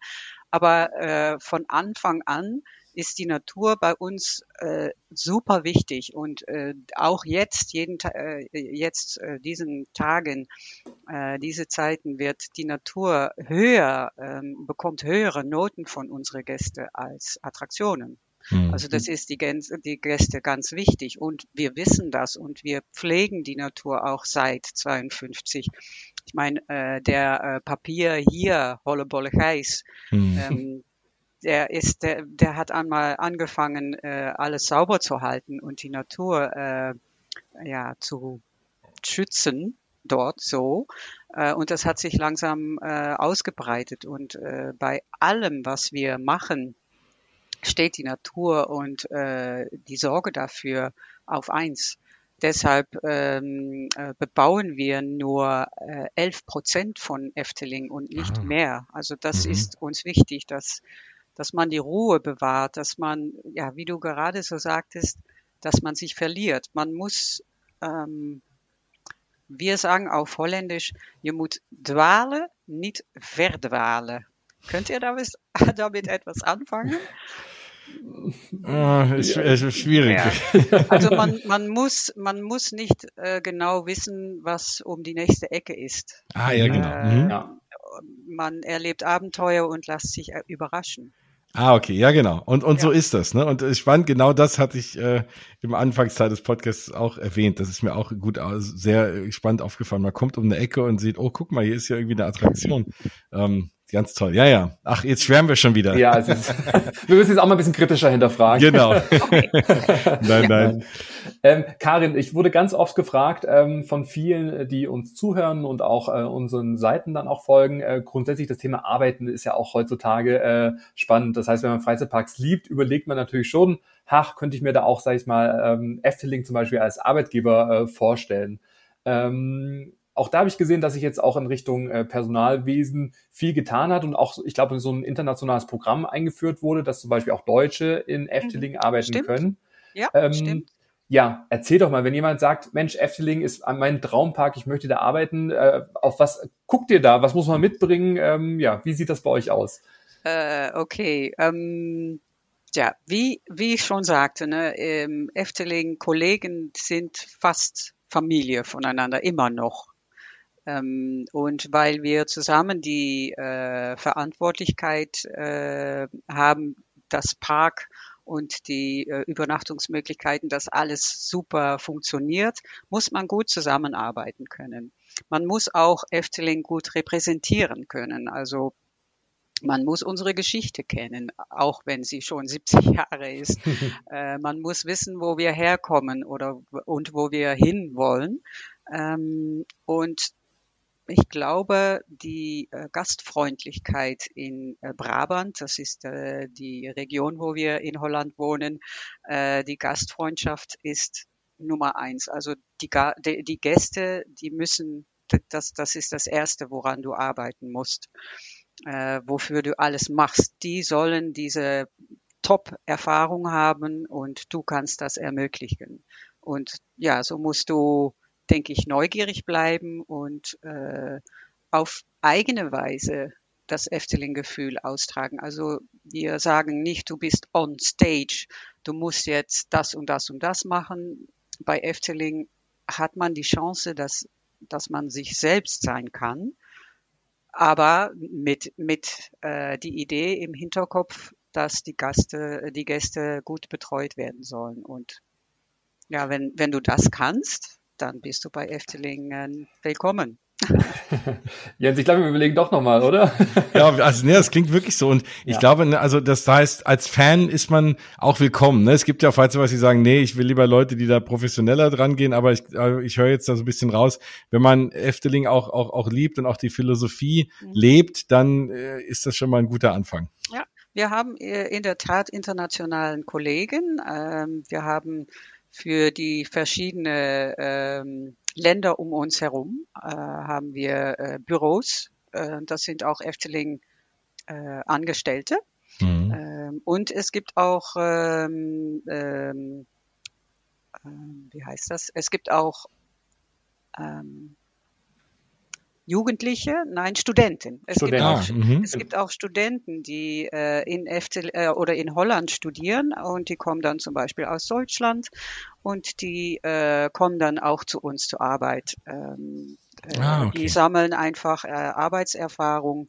aber äh, von Anfang an ist die Natur bei uns äh, super wichtig. Und äh, auch jetzt jeden äh, jetzt äh, diesen Tagen äh, diese Zeiten wird die Natur höher ähm, bekommt höhere Noten von unseren Gästen als Attraktionen. Mhm. Also das ist die, Gänse, die Gäste ganz wichtig und wir wissen das und wir pflegen die Natur auch seit 52. Ich meine, äh, der äh, Papier hier, Hollebolle Gijs, mhm. ähm, der ist, der, der hat einmal angefangen, äh, alles sauber zu halten und die Natur äh, ja zu schützen dort so. Äh, und das hat sich langsam äh, ausgebreitet. Und äh, bei allem, was wir machen, steht die Natur und äh, die Sorge dafür auf eins. Deshalb ähm, äh, bebauen wir nur äh, 11 Prozent von Efteling und nicht ah. mehr. Also das mhm. ist uns wichtig, dass, dass man die Ruhe bewahrt, dass man, ja, wie du gerade so sagtest, dass man sich verliert. Man muss, ähm, wir sagen auf Holländisch, je moet dwalen, niet verdwalen. Könnt ihr damit, damit etwas anfangen? Ah, ist, ist schwierig. Ja. Also man, man, muss, man muss nicht äh, genau wissen, was um die nächste Ecke ist. Ah, ja, genau. Äh, mhm. ja. Man erlebt Abenteuer und lässt sich äh, überraschen. Ah, okay, ja, genau. Und, und ja. so ist das, ne? Und spannend, genau das hatte ich äh, im Anfangsteil des Podcasts auch erwähnt. Das ist mir auch gut, sehr spannend aufgefallen. Man kommt um eine Ecke und sieht, oh, guck mal, hier ist ja irgendwie eine Attraktion. Ähm, Ganz toll. Ja, ja. Ach, jetzt schwärmen wir schon wieder. Ja, ist, wir müssen jetzt auch mal ein bisschen kritischer hinterfragen. Genau. nein, nein. Ähm, Karin, ich wurde ganz oft gefragt ähm, von vielen, die uns zuhören und auch äh, unseren Seiten dann auch folgen. Äh, grundsätzlich das Thema Arbeiten ist ja auch heutzutage äh, spannend. Das heißt, wenn man Freizeitparks liebt, überlegt man natürlich schon, ach, könnte ich mir da auch, sag ich mal, ähm, Efteling zum Beispiel als Arbeitgeber äh, vorstellen. Ähm, auch da habe ich gesehen, dass sich jetzt auch in Richtung äh, Personalwesen viel getan hat und auch, ich glaube, so ein internationales Programm eingeführt wurde, dass zum Beispiel auch Deutsche in Efteling mhm, arbeiten stimmt. können. Ja, ähm, stimmt. Ja, erzähl doch mal, wenn jemand sagt, Mensch, Efteling ist mein Traumpark, ich möchte da arbeiten, äh, auf was guckt ihr da? Was muss man mitbringen? Ähm, ja, wie sieht das bei euch aus? Äh, okay, ähm, ja, wie, wie ich schon sagte, ne, ähm, Efteling Kollegen sind fast Familie voneinander, immer noch. Ähm, und weil wir zusammen die äh, Verantwortlichkeit äh, haben, das Park und die äh, Übernachtungsmöglichkeiten, dass alles super funktioniert, muss man gut zusammenarbeiten können. Man muss auch Efteling gut repräsentieren können. Also man muss unsere Geschichte kennen, auch wenn sie schon 70 Jahre ist. äh, man muss wissen, wo wir herkommen oder und wo wir hinwollen. Ähm, und ich glaube, die äh, Gastfreundlichkeit in äh, Brabant, das ist äh, die Region, wo wir in Holland wohnen, die Gastfreundschaft ist Nummer eins. Also die, die, Gäste, die müssen, das, das ist das Erste, woran du arbeiten musst, wofür du alles machst. Die sollen diese Top-Erfahrung haben und du kannst das ermöglichen. Und ja, so musst du denke ich, neugierig bleiben und äh, auf eigene Weise das Efteling-Gefühl austragen. Also wir sagen nicht, du bist on stage, du musst jetzt das und das und das machen. Bei Efteling hat man die Chance, dass, dass man sich selbst sein kann, aber mit, mit äh, die Idee im Hinterkopf, dass die Gäste, die Gäste gut betreut werden sollen. Und ja, wenn, wenn du das kannst, dann bist du bei Efteling willkommen. Jens, ich glaube, wir überlegen doch nochmal, oder? ja, also ne, das klingt wirklich so. Und ich ja. glaube, ne, also das heißt, als Fan ist man auch willkommen. Ne? Es gibt ja auch falls was, die sagen, nee, ich will lieber Leute, die da professioneller dran gehen, aber ich, also ich höre jetzt da so ein bisschen raus, wenn man Efteling auch, auch, auch liebt und auch die Philosophie mhm. lebt, dann äh, ist das schon mal ein guter Anfang. Ja, wir haben äh, in der Tat internationalen Kollegen. Ähm, wir haben für die verschiedenen ähm, Länder um uns herum äh, haben wir äh, Büros. Äh, das sind auch Efteling äh, Angestellte. Mhm. Ähm, und es gibt auch, ähm, ähm, äh, wie heißt das? Es gibt auch ähm, Jugendliche, nein, Studenten. Es, Studenten. Gibt, auch, ah, mhm. es gibt auch Studenten, die äh, in FTL, äh, oder in Holland studieren und die kommen dann zum Beispiel aus Deutschland und die äh, kommen dann auch zu uns zur Arbeit. Ähm, äh, ah, okay. Die sammeln einfach äh, Arbeitserfahrung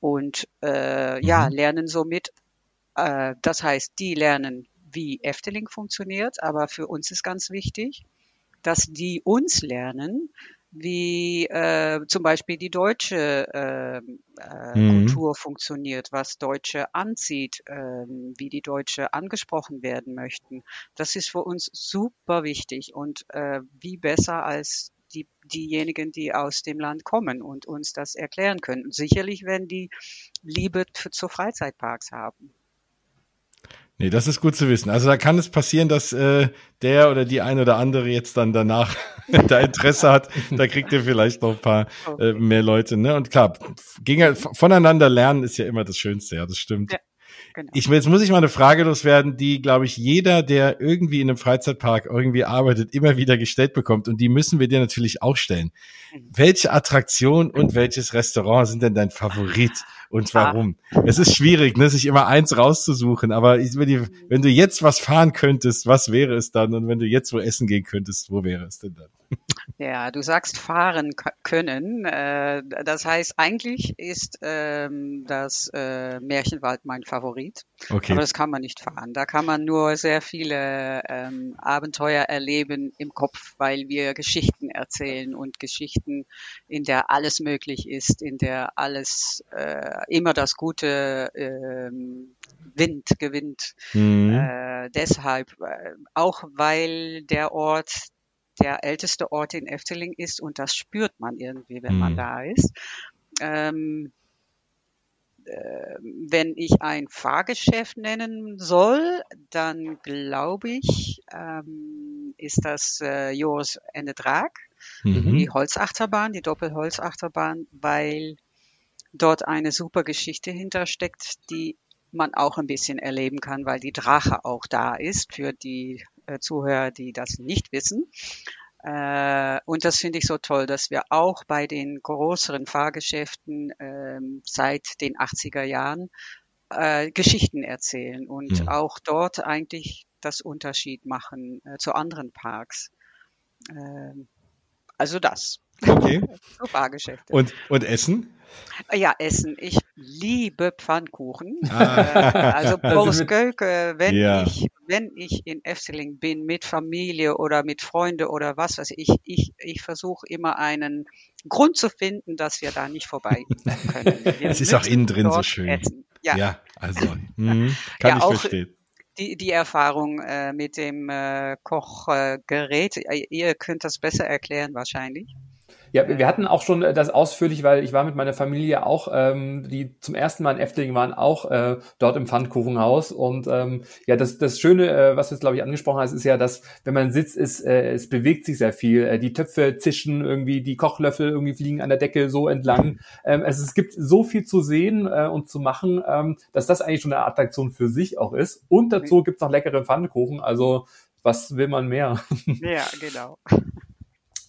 und äh, mhm. ja, lernen somit. Äh, das heißt, die lernen, wie Efteling funktioniert, aber für uns ist ganz wichtig, dass die uns lernen, wie äh, zum Beispiel die deutsche äh, äh, mhm. Kultur funktioniert, was Deutsche anzieht, äh, wie die Deutsche angesprochen werden möchten. Das ist für uns super wichtig und äh, wie besser als die, diejenigen, die aus dem Land kommen und uns das erklären können. Sicherlich, wenn die Liebe für, zu Freizeitparks haben. Nee, das ist gut zu wissen. Also da kann es passieren, dass äh, der oder die ein oder andere jetzt dann danach da Interesse hat. Da kriegt ihr vielleicht noch ein paar äh, mehr Leute. Ne? Und klar, voneinander lernen ist ja immer das Schönste, ja, das stimmt. Ja. Genau. Ich, jetzt muss ich mal eine Frage loswerden, die, glaube ich, jeder, der irgendwie in einem Freizeitpark irgendwie arbeitet, immer wieder gestellt bekommt. Und die müssen wir dir natürlich auch stellen. Mhm. Welche Attraktion und welches Restaurant sind denn dein Favorit und warum? Ah. Es ist schwierig, ne, sich immer eins rauszusuchen, aber ich, wenn, die, wenn du jetzt was fahren könntest, was wäre es dann? Und wenn du jetzt wo essen gehen könntest, wo wäre es denn dann? Ja, du sagst fahren können. Äh, das heißt, eigentlich ist ähm, das äh, Märchenwald mein Favorit. Okay. Aber das kann man nicht fahren. Da kann man nur sehr viele ähm, Abenteuer erleben im Kopf, weil wir Geschichten erzählen und Geschichten, in der alles möglich ist, in der alles äh, immer das Gute ähm, Wind gewinnt. Mhm. Äh, deshalb, äh, auch weil der Ort der älteste Ort in Efteling ist und das spürt man irgendwie, wenn mhm. man da ist. Ähm, äh, wenn ich ein Fahrgeschäft nennen soll, dann glaube ich, ähm, ist das äh, Joris Ende Drag, mhm. die Holzachterbahn, die Doppelholzachterbahn, weil dort eine super Geschichte hintersteckt, die man auch ein bisschen erleben kann, weil die Drache auch da ist für die äh, Zuhörer, die das nicht wissen. Äh, und das finde ich so toll, dass wir auch bei den größeren Fahrgeschäften äh, seit den 80er Jahren äh, Geschichten erzählen und mhm. auch dort eigentlich das Unterschied machen äh, zu anderen Parks. Ähm, also das. Okay. so Fahrgeschäfte. Und, und Essen? Ja, Essen. Ich liebe Pfannkuchen. Ah. Äh, also Boris Gölke, wenn ja. ich, wenn ich in Efteling bin mit Familie oder mit Freunde oder was weiß ich, ich, ich versuche immer einen Grund zu finden, dass wir da nicht vorbei können. es ist auch innen drin so schön. Essen. Ja. ja, also mh, kann ja, ich verstehen die, die Erfahrung äh, mit dem äh, Kochgerät. Äh, ihr könnt das besser erklären wahrscheinlich. Ja, wir hatten auch schon äh, das ausführlich, weil ich war mit meiner Familie auch, ähm, die zum ersten Mal in Efteling waren, auch äh, dort im Pfannkuchenhaus. Und ähm, ja, das, das Schöne, äh, was du jetzt, glaube ich, angesprochen hast, ist ja, dass wenn man sitzt, ist, äh, es bewegt sich sehr viel. Äh, die Töpfe zischen irgendwie, die Kochlöffel irgendwie fliegen an der Decke so entlang. Ähm, also es gibt so viel zu sehen äh, und zu machen, ähm, dass das eigentlich schon eine Attraktion für sich auch ist. Und dazu gibt's noch leckere Pfannkuchen. Also was will man mehr? Ja, genau.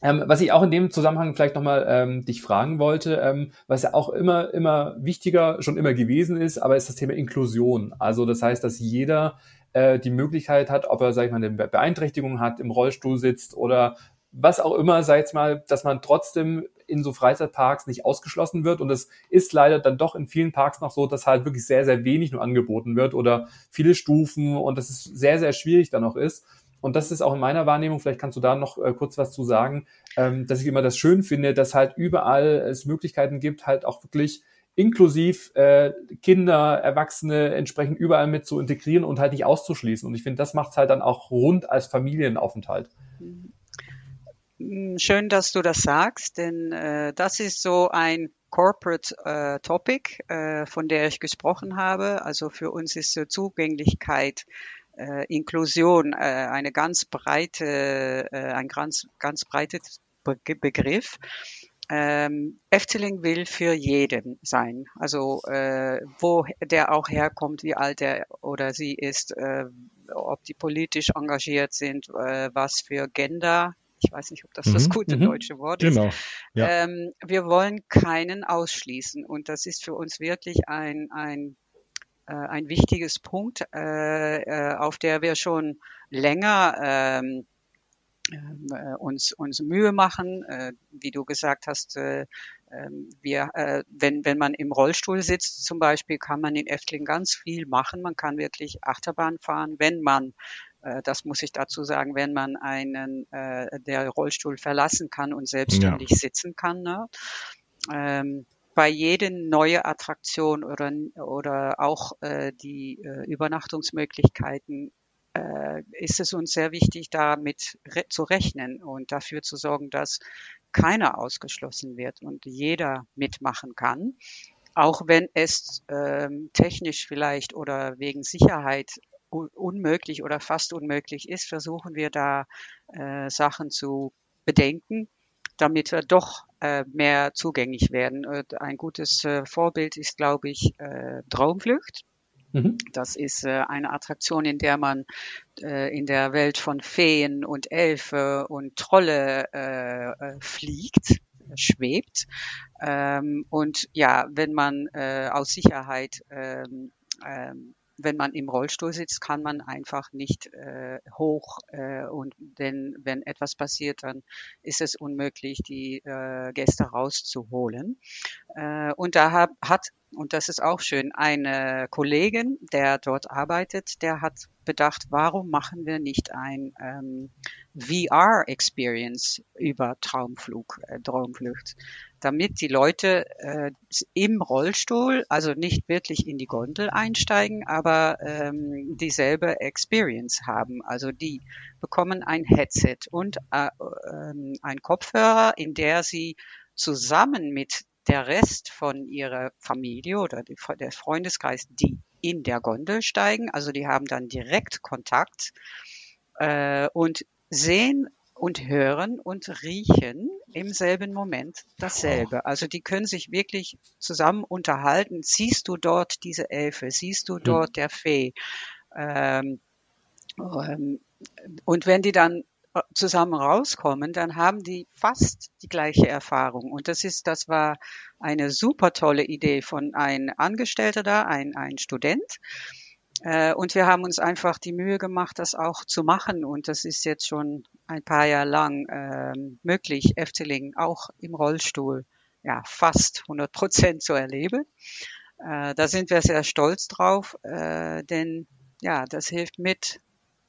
Ähm, was ich auch in dem Zusammenhang vielleicht nochmal ähm, dich fragen wollte, ähm, was ja auch immer, immer wichtiger schon immer gewesen ist, aber ist das Thema Inklusion. Also das heißt, dass jeder äh, die Möglichkeit hat, ob er, sag ich mal, eine Beeinträchtigung hat, im Rollstuhl sitzt oder was auch immer, sag ich mal, dass man trotzdem in so Freizeitparks nicht ausgeschlossen wird. Und es ist leider dann doch in vielen Parks noch so, dass halt wirklich sehr, sehr wenig nur angeboten wird oder viele Stufen und dass es sehr, sehr schwierig dann noch ist. Und das ist auch in meiner Wahrnehmung, vielleicht kannst du da noch äh, kurz was zu sagen, ähm, dass ich immer das schön finde, dass halt überall es Möglichkeiten gibt, halt auch wirklich inklusiv äh, Kinder, Erwachsene entsprechend überall mit zu integrieren und halt nicht auszuschließen. Und ich finde, das macht es halt dann auch rund als Familienaufenthalt. Mm, schön, dass du das sagst, denn äh, das ist so ein Corporate äh, Topic, äh, von der ich gesprochen habe. Also für uns ist äh, Zugänglichkeit äh, Inklusion äh, eine ganz breite, äh, ein ganz, ganz breites Be Begriff. Ähm, Efteling will für jeden sein. Also äh, wo der auch herkommt, wie alt er oder sie ist, äh, ob die politisch engagiert sind, äh, was für Gender. Ich weiß nicht, ob das mhm. das gute mhm. deutsche Wort genau. ist. Ja. Ähm, wir wollen keinen ausschließen und das ist für uns wirklich ein, ein ein wichtiges Punkt, äh, äh, auf der wir schon länger ähm, äh, uns, uns Mühe machen. Äh, wie du gesagt hast, äh, ähm, wir, äh, wenn, wenn man im Rollstuhl sitzt zum Beispiel, kann man in Efteling ganz viel machen. Man kann wirklich Achterbahn fahren, wenn man äh, das muss ich dazu sagen, wenn man einen äh, der Rollstuhl verlassen kann und selbstständig ja. sitzen kann. Ne? Ähm, bei jeder neue Attraktion oder, oder auch äh, die äh, Übernachtungsmöglichkeiten äh, ist es uns sehr wichtig, damit re zu rechnen und dafür zu sorgen, dass keiner ausgeschlossen wird und jeder mitmachen kann. Auch wenn es ähm, technisch vielleicht oder wegen Sicherheit unmöglich oder fast unmöglich ist, versuchen wir da äh, Sachen zu bedenken damit wir doch mehr zugänglich werden. Und ein gutes äh, Vorbild ist, glaube ich, äh, Traumflucht. Mhm. Das ist äh, eine Attraktion, in der man äh, in der Welt von Feen und Elfe und Trolle äh, äh, fliegt, schwebt. Ähm, und ja, wenn man äh, aus Sicherheit ähm, ähm, wenn man im Rollstuhl sitzt, kann man einfach nicht äh, hoch äh, und denn wenn etwas passiert, dann ist es unmöglich, die äh, Gäste rauszuholen. Äh, und da hab, hat und das ist auch schön. Eine Kollegin, der dort arbeitet, der hat bedacht, warum machen wir nicht ein ähm, VR-Experience über Traumflug, äh, Traumflucht, damit die Leute äh, im Rollstuhl, also nicht wirklich in die Gondel einsteigen, aber ähm, dieselbe Experience haben. Also die bekommen ein Headset und äh, äh, ein Kopfhörer, in der sie zusammen mit der Rest von ihrer Familie oder die, der Freundeskreis, die in der Gondel steigen, also die haben dann direkt Kontakt äh, und sehen und hören und riechen im selben Moment dasselbe. Also die können sich wirklich zusammen unterhalten. Siehst du dort diese Elfe? Siehst du dort der Fee? Ähm, ähm, und wenn die dann zusammen rauskommen, dann haben die fast die gleiche Erfahrung. Und das ist, das war eine super tolle Idee von ein Angestellter da, ein, ein Student. Äh, und wir haben uns einfach die Mühe gemacht, das auch zu machen. Und das ist jetzt schon ein paar Jahre lang äh, möglich, Efteling auch im Rollstuhl ja fast 100 Prozent zu erleben. Äh, da sind wir sehr stolz drauf, äh, denn ja, das hilft mit,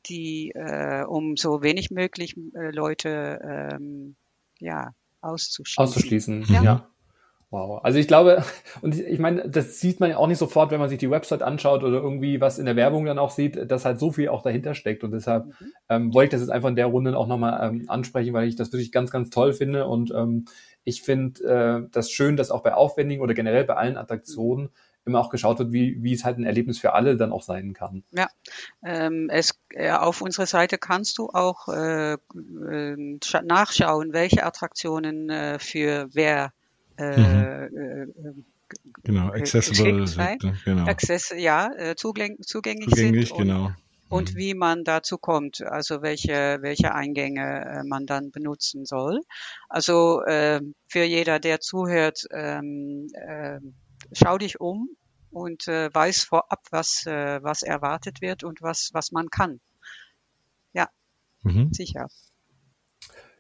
die, äh, um so wenig möglich Leute ähm, ja, auszuschließen. Auszuschließen, ja. ja. Wow. Also ich glaube, und ich meine, das sieht man ja auch nicht sofort, wenn man sich die Website anschaut oder irgendwie was in der Werbung dann auch sieht, dass halt so viel auch dahinter steckt. Und deshalb mhm. ähm, wollte ich das jetzt einfach in der Runde auch nochmal ähm, ansprechen, weil ich das wirklich ganz, ganz toll finde. Und ähm, ich finde äh, das schön, dass auch bei aufwendigen oder generell bei allen Attraktionen immer auch geschaut wird, wie, wie es halt ein Erlebnis für alle dann auch sein kann. Ja, ähm, es, äh, auf unserer Seite kannst du auch äh, äh, nachschauen, welche Attraktionen äh, für wer äh, mhm. Äh, genau, accessible, sind, genau. Access, ja, zugäng zugänglich, zugänglich sind. genau. Und, mhm. wie man dazu kommt, also welche, welche Eingänge man dann benutzen soll. Also äh, für jeder, der zuhört, ähm, äh, schau dich um und äh, weiß vorab, was, äh, was erwartet wird und was, was man kann. Ja, mhm. sicher.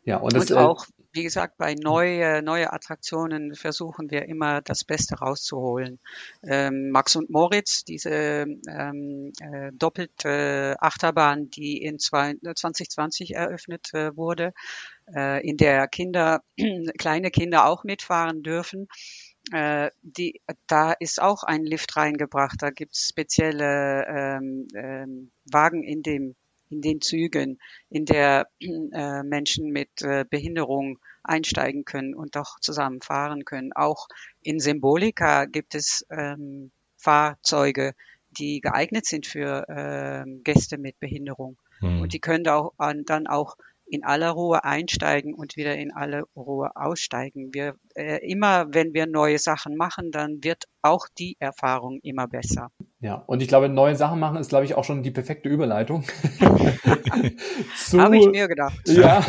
Ja, und, das, und äh, auch, wie gesagt, bei neue, neue Attraktionen versuchen wir immer das Beste rauszuholen. Ähm, Max und Moritz, diese ähm, äh, doppelte Achterbahn, die in zwei, 2020 eröffnet äh, wurde, äh, in der Kinder, kleine Kinder auch mitfahren dürfen äh, die, da ist auch ein Lift reingebracht. Da gibt es spezielle ähm, ähm, Wagen in dem in den Zügen, in der äh, Menschen mit äh, Behinderung einsteigen können und auch zusammen fahren können. Auch in Symbolika gibt es ähm, Fahrzeuge, die geeignet sind für ähm, Gäste mit Behinderung. Mhm. Und die können da auch, an, dann auch in aller Ruhe einsteigen und wieder in aller Ruhe aussteigen. Wir äh, immer, wenn wir neue Sachen machen, dann wird auch die Erfahrung immer besser. Ja, und ich glaube, neue Sachen machen ist, glaube ich, auch schon die perfekte Überleitung. Habe ich mir gedacht. Ja.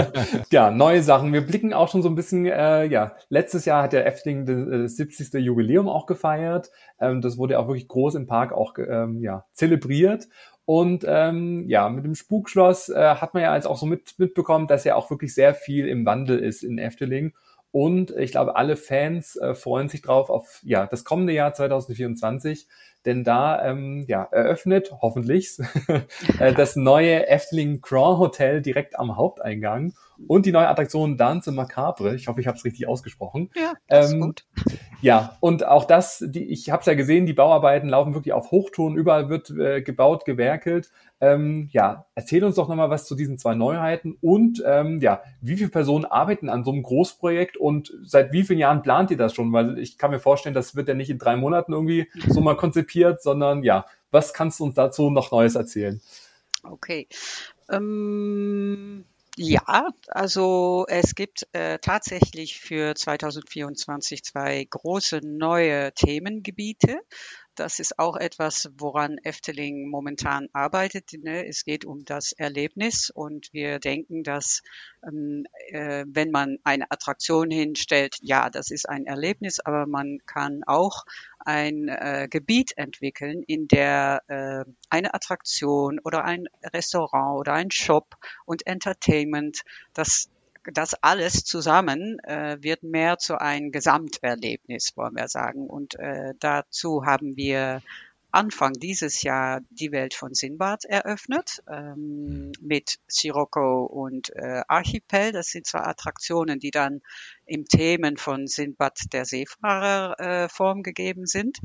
ja, neue Sachen. Wir blicken auch schon so ein bisschen, äh, ja, letztes Jahr hat der Efteling das 70. Äh, Jubiläum auch gefeiert. Ähm, das wurde auch wirklich groß im Park auch ähm, ja, zelebriert. Und ähm, ja, mit dem Spukschloss äh, hat man ja jetzt auch so mit, mitbekommen, dass ja auch wirklich sehr viel im Wandel ist in Efteling. Und ich glaube, alle Fans äh, freuen sich drauf auf ja das kommende Jahr 2024, denn da ähm, ja eröffnet hoffentlich äh, das neue Efteling Grand Hotel direkt am Haupteingang und die neue Attraktion Dance Macabre. Ich hoffe, ich habe es richtig ausgesprochen. Ja, das ähm, ist gut. Ja, und auch das, die, ich habe es ja gesehen, die Bauarbeiten laufen wirklich auf Hochton, überall wird äh, gebaut, gewerkelt. Ähm, ja, erzähl uns doch nochmal was zu diesen zwei Neuheiten und ähm, ja, wie viele Personen arbeiten an so einem Großprojekt und seit wie vielen Jahren plant ihr das schon? Weil ich kann mir vorstellen, das wird ja nicht in drei Monaten irgendwie so mal konzipiert, sondern ja, was kannst du uns dazu noch Neues erzählen? Okay. Ähm ja, also es gibt äh, tatsächlich für 2024 zwei große neue Themengebiete. Das ist auch etwas, woran Efteling momentan arbeitet. Ne? Es geht um das Erlebnis und wir denken, dass ähm, äh, wenn man eine Attraktion hinstellt, ja, das ist ein Erlebnis, aber man kann auch ein äh, Gebiet entwickeln, in der äh, eine Attraktion oder ein Restaurant oder ein Shop und Entertainment, das das alles zusammen äh, wird mehr zu einem Gesamterlebnis, wollen wir sagen. Und äh, dazu haben wir Anfang dieses Jahr die Welt von Sinbad eröffnet ähm, mit Sirocco und äh, Archipel. Das sind zwei Attraktionen, die dann im Themen von Sinbad der Seefahrer äh, Form gegeben sind.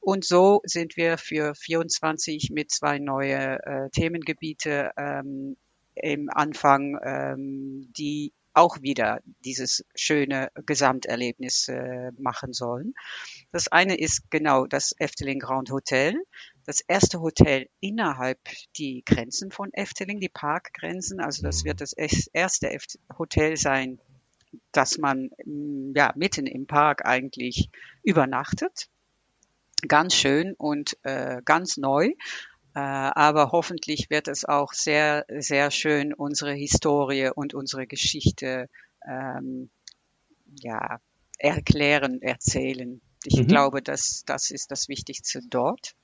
Und so sind wir für 24 mit zwei neue äh, Themengebiete ähm, im Anfang, ähm, die auch wieder dieses schöne Gesamterlebnis äh, machen sollen. Das eine ist genau das Efteling Grand Hotel. Das erste Hotel innerhalb die Grenzen von Efteling, die Parkgrenzen. Also das wird das erste Hotel sein, dass man mm, ja mitten im Park eigentlich übernachtet. Ganz schön und äh, ganz neu. Äh, aber hoffentlich wird es auch sehr, sehr schön unsere Historie und unsere Geschichte ähm, ja, erklären, erzählen. Ich mhm. glaube, dass das ist das Wichtigste dort.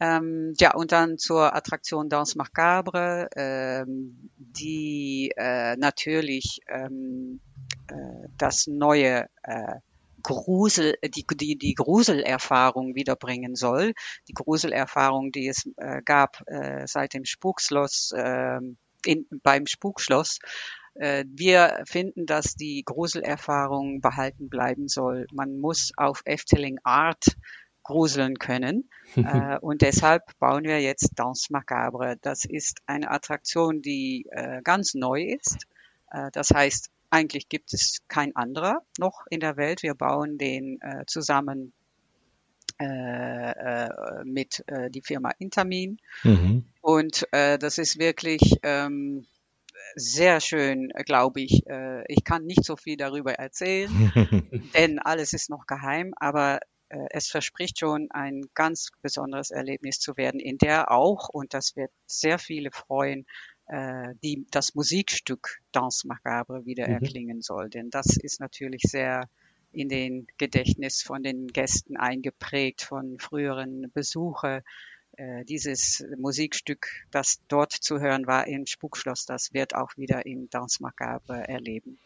Ähm, ja, und dann zur Attraktion Danse Macabre, ähm, die äh, natürlich ähm, äh, das neue äh, Grusel, die, die, die Gruselerfahrung wiederbringen soll. Die Gruselerfahrung, die es äh, gab äh, seit dem Spukschloss, äh, in, beim Spukschloss. Äh, wir finden, dass die Gruselerfahrung behalten bleiben soll. Man muss auf Efteling Art gruseln können. äh, und deshalb bauen wir jetzt Danse Macabre. Das ist eine Attraktion, die äh, ganz neu ist. Äh, das heißt, eigentlich gibt es kein anderer noch in der Welt. Wir bauen den äh, zusammen äh, äh, mit äh, die Firma Intermin. Mhm. Und äh, das ist wirklich ähm, sehr schön, glaube ich. Äh, ich kann nicht so viel darüber erzählen, denn alles ist noch geheim, aber äh, es verspricht schon ein ganz besonderes Erlebnis zu werden, in der auch, und das wird sehr viele freuen, äh, die, das Musikstück Danse Macabre wieder mhm. erklingen soll. Denn das ist natürlich sehr in den Gedächtnis von den Gästen eingeprägt, von früheren Besuchen. Äh, dieses Musikstück, das dort zu hören war im Spukschloss, das wird auch wieder im Danse Macabre erleben.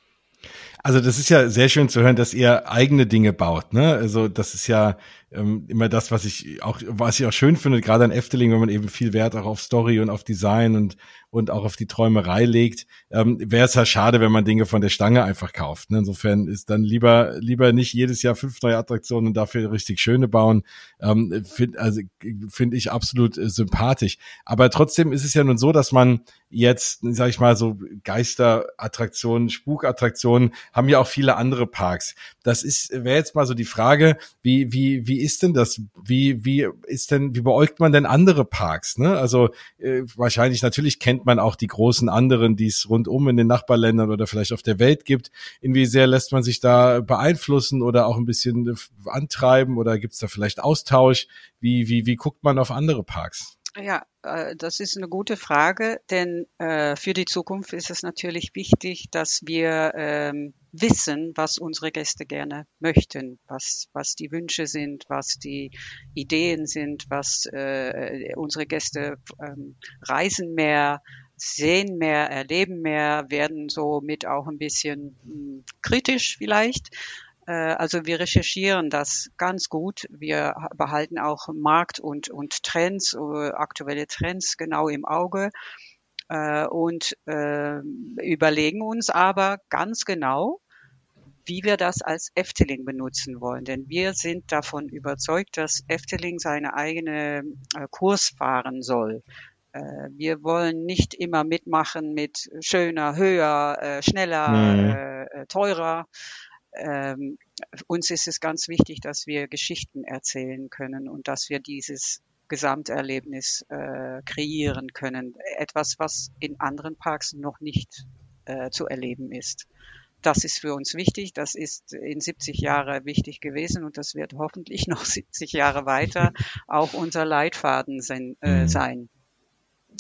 Also das ist ja sehr schön zu hören, dass ihr eigene Dinge baut. Ne? Also das ist ja ähm, immer das, was ich auch, was ich auch schön finde, gerade an Efteling, wenn man eben viel Wert auch auf Story und auf Design und und auch auf die Träumerei legt, ähm, wäre es ja schade, wenn man Dinge von der Stange einfach kauft. Ne? Insofern ist dann lieber lieber nicht jedes Jahr fünf neue Attraktionen und dafür richtig schöne bauen. Ähm, find, also finde ich absolut äh, sympathisch. Aber trotzdem ist es ja nun so, dass man jetzt, sag ich mal, so Geisterattraktionen, Spukattraktionen haben ja auch viele andere Parks. Das ist wäre jetzt mal so die Frage, wie wie wie ist denn das? Wie wie ist denn wie beäugt man denn andere Parks? Ne? Also äh, wahrscheinlich natürlich kennt man auch die großen anderen, die es rundum in den Nachbarländern oder vielleicht auf der Welt gibt. Inwie sehr lässt man sich da beeinflussen oder auch ein bisschen antreiben oder gibt es da vielleicht Austausch? Wie, wie, wie guckt man auf andere Parks? Ja, äh, das ist eine gute Frage, denn äh, für die Zukunft ist es natürlich wichtig, dass wir ähm, wissen, was unsere Gäste gerne möchten, was, was die Wünsche sind, was die Ideen sind, was äh, unsere Gäste ähm, reisen mehr, sehen mehr, erleben mehr, werden somit auch ein bisschen hm, kritisch vielleicht. Äh, also wir recherchieren das ganz gut. Wir behalten auch Markt und, und Trends, äh, aktuelle Trends genau im Auge äh, und überlegen uns aber ganz genau, wie wir das als Efteling benutzen wollen. Denn wir sind davon überzeugt, dass Efteling seine eigene Kurs fahren soll. Wir wollen nicht immer mitmachen mit schöner, höher, schneller, mhm. teurer, ähm, uns ist es ganz wichtig, dass wir Geschichten erzählen können und dass wir dieses Gesamterlebnis äh, kreieren können. Etwas, was in anderen Parks noch nicht äh, zu erleben ist. das ist für uns wichtig. Das ist in 70 Jahren wichtig gewesen und das wird hoffentlich noch 70 Jahre weiter auch unser Leitfaden sein. Äh, mhm. sein.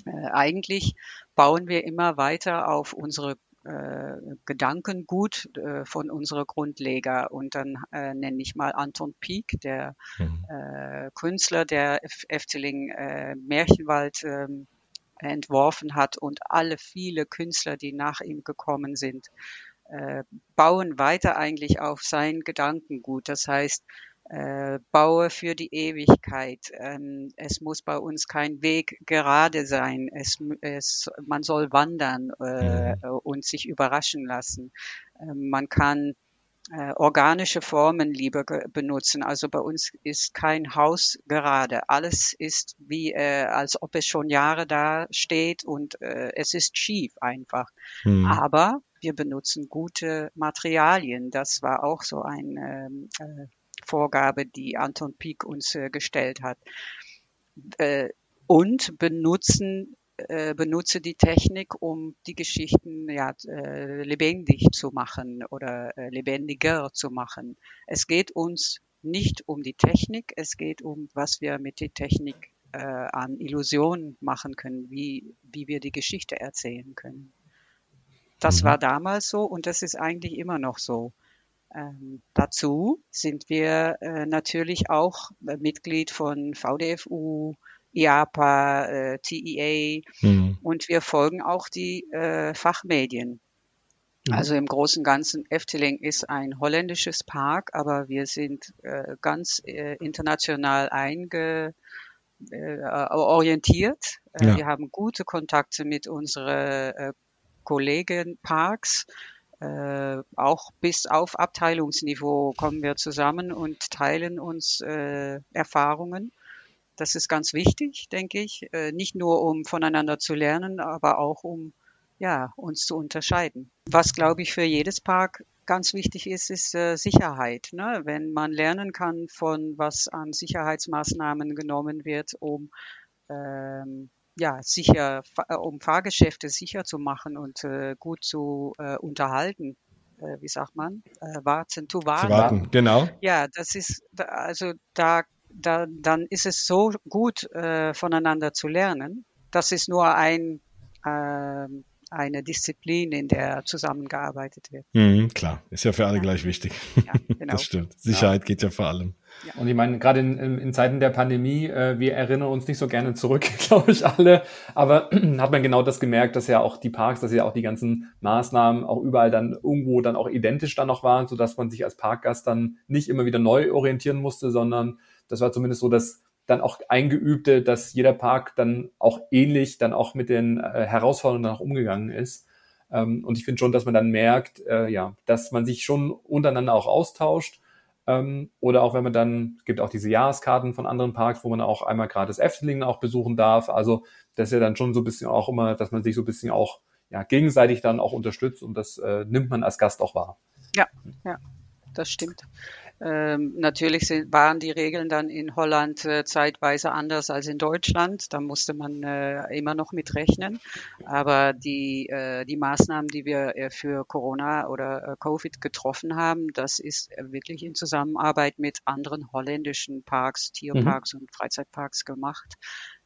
Äh, eigentlich bauen wir immer weiter auf unsere äh, Gedankengut äh, von unserer Grundleger. Und dann äh, nenne ich mal Anton Pieck, der mhm. äh, Künstler, der Efteling äh, Märchenwald äh, entworfen hat und alle viele Künstler, die nach ihm gekommen sind, äh, bauen weiter eigentlich auf sein Gedankengut. Das heißt, äh, baue für die Ewigkeit. Ähm, es muss bei uns kein Weg gerade sein. Es, es, man soll wandern äh, mhm. und sich überraschen lassen. Äh, man kann äh, organische Formen lieber benutzen. Also bei uns ist kein Haus gerade. Alles ist wie, äh, als ob es schon Jahre da steht und äh, es ist schief einfach. Mhm. Aber wir benutzen gute Materialien. Das war auch so ein ähm, äh, Vorgabe, die Anton Pieck uns äh, gestellt hat. Äh, und benutzen äh, benutze die Technik, um die Geschichten ja, äh, lebendig zu machen oder äh, lebendiger zu machen. Es geht uns nicht um die Technik, es geht um, was wir mit der Technik äh, an Illusionen machen können, wie, wie wir die Geschichte erzählen können. Das mhm. war damals so und das ist eigentlich immer noch so. Ähm, dazu sind wir äh, natürlich auch äh, Mitglied von VDFU, IAPA, äh, TEA mhm. und wir folgen auch die äh, Fachmedien. Mhm. Also im Großen und Ganzen, Efteling ist ein holländisches Park, aber wir sind äh, ganz äh, international einge, äh, orientiert. Ja. Wir haben gute Kontakte mit unseren Kollegen Parks äh, auch bis auf Abteilungsniveau kommen wir zusammen und teilen uns äh, Erfahrungen. Das ist ganz wichtig, denke ich, äh, nicht nur um voneinander zu lernen, aber auch um ja, uns zu unterscheiden. Was, glaube ich, für jedes Park ganz wichtig ist, ist äh, Sicherheit. Ne? Wenn man lernen kann von was an Sicherheitsmaßnahmen genommen wird, um ähm, ja, sicher, äh, um Fahrgeschäfte sicher zu machen und äh, gut zu äh, unterhalten. Äh, wie sagt man? Äh, warten, zu warten. Zu warten, genau. Ja, das ist, also da, da, dann ist es so gut, äh, voneinander zu lernen. Das ist nur ein, äh, eine Disziplin, in der zusammengearbeitet wird. Mhm, klar, ist ja für alle ja. gleich wichtig. Ja, genau. Das stimmt. Sicherheit ja. geht ja vor allem. Ja. Und ich meine, gerade in, in, in, Zeiten der Pandemie, äh, wir erinnern uns nicht so gerne zurück, glaube ich alle, aber hat man genau das gemerkt, dass ja auch die Parks, dass ja auch die ganzen Maßnahmen auch überall dann irgendwo dann auch identisch dann noch waren, so dass man sich als Parkgast dann nicht immer wieder neu orientieren musste, sondern das war zumindest so das dann auch eingeübte, dass jeder Park dann auch ähnlich dann auch mit den äh, Herausforderungen auch umgegangen ist. Ähm, und ich finde schon, dass man dann merkt, äh, ja, dass man sich schon untereinander auch austauscht ähm, oder auch wenn man dann, es gibt auch diese Jahreskarten von anderen Parks, wo man auch einmal gratis Efteling auch besuchen darf. Also das ist ja dann schon so ein bisschen auch immer, dass man sich so ein bisschen auch ja, gegenseitig dann auch unterstützt und das äh, nimmt man als Gast auch wahr. Ja, ja, das stimmt. Ähm, natürlich sind, waren die Regeln dann in Holland äh, zeitweise anders als in Deutschland. Da musste man äh, immer noch mit rechnen. Aber die, äh, die Maßnahmen, die wir äh, für Corona oder äh, Covid getroffen haben, das ist wirklich in Zusammenarbeit mit anderen holländischen Parks, Tierparks mhm. und Freizeitparks gemacht,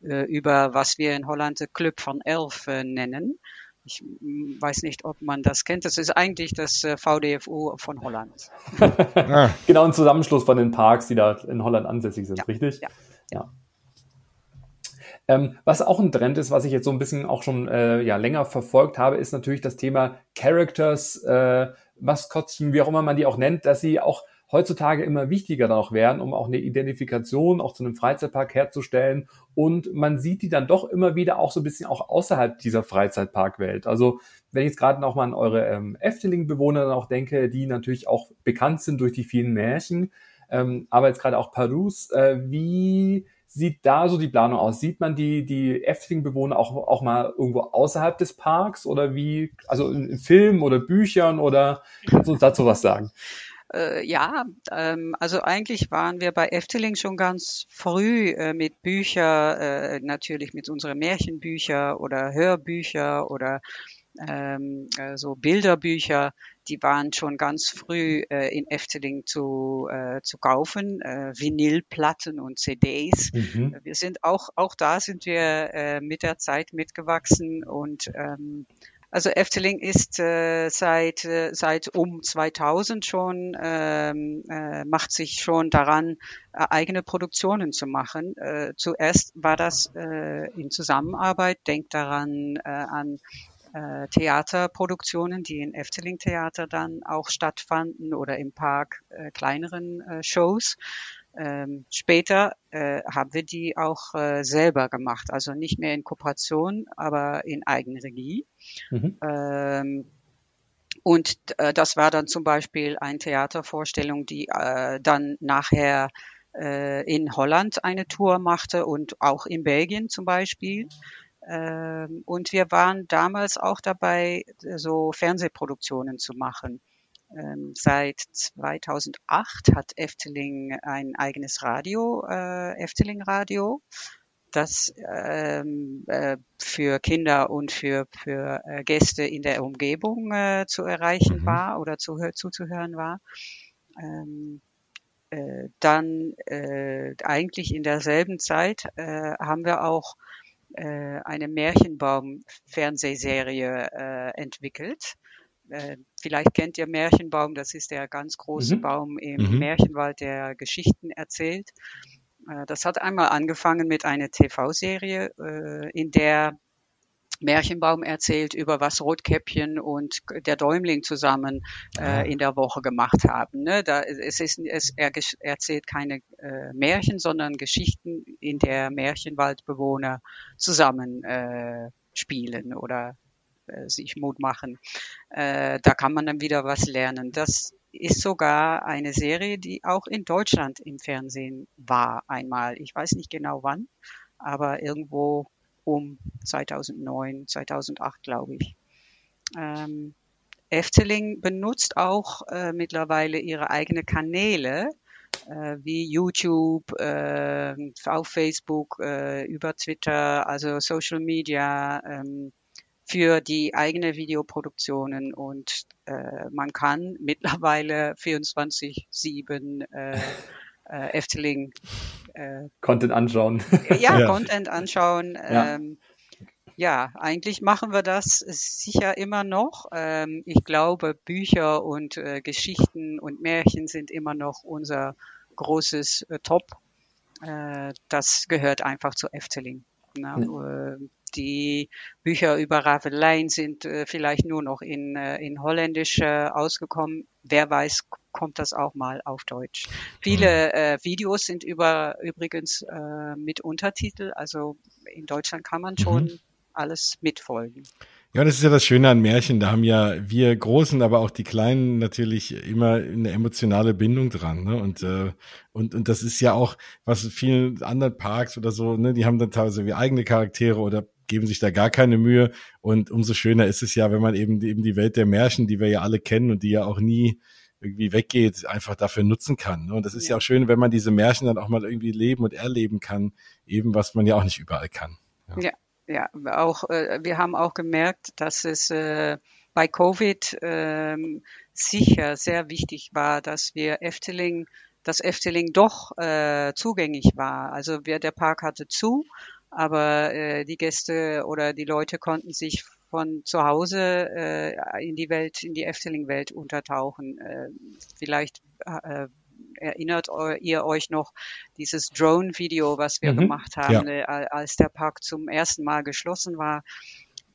äh, über was wir in Holland Club van Elf nennen. Ich weiß nicht, ob man das kennt. Das ist eigentlich das äh, VDFU von Holland. Ah. genau, ein Zusammenschluss von den Parks, die da in Holland ansässig sind, ja. richtig? Ja. ja. Ähm, was auch ein Trend ist, was ich jetzt so ein bisschen auch schon äh, ja, länger verfolgt habe, ist natürlich das Thema Characters, äh, Maskottchen, wie auch immer man die auch nennt, dass sie auch heutzutage immer wichtiger dann auch werden, um auch eine Identifikation auch zu einem Freizeitpark herzustellen. Und man sieht die dann doch immer wieder auch so ein bisschen auch außerhalb dieser Freizeitparkwelt. Also wenn ich jetzt gerade noch mal an eure ähm, Efteling-Bewohner dann auch denke, die natürlich auch bekannt sind durch die vielen Märchen, ähm, aber jetzt gerade auch Parus, äh, wie sieht da so die Planung aus? Sieht man die, die Efteling-Bewohner auch, auch mal irgendwo außerhalb des Parks oder wie, also in Filmen oder Büchern oder kannst du uns dazu was sagen? Äh, ja, ähm, also eigentlich waren wir bei Efteling schon ganz früh äh, mit Bücher, äh, natürlich mit unseren Märchenbücher oder Hörbücher oder ähm, äh, so Bilderbücher, die waren schon ganz früh äh, in Efteling zu, äh, zu kaufen, äh, Vinylplatten und CDs. Mhm. Wir sind auch, auch da sind wir äh, mit der Zeit mitgewachsen und ähm, also Efteling ist äh, seit äh, seit um 2000 schon ähm, äh, macht sich schon daran äh, eigene Produktionen zu machen. Äh, zuerst war das äh, in Zusammenarbeit. Denkt daran äh, an äh, Theaterproduktionen, die in Efteling Theater dann auch stattfanden oder im Park äh, kleineren äh, Shows. Ähm, später äh, haben wir die auch äh, selber gemacht, also nicht mehr in Kooperation, aber in Eigenregie. Mhm. Ähm, und äh, das war dann zum Beispiel eine Theatervorstellung, die äh, dann nachher äh, in Holland eine Tour machte und auch in Belgien zum Beispiel. Ähm, und wir waren damals auch dabei, so Fernsehproduktionen zu machen. Ähm, seit 2008 hat Efteling ein eigenes Radio, äh, Efteling Radio, das ähm, äh, für Kinder und für, für äh, Gäste in der Umgebung äh, zu erreichen mhm. war oder zu, zuzuhören war. Ähm, äh, dann äh, eigentlich in derselben Zeit haben wir auch eine Märchenbaum-Fernsehserie entwickelt. Äh, vielleicht kennt ihr Märchenbaum, das ist der ganz große mhm. Baum im mhm. Märchenwald, der Geschichten erzählt. Äh, das hat einmal angefangen mit einer TV-Serie, äh, in der Märchenbaum erzählt über was Rotkäppchen und der Däumling zusammen äh, ah. in der Woche gemacht haben. Ne? Da, es ist, es, er erzählt keine äh, Märchen, sondern Geschichten, in der Märchenwaldbewohner zusammen äh, spielen oder sich Mut machen. Äh, da kann man dann wieder was lernen. Das ist sogar eine Serie, die auch in Deutschland im Fernsehen war einmal. Ich weiß nicht genau wann, aber irgendwo um 2009, 2008, glaube ich. Ähm, Efteling benutzt auch äh, mittlerweile ihre eigenen Kanäle, äh, wie YouTube, äh, auf Facebook, äh, über Twitter, also Social Media, ähm, für die eigene Videoproduktionen und äh, man kann mittlerweile 24-7 äh, äh, Efteling äh, Content anschauen. Ja, ja. Content anschauen. Ja. Ähm, ja, eigentlich machen wir das sicher immer noch. Ähm, ich glaube, Bücher und äh, Geschichten und Märchen sind immer noch unser großes äh, Top. Äh, das gehört einfach zu Efteling. Ne? Ja. Äh, die Bücher über Ravelein sind äh, vielleicht nur noch in, äh, in Holländisch äh, ausgekommen. Wer weiß, kommt das auch mal auf Deutsch. Viele mhm. äh, Videos sind über übrigens äh, mit Untertitel. Also in Deutschland kann man schon mhm. alles mitfolgen. Ja, das ist ja das Schöne an Märchen. Da haben ja wir Großen, aber auch die Kleinen natürlich immer eine emotionale Bindung dran. Ne? Und, äh, und, und das ist ja auch, was vielen anderen Parks oder so, ne, die haben dann teilweise wie eigene Charaktere oder geben sich da gar keine Mühe. Und umso schöner ist es ja, wenn man eben, eben die Welt der Märchen, die wir ja alle kennen und die ja auch nie irgendwie weggeht, einfach dafür nutzen kann. Ne? Und das ist ja. ja auch schön, wenn man diese Märchen dann auch mal irgendwie leben und erleben kann, eben was man ja auch nicht überall kann. Ja, ja, ja auch äh, wir haben auch gemerkt, dass es äh, bei Covid äh, sicher sehr wichtig war, dass wir Efteling dass Efteling doch äh, zugänglich war. Also wir, der Park hatte zu, aber äh, die Gäste oder die Leute konnten sich von zu Hause äh, in die Welt, in die Efteling-Welt untertauchen. Äh, vielleicht äh, erinnert ihr euch noch dieses Drone-Video, was wir mhm. gemacht haben, ja. äh, als der Park zum ersten Mal geschlossen war.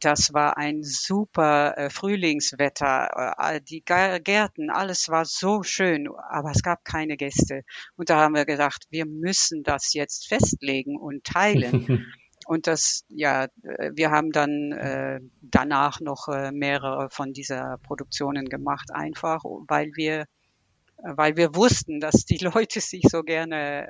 Das war ein super äh, Frühlingswetter. Äh, die Gärten, alles war so schön, aber es gab keine Gäste. Und da haben wir gedacht, wir müssen das jetzt festlegen und teilen. Und das, ja, äh, wir haben dann äh, danach noch äh, mehrere von dieser Produktionen gemacht, einfach weil wir weil wir wussten, dass die Leute sich so gerne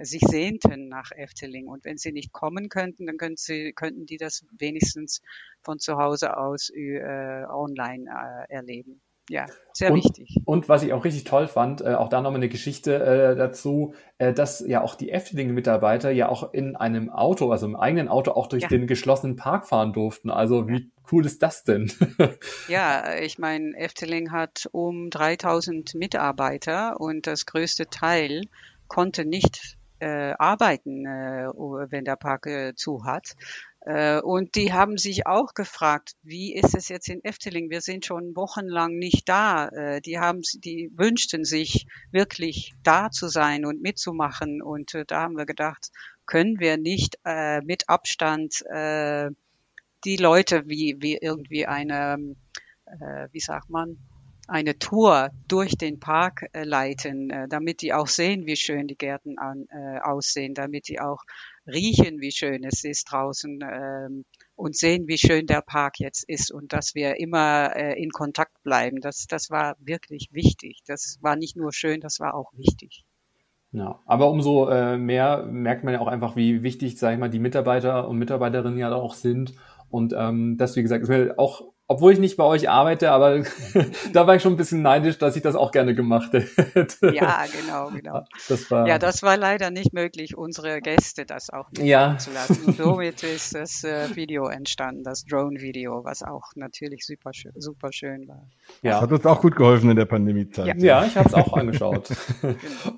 äh, sich sehnten nach Efteling und wenn sie nicht kommen könnten, dann könnten sie könnten die das wenigstens von zu Hause aus äh, online äh, erleben. Ja, sehr und, wichtig. Und was ich auch richtig toll fand, äh, auch da nochmal eine Geschichte äh, dazu, äh, dass ja auch die Efteling-Mitarbeiter ja auch in einem Auto, also im eigenen Auto, auch durch ja. den geschlossenen Park fahren durften. Also wie cool ist das denn? ja, ich meine, Efteling hat um 3000 Mitarbeiter und das größte Teil konnte nicht äh, arbeiten, äh, wenn der Park äh, zu hat. Äh, und die haben sich auch gefragt, wie ist es jetzt in Efteling? Wir sind schon wochenlang nicht da. Äh, die haben, die wünschten sich wirklich da zu sein und mitzumachen. Und äh, da haben wir gedacht, können wir nicht mit Abstand die Leute wie, wie irgendwie eine, wie sagt man, eine Tour durch den Park leiten, damit die auch sehen, wie schön die Gärten aussehen, damit die auch riechen, wie schön es ist draußen ähm, und sehen, wie schön der Park jetzt ist und dass wir immer äh, in Kontakt bleiben. Das, das war wirklich wichtig. Das war nicht nur schön, das war auch wichtig. Ja, aber umso äh, mehr merkt man ja auch einfach, wie wichtig, sage ich mal, die Mitarbeiter und Mitarbeiterinnen ja auch sind. Und ähm, das, wie gesagt, ist mir auch obwohl ich nicht bei euch arbeite, aber da war ich schon ein bisschen neidisch, dass ich das auch gerne gemacht hätte. Ja, genau, genau. Das war, ja, das war leider nicht möglich, unsere Gäste das auch ja. zu lassen. somit ist das äh, Video entstanden, das Drone-Video, was auch natürlich super, super schön war. Ja. Das hat uns auch gut geholfen in der Pandemiezeit. Ja, ja ich habe es auch angeschaut. genau.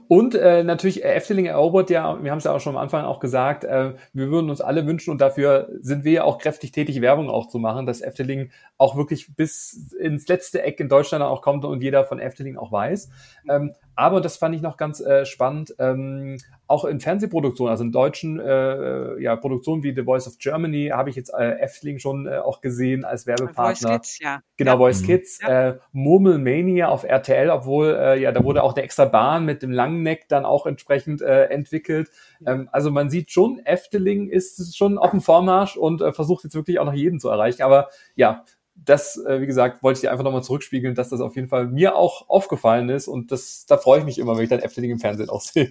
Und äh, natürlich äh, Efteling erobert ja, wir haben es ja auch schon am Anfang auch gesagt, äh, wir würden uns alle wünschen und dafür sind wir ja auch kräftig tätig, Werbung auch zu machen, dass Efteling auch wirklich bis ins letzte Eck in Deutschland auch kommt und jeder von Efteling auch weiß. Ähm, aber das fand ich noch ganz äh, spannend, ähm, auch in Fernsehproduktionen, also in deutschen äh, ja, Produktionen wie The Voice of Germany habe ich jetzt äh, Efteling schon äh, auch gesehen als Werbepartner. Voice Kids, ja. Genau, ja. Voice mhm. Kids. Ja. Äh, Murmelmania auf RTL, obwohl äh, ja, da wurde auch der extra Bahn mit dem langen Neck dann auch entsprechend äh, entwickelt. Ähm, also man sieht schon, Efteling ist schon auf dem Vormarsch und äh, versucht jetzt wirklich auch noch jeden zu erreichen. Aber ja, das, äh, wie gesagt, wollte ich dir einfach nochmal zurückspiegeln, dass das auf jeden Fall mir auch aufgefallen ist und das, da freue ich mich immer, wenn ich dann Efteling im Fernsehen auch sehe.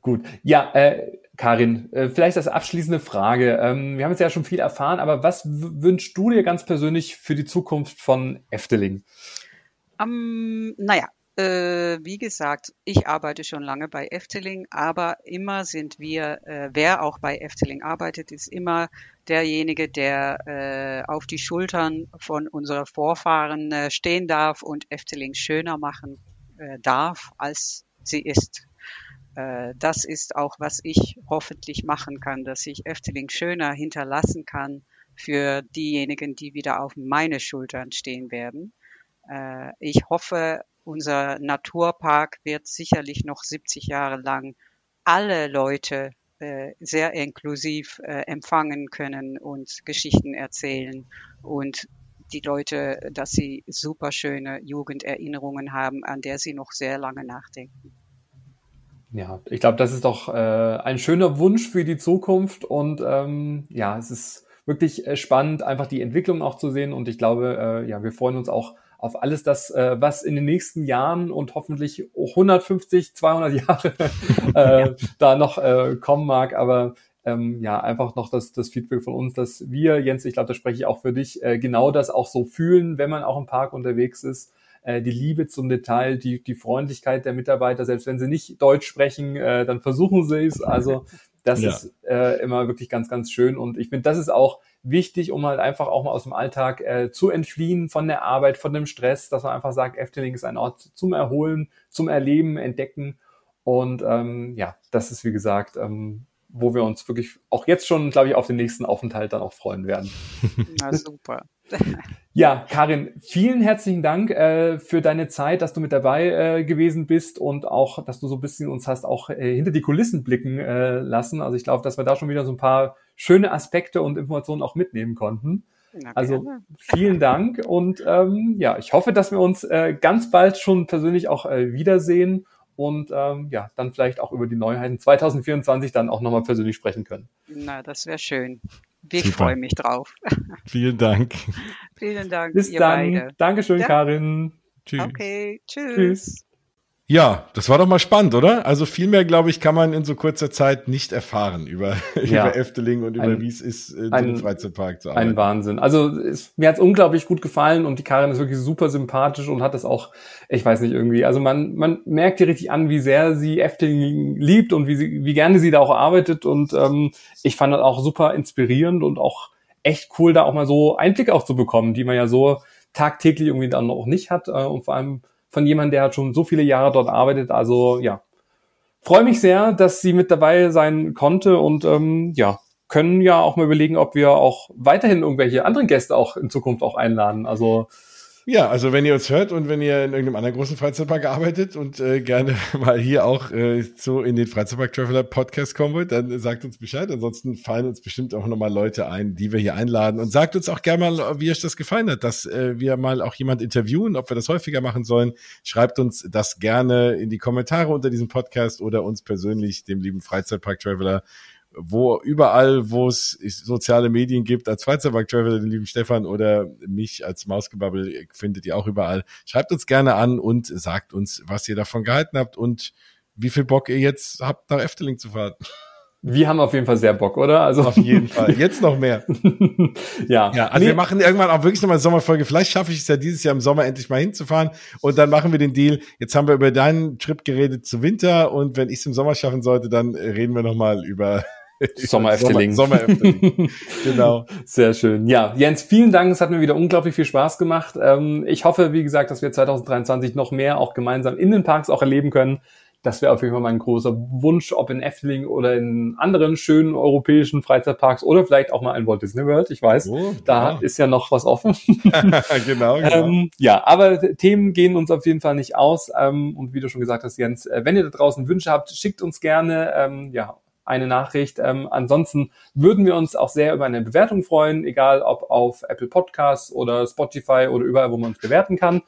Gut. Ja, äh, Karin, äh, vielleicht als abschließende Frage. Ähm, wir haben jetzt ja schon viel erfahren, aber was wünschst du dir ganz persönlich für die Zukunft von Efteling? Um, naja, äh, wie gesagt, ich arbeite schon lange bei Efteling, aber immer sind wir, äh, wer auch bei Efteling arbeitet, ist immer derjenige, der äh, auf die Schultern von unserer Vorfahren äh, stehen darf und Efteling schöner machen äh, darf, als sie ist. Äh, das ist auch, was ich hoffentlich machen kann, dass ich Efteling schöner hinterlassen kann für diejenigen, die wieder auf meine Schultern stehen werden. Äh, ich hoffe, unser Naturpark wird sicherlich noch 70 Jahre lang alle Leute äh, sehr inklusiv äh, empfangen können und Geschichten erzählen und die Leute, dass sie super schöne Jugenderinnerungen haben, an der sie noch sehr lange nachdenken. Ja, ich glaube, das ist doch äh, ein schöner Wunsch für die Zukunft und ähm, ja, es ist wirklich äh, spannend, einfach die Entwicklung auch zu sehen und ich glaube, äh, ja, wir freuen uns auch auf alles das, äh, was in den nächsten Jahren und hoffentlich 150, 200 Jahre äh, da noch äh, kommen mag. Aber ähm, ja, einfach noch das, das Feedback von uns, dass wir, Jens, ich glaube, da spreche ich auch für dich, äh, genau das auch so fühlen, wenn man auch im Park unterwegs ist. Äh, die Liebe zum Detail, die, die Freundlichkeit der Mitarbeiter, selbst wenn sie nicht Deutsch sprechen, äh, dann versuchen sie es. Also das ja. ist äh, immer wirklich ganz, ganz schön. Und ich finde, das ist auch wichtig, um halt einfach auch mal aus dem Alltag äh, zu entfliehen von der Arbeit, von dem Stress, dass man einfach sagt, Efteling ist ein Ort zum Erholen, zum Erleben, Entdecken. Und ähm, ja, das ist wie gesagt, ähm, wo wir uns wirklich auch jetzt schon, glaube ich, auf den nächsten Aufenthalt dann auch freuen werden. Na super. Ja, Karin, vielen herzlichen Dank äh, für deine Zeit, dass du mit dabei äh, gewesen bist und auch, dass du so ein bisschen uns hast auch äh, hinter die Kulissen blicken äh, lassen. Also ich glaube, dass wir da schon wieder so ein paar schöne Aspekte und Informationen auch mitnehmen konnten. Na, also vielen Dank und ähm, ja, ich hoffe, dass wir uns äh, ganz bald schon persönlich auch äh, wiedersehen und ähm, ja, dann vielleicht auch über die Neuheiten 2024 dann auch nochmal persönlich sprechen können. Na, das wäre schön. Ich freue mich drauf. Vielen Dank. Vielen Dank. Bis dann. Beide. Dankeschön, ja. Karin. Tschüss. Okay, tschüss. tschüss. Ja, das war doch mal spannend, oder? Also viel mehr, glaube ich, kann man in so kurzer Zeit nicht erfahren über, ja. über Efteling und über wie es ist, in ein, so Freizeitpark zu arbeiten. Ein Wahnsinn. Also es, mir hat es unglaublich gut gefallen und die Karin ist wirklich super sympathisch und hat es auch, ich weiß nicht, irgendwie, also man, man merkt ihr richtig an, wie sehr sie Efteling liebt und wie, sie, wie gerne sie da auch arbeitet und ähm, ich fand das auch super inspirierend und auch echt cool, da auch mal so Einblicke auch zu bekommen, die man ja so tagtäglich irgendwie dann auch nicht hat äh, und vor allem von jemandem, der halt schon so viele Jahre dort arbeitet. Also ja, freue mich sehr, dass sie mit dabei sein konnte und ähm, ja, können ja auch mal überlegen, ob wir auch weiterhin irgendwelche anderen Gäste auch in Zukunft auch einladen. Also ja, also wenn ihr uns hört und wenn ihr in irgendeinem anderen großen Freizeitpark arbeitet und äh, gerne mal hier auch äh, so in den Freizeitpark Traveler Podcast kommen wollt, dann sagt uns Bescheid. Ansonsten fallen uns bestimmt auch nochmal Leute ein, die wir hier einladen. Und sagt uns auch gerne mal, wie euch das gefallen hat, dass äh, wir mal auch jemand interviewen, ob wir das häufiger machen sollen. Schreibt uns das gerne in die Kommentare unter diesem Podcast oder uns persönlich, dem lieben Freizeitpark Traveler wo überall, wo es soziale Medien gibt, als Freizeitpark Traveler, den lieben Stefan oder mich als Mausgebabbel findet ihr auch überall. Schreibt uns gerne an und sagt uns, was ihr davon gehalten habt und wie viel Bock ihr jetzt habt, nach Efteling zu fahren. Wir haben auf jeden Fall sehr Bock, oder? Also auf jeden Fall. Jetzt noch mehr. ja. Ja, also nee. wir machen irgendwann auch wirklich nochmal eine Sommerfolge. Vielleicht schaffe ich es ja dieses Jahr im Sommer endlich mal hinzufahren. Und dann machen wir den Deal. Jetzt haben wir über deinen Trip geredet zu Winter. Und wenn ich es im Sommer schaffen sollte, dann reden wir nochmal über Sommer Efteling. Sommer, Sommer Efteling. genau. Sehr schön. Ja, Jens, vielen Dank. Es hat mir wieder unglaublich viel Spaß gemacht. Ähm, ich hoffe, wie gesagt, dass wir 2023 noch mehr auch gemeinsam in den Parks auch erleben können. Das wäre auf jeden Fall mein großer Wunsch, ob in Efteling oder in anderen schönen europäischen Freizeitparks oder vielleicht auch mal in Walt Disney World. Ich weiß, oh, da ja. ist ja noch was offen. genau, genau. Ähm, ja, aber Themen gehen uns auf jeden Fall nicht aus. Ähm, und wie du schon gesagt hast, Jens, äh, wenn ihr da draußen Wünsche habt, schickt uns gerne ähm, ja eine Nachricht. Ähm, ansonsten würden wir uns auch sehr über eine Bewertung freuen, egal ob auf Apple Podcasts oder Spotify oder überall, wo man uns bewerten kann.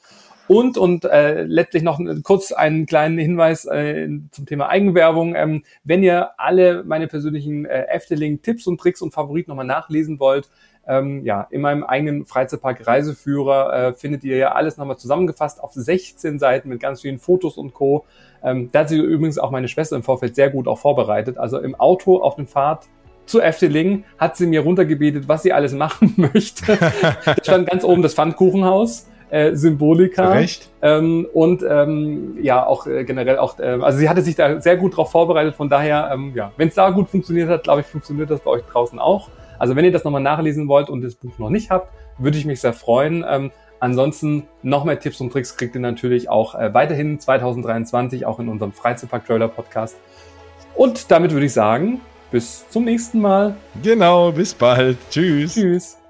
Und, und äh, letztlich noch kurz einen kleinen Hinweis äh, zum Thema Eigenwerbung. Ähm, wenn ihr alle meine persönlichen äh, Efteling-Tipps und Tricks und Favoriten nochmal nachlesen wollt, ähm, ja, in meinem eigenen Freizeitpark Reiseführer äh, findet ihr ja alles nochmal zusammengefasst auf 16 Seiten mit ganz vielen Fotos und Co. Ähm, da hat sie übrigens auch meine Schwester im Vorfeld sehr gut auch vorbereitet. Also im Auto auf dem Fahrt zu Efteling hat sie mir runtergebetet, was sie alles machen möchte. da stand ganz oben das Pfannkuchenhaus. Äh, Symbolika Recht. Ähm, und ähm, ja auch äh, generell auch äh, also sie hatte sich da sehr gut drauf vorbereitet von daher ähm, ja wenn es da gut funktioniert hat glaube ich funktioniert das bei euch draußen auch also wenn ihr das nochmal nachlesen wollt und das Buch noch nicht habt würde ich mich sehr freuen ähm, Ansonsten noch mehr Tipps und Tricks kriegt ihr natürlich auch äh, weiterhin 2023 auch in unserem Freizeitpark Trailer Podcast. Und damit würde ich sagen, bis zum nächsten Mal. Genau, bis bald. Tschüss. Tschüss.